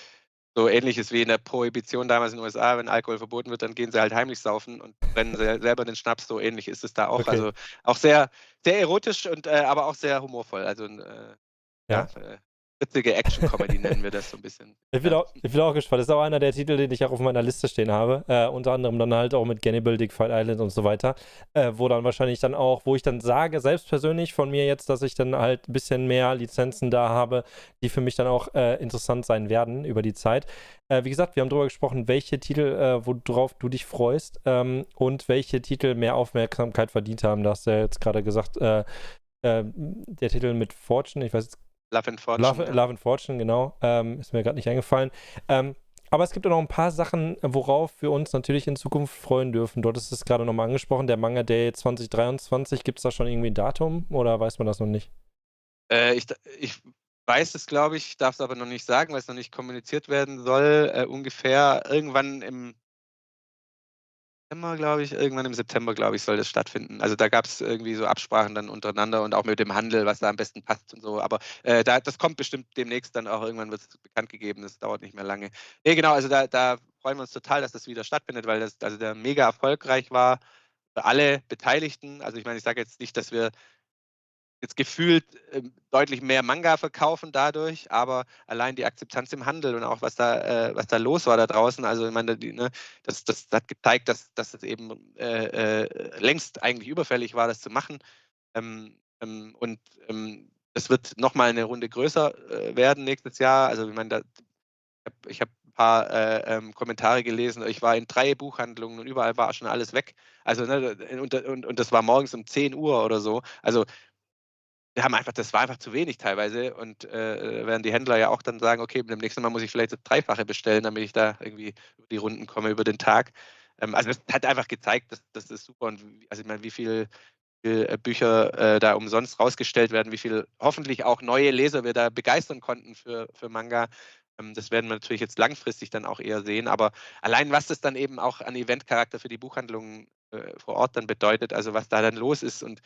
so ähnliches wie in der Prohibition damals in den USA, wenn Alkohol verboten wird, dann gehen sie halt heimlich saufen und brennen selber den Schnaps. So ähnlich ist es da auch. Okay. Also auch sehr, sehr erotisch und äh, aber auch sehr humorvoll. Also äh, ja. ja äh, witzige Action-Comedy nennen wir das so ein bisschen. [laughs] Ich bin, auch, ich bin auch gespannt. Das ist auch einer der Titel, den ich auch auf meiner Liste stehen habe. Äh, unter anderem dann halt auch mit Gannibal, Dickfight Island und so weiter. Äh, wo dann wahrscheinlich dann auch, wo ich dann sage, selbst persönlich von mir jetzt, dass ich dann halt ein bisschen mehr Lizenzen da habe, die für mich dann auch äh, interessant sein werden über die Zeit. Äh, wie gesagt, wir haben darüber gesprochen, welche Titel, äh, worauf du dich freust ähm, und welche Titel mehr Aufmerksamkeit verdient haben. Da hast du ja jetzt gerade gesagt, äh, der Titel mit Fortune, ich weiß jetzt Love and Fortune. Love, ja. Love and Fortune, genau. Ähm, ist mir gerade nicht eingefallen. Ähm, aber es gibt auch noch ein paar Sachen, worauf wir uns natürlich in Zukunft freuen dürfen. Dort ist es gerade nochmal angesprochen, der Manga Day 2023. Gibt es da schon irgendwie ein Datum oder weiß man das noch nicht? Äh, ich, ich weiß es, glaube ich, darf es aber noch nicht sagen, weil es noch nicht kommuniziert werden soll. Äh, ungefähr irgendwann im September, glaube ich, irgendwann im September, glaube ich, soll das stattfinden. Also da gab es irgendwie so Absprachen dann untereinander und auch mit dem Handel, was da am besten passt und so. Aber äh, da, das kommt bestimmt demnächst dann auch irgendwann wird es bekannt gegeben. Das dauert nicht mehr lange. Nee, genau, also da, da freuen wir uns total, dass das wieder stattfindet, weil das also der mega erfolgreich war für alle Beteiligten. Also ich meine, ich sage jetzt nicht, dass wir jetzt gefühlt äh, deutlich mehr Manga verkaufen dadurch, aber allein die Akzeptanz im Handel und auch was da, äh, was da los war da draußen, also ich meine, die, ne, das, das, das, hat gezeigt, dass, dass es eben äh, äh, längst eigentlich überfällig war, das zu machen. Ähm, ähm, und ähm, das wird nochmal eine Runde größer äh, werden nächstes Jahr. Also ich meine, da, ich habe ein paar äh, ähm, Kommentare gelesen. Ich war in drei Buchhandlungen und überall war schon alles weg. Also ne, und, und, und das war morgens um 10 Uhr oder so. Also wir haben einfach, das war einfach zu wenig teilweise und äh, werden die Händler ja auch dann sagen, okay, beim nächsten Mal muss ich vielleicht das Dreifache bestellen, damit ich da irgendwie über die Runden komme über den Tag. Ähm, also das hat einfach gezeigt, dass das ist super und also ich meine, wie viel, viel äh, Bücher äh, da umsonst rausgestellt werden, wie viel hoffentlich auch neue Leser wir da begeistern konnten für, für Manga. Ähm, das werden wir natürlich jetzt langfristig dann auch eher sehen, aber allein was das dann eben auch an Eventcharakter für die Buchhandlungen äh, vor Ort dann bedeutet, also was da dann los ist und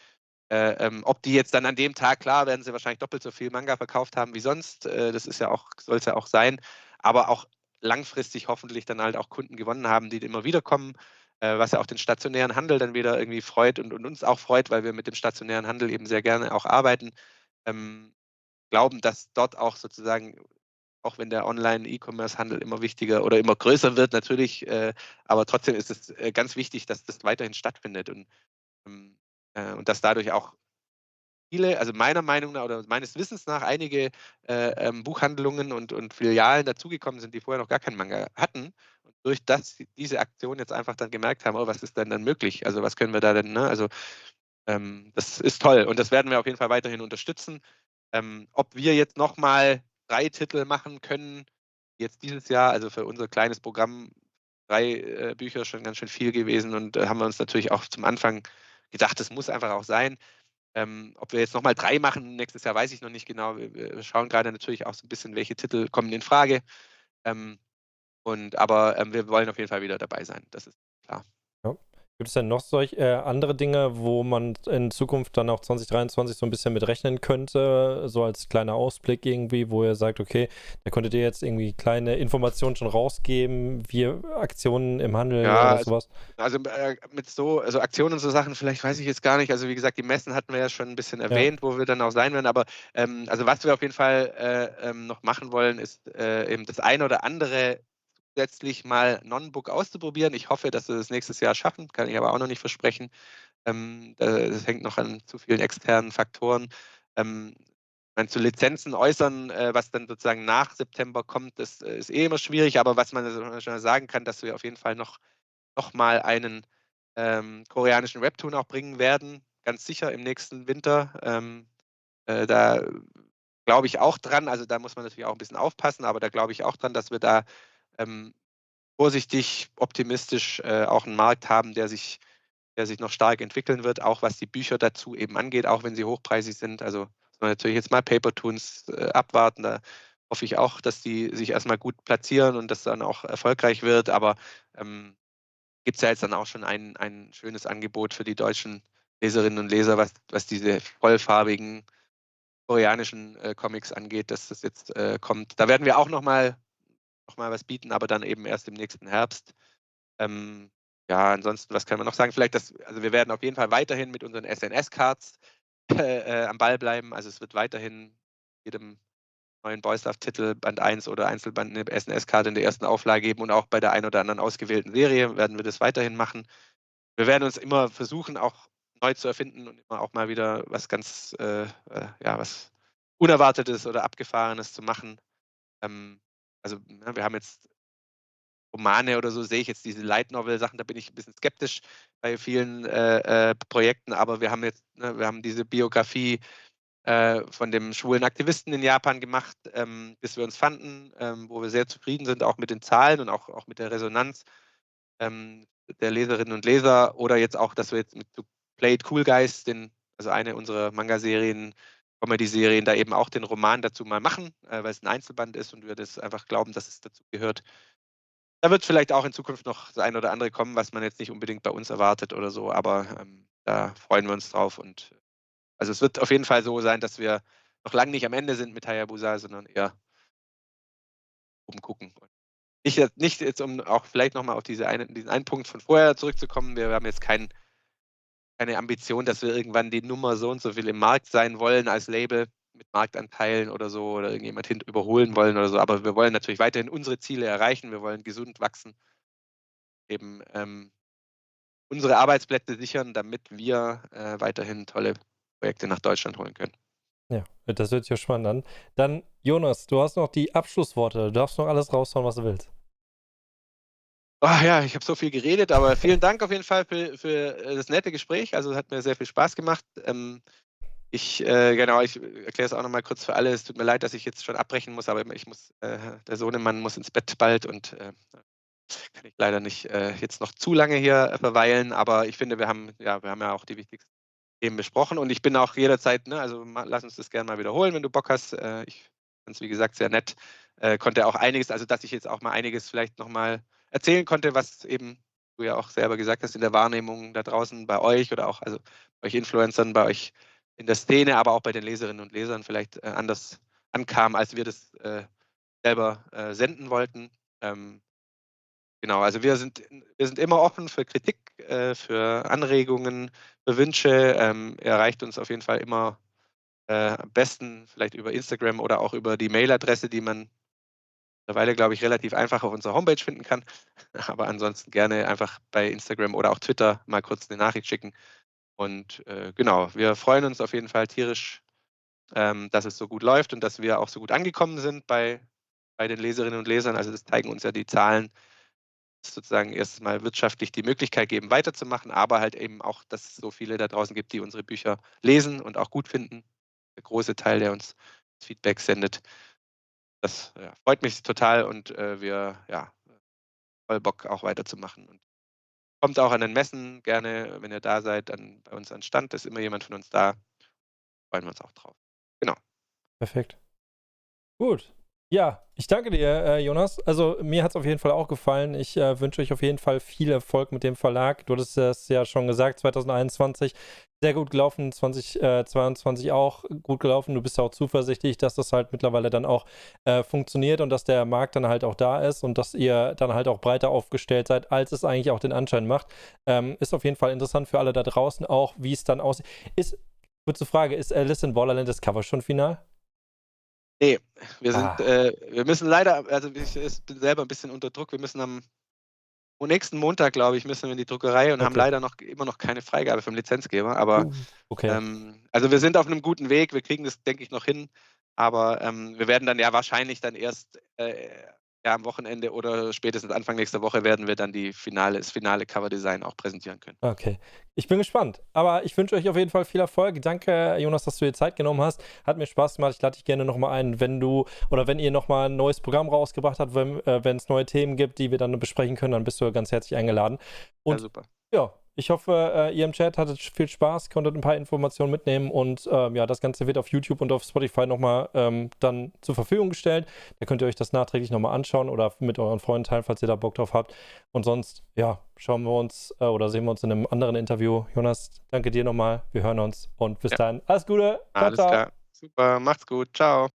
äh, ähm, ob die jetzt dann an dem Tag, klar, werden sie wahrscheinlich doppelt so viel Manga verkauft haben wie sonst. Äh, das ist ja auch, soll es ja auch sein. Aber auch langfristig hoffentlich dann halt auch Kunden gewonnen haben, die immer wieder kommen, äh, was ja auch den stationären Handel dann wieder irgendwie freut und, und, uns auch freut, weil wir mit dem stationären Handel eben sehr gerne auch arbeiten. Ähm, glauben, dass dort auch sozusagen auch wenn der Online-E-Commerce-Handel immer wichtiger oder immer größer wird, natürlich, äh, aber trotzdem ist es äh, ganz wichtig, dass das weiterhin stattfindet. Und ähm, äh, und dass dadurch auch viele, also meiner Meinung nach oder meines Wissens nach einige äh, ähm, Buchhandlungen und, und Filialen dazugekommen sind, die vorher noch gar keinen Manga hatten. Und durch das, diese Aktion jetzt einfach dann gemerkt haben, oh, was ist denn dann möglich? Also was können wir da denn, ne? Also ähm, das ist toll und das werden wir auf jeden Fall weiterhin unterstützen. Ähm, ob wir jetzt nochmal drei Titel machen können, jetzt dieses Jahr, also für unser kleines Programm, drei äh, Bücher schon ganz schön viel gewesen und äh, haben wir uns natürlich auch zum Anfang gedacht, das muss einfach auch sein. Ähm, ob wir jetzt nochmal drei machen nächstes Jahr, weiß ich noch nicht genau. Wir, wir, schauen gerade natürlich auch so ein bisschen, welche Titel kommen in Frage. Ähm, Und aber ähm, wir wollen auf jeden Fall wieder dabei sein. Das ist. Gibt es denn noch solche äh, andere Dinge, wo man in Zukunft dann auch 2023 so ein bisschen mit rechnen könnte, so als kleiner Ausblick irgendwie, wo ihr sagt, okay, da könntet ihr jetzt irgendwie kleine Informationen schon rausgeben, wie Aktionen im Handel Ja, oder also, sowas? also äh, mit so also Aktionen und so Sachen, vielleicht weiß ich jetzt gar nicht. Also wie gesagt, die Messen hatten wir ja schon ein bisschen Ja. erwähnt, wo wir dann auch sein werden. Aber ähm, also was wir auf jeden Fall äh, ähm, noch machen wollen, ist äh, eben das eine oder andere zusätzlich mal Non-Book auszuprobieren. Ich hoffe, dass wir das nächstes Jahr schaffen, kann ich aber auch noch nicht versprechen. Ähm, äh, das hängt noch an zu vielen externen Faktoren. Ähm, ich meine, zu Lizenzen äußern, äh, was dann sozusagen nach September kommt, das äh, ist eh immer schwierig, aber was man schon sagen kann, dass wir auf jeden Fall noch, noch mal einen ähm, koreanischen Webtoon auch bringen werden, ganz sicher im nächsten Winter. Ähm, äh, da glaube ich auch dran, also da muss man natürlich auch ein bisschen aufpassen, aber da glaube ich auch dran, dass wir da ähm, vorsichtig, optimistisch äh, auch einen Markt haben, der sich, der sich noch stark entwickeln wird, auch was die Bücher dazu eben angeht, auch wenn sie hochpreisig sind. Also natürlich jetzt mal Papertoons äh, abwarten. Da hoffe ich auch, dass die sich erstmal gut platzieren und das dann auch erfolgreich wird. Aber ähm, gibt es ja jetzt dann auch schon ein, ein schönes Angebot für die deutschen Leserinnen und Leser, was, was diese vollfarbigen koreanischen äh, Comics angeht, dass das jetzt äh, kommt. Da werden wir auch nochmal noch mal was bieten, aber dann eben erst im nächsten Herbst. Ähm, ja, ansonsten, was kann man noch sagen? Vielleicht, dass, also wir werden auf jeden Fall weiterhin mit unseren SNS-Cards [laughs] äh, am Ball bleiben. Also es wird weiterhin jedem neuen Boys Titel Band 1 oder Einzelband eine SNS-Karte in der ersten Auflage geben und auch bei der einen oder anderen ausgewählten Serie werden wir das weiterhin machen. Wir werden uns immer versuchen, auch neu zu erfinden und immer auch mal wieder was ganz, äh, äh, ja, was Unerwartetes oder Abgefahrenes zu machen. Ähm, also ne, wir haben jetzt Romane oder so, sehe ich jetzt diese Light Novel-Sachen, da bin ich ein bisschen skeptisch bei vielen äh, äh, Projekten, aber wir haben jetzt, ne, wir haben diese Biografie äh, von dem schwulen Aktivisten in Japan gemacht, ähm, bis wir uns fanden, ähm, wo wir sehr zufrieden sind, auch mit den Zahlen und auch, auch mit der Resonanz ähm, der Leserinnen und Leser. Oder jetzt auch, dass wir jetzt mit Play It Cool Guys, den, also eine unserer Manga-Serien, Comedy-Serien, da eben auch den Roman dazu mal machen, äh, weil es ein Einzelband ist und wir das einfach glauben, dass es dazu gehört. Da wird vielleicht auch in Zukunft noch das ein oder andere kommen, was man jetzt nicht unbedingt bei uns erwartet oder so, aber ähm, da freuen wir uns drauf und also es wird auf jeden Fall so sein, dass wir noch lange nicht am Ende sind mit Hayabusa, sondern eher umgucken. Nicht, nicht jetzt, um auch vielleicht nochmal auf diese eine, diesen einen Punkt von vorher zurückzukommen. Wir haben jetzt kein, keine Ambition, dass wir irgendwann die Nummer so und so viel im Markt sein wollen als Label mit Marktanteilen oder so oder irgendjemand hin überholen wollen oder so. Aber wir wollen natürlich weiterhin unsere Ziele erreichen. Wir wollen gesund wachsen, eben ähm, unsere Arbeitsplätze sichern, damit wir äh, weiterhin tolle Projekte nach Deutschland holen können. Ja, das hört sich ja spannend an. Dann, Jonas, du hast noch die Abschlussworte. Du darfst noch alles raushauen, was du willst. Ach ja, ich habe so viel geredet, aber vielen Dank auf jeden Fall für, für äh, das nette Gespräch. Also es hat mir sehr viel Spaß gemacht. Ähm, ich, äh, genau, ich erkläre es auch nochmal kurz für alle. Es tut mir leid, dass ich jetzt schon abbrechen muss, aber ich muss, äh, der Sohnemann muss ins Bett bald und äh, kann ich leider nicht äh, jetzt noch zu lange hier verweilen. Aber ich finde, wir haben, ja, wir haben ja auch die wichtigsten Themen besprochen und ich bin auch jederzeit, ne, also ma, lass uns das gerne mal wiederholen, wenn du Bock hast. Äh, ich fand es, wie gesagt, sehr nett. Konnte auch einiges, also dass ich jetzt auch mal einiges vielleicht nochmal erzählen konnte, was eben du ja auch selber gesagt hast in der Wahrnehmung da draußen bei euch oder auch also bei euch Influencern, bei euch in der Szene, aber auch bei den Leserinnen und Lesern vielleicht äh, anders ankam, als wir das äh, selber äh, senden wollten. Ähm, genau, also wir sind, wir sind immer offen für Kritik, äh, für Anregungen, für Wünsche. Ähm, erreicht uns auf jeden Fall immer äh, am besten vielleicht über Instagram oder auch über die Mailadresse, die man mittlerweile, glaube ich, relativ einfach auf unserer Homepage finden kann. [laughs] Aber ansonsten gerne einfach bei Instagram oder auch Twitter mal kurz eine Nachricht schicken. Und äh, genau, wir freuen uns auf jeden Fall tierisch, ähm, dass es so gut läuft und dass wir auch so gut angekommen sind bei, bei den Leserinnen und Lesern. Also das zeigen uns ja die Zahlen, sozusagen erstens mal wirtschaftlich die Möglichkeit geben, weiterzumachen, aber halt eben auch, dass es so viele da draußen gibt, die unsere Bücher lesen und auch gut finden. Der große Teil, der uns Feedback sendet. Das ja, freut mich total und äh, wir ja voll Bock auch weiterzumachen. Und kommt auch an den Messen gerne, wenn ihr da seid, dann bei uns an Stand, ist immer jemand von uns da. Freuen wir uns auch drauf. Genau. Perfekt. Gut. Ja, ich danke dir, äh, Jonas. Also mir hat es auf jeden Fall auch gefallen. Ich äh, wünsche euch auf jeden Fall viel Erfolg mit dem Verlag. Du hattest es ja schon gesagt, 2021 sehr gut gelaufen, 2022 äh, auch gut gelaufen. Du bist auch zuversichtlich, dass das halt mittlerweile dann auch äh, funktioniert und dass der Markt dann halt auch da ist und dass ihr dann halt auch breiter aufgestellt seid, als es eigentlich auch den Anschein macht. Ähm, ist auf jeden Fall interessant für alle da draußen auch, wie es dann aussieht. Ist, kurze Frage, ist Alice in Borderland das Cover schon final? Nee, wir sind, ah. äh, wir müssen leider, also ich, ich, bin selber ein bisschen unter Druck. Wir müssen am nächsten Montag, glaube ich, müssen wir in die Druckerei und okay. haben leider noch immer noch keine Freigabe vom Lizenzgeber. Aber uh, okay. ähm, also wir sind auf einem guten Weg, wir kriegen das, denke ich, noch hin. Aber ähm, wir werden dann ja wahrscheinlich dann erst äh, ja, am Wochenende oder spätestens Anfang nächster Woche werden wir dann die finale, das finale Coverdesign auch präsentieren können. Okay. Ich bin gespannt. Aber ich wünsche euch auf jeden Fall viel Erfolg. Danke, Jonas, dass du dir Zeit genommen hast. Hat mir Spaß gemacht. Ich lade dich gerne nochmal ein, wenn du oder wenn ihr nochmal ein neues Programm rausgebracht habt, wenn äh, es neue Themen gibt, die wir dann besprechen können, dann bist du ganz herzlich eingeladen. Und, ja, super. Ja, ich hoffe, äh, ihr im Chat hattet viel Spaß, konntet ein paar Informationen mitnehmen und ähm, ja, das Ganze wird auf YouTube und auf Spotify nochmal ähm, dann zur Verfügung gestellt. Da könnt ihr euch das nachträglich nochmal anschauen oder mit euren Freunden teilen, falls ihr da Bock drauf habt. Und sonst, ja, schauen wir uns äh, oder sehen wir uns in einem anderen Interview. Jonas, danke dir nochmal. Wir hören uns und bis ja. dahin. Alles Gute. Ciao, Alles ciao. klar. Super, macht's gut. Ciao.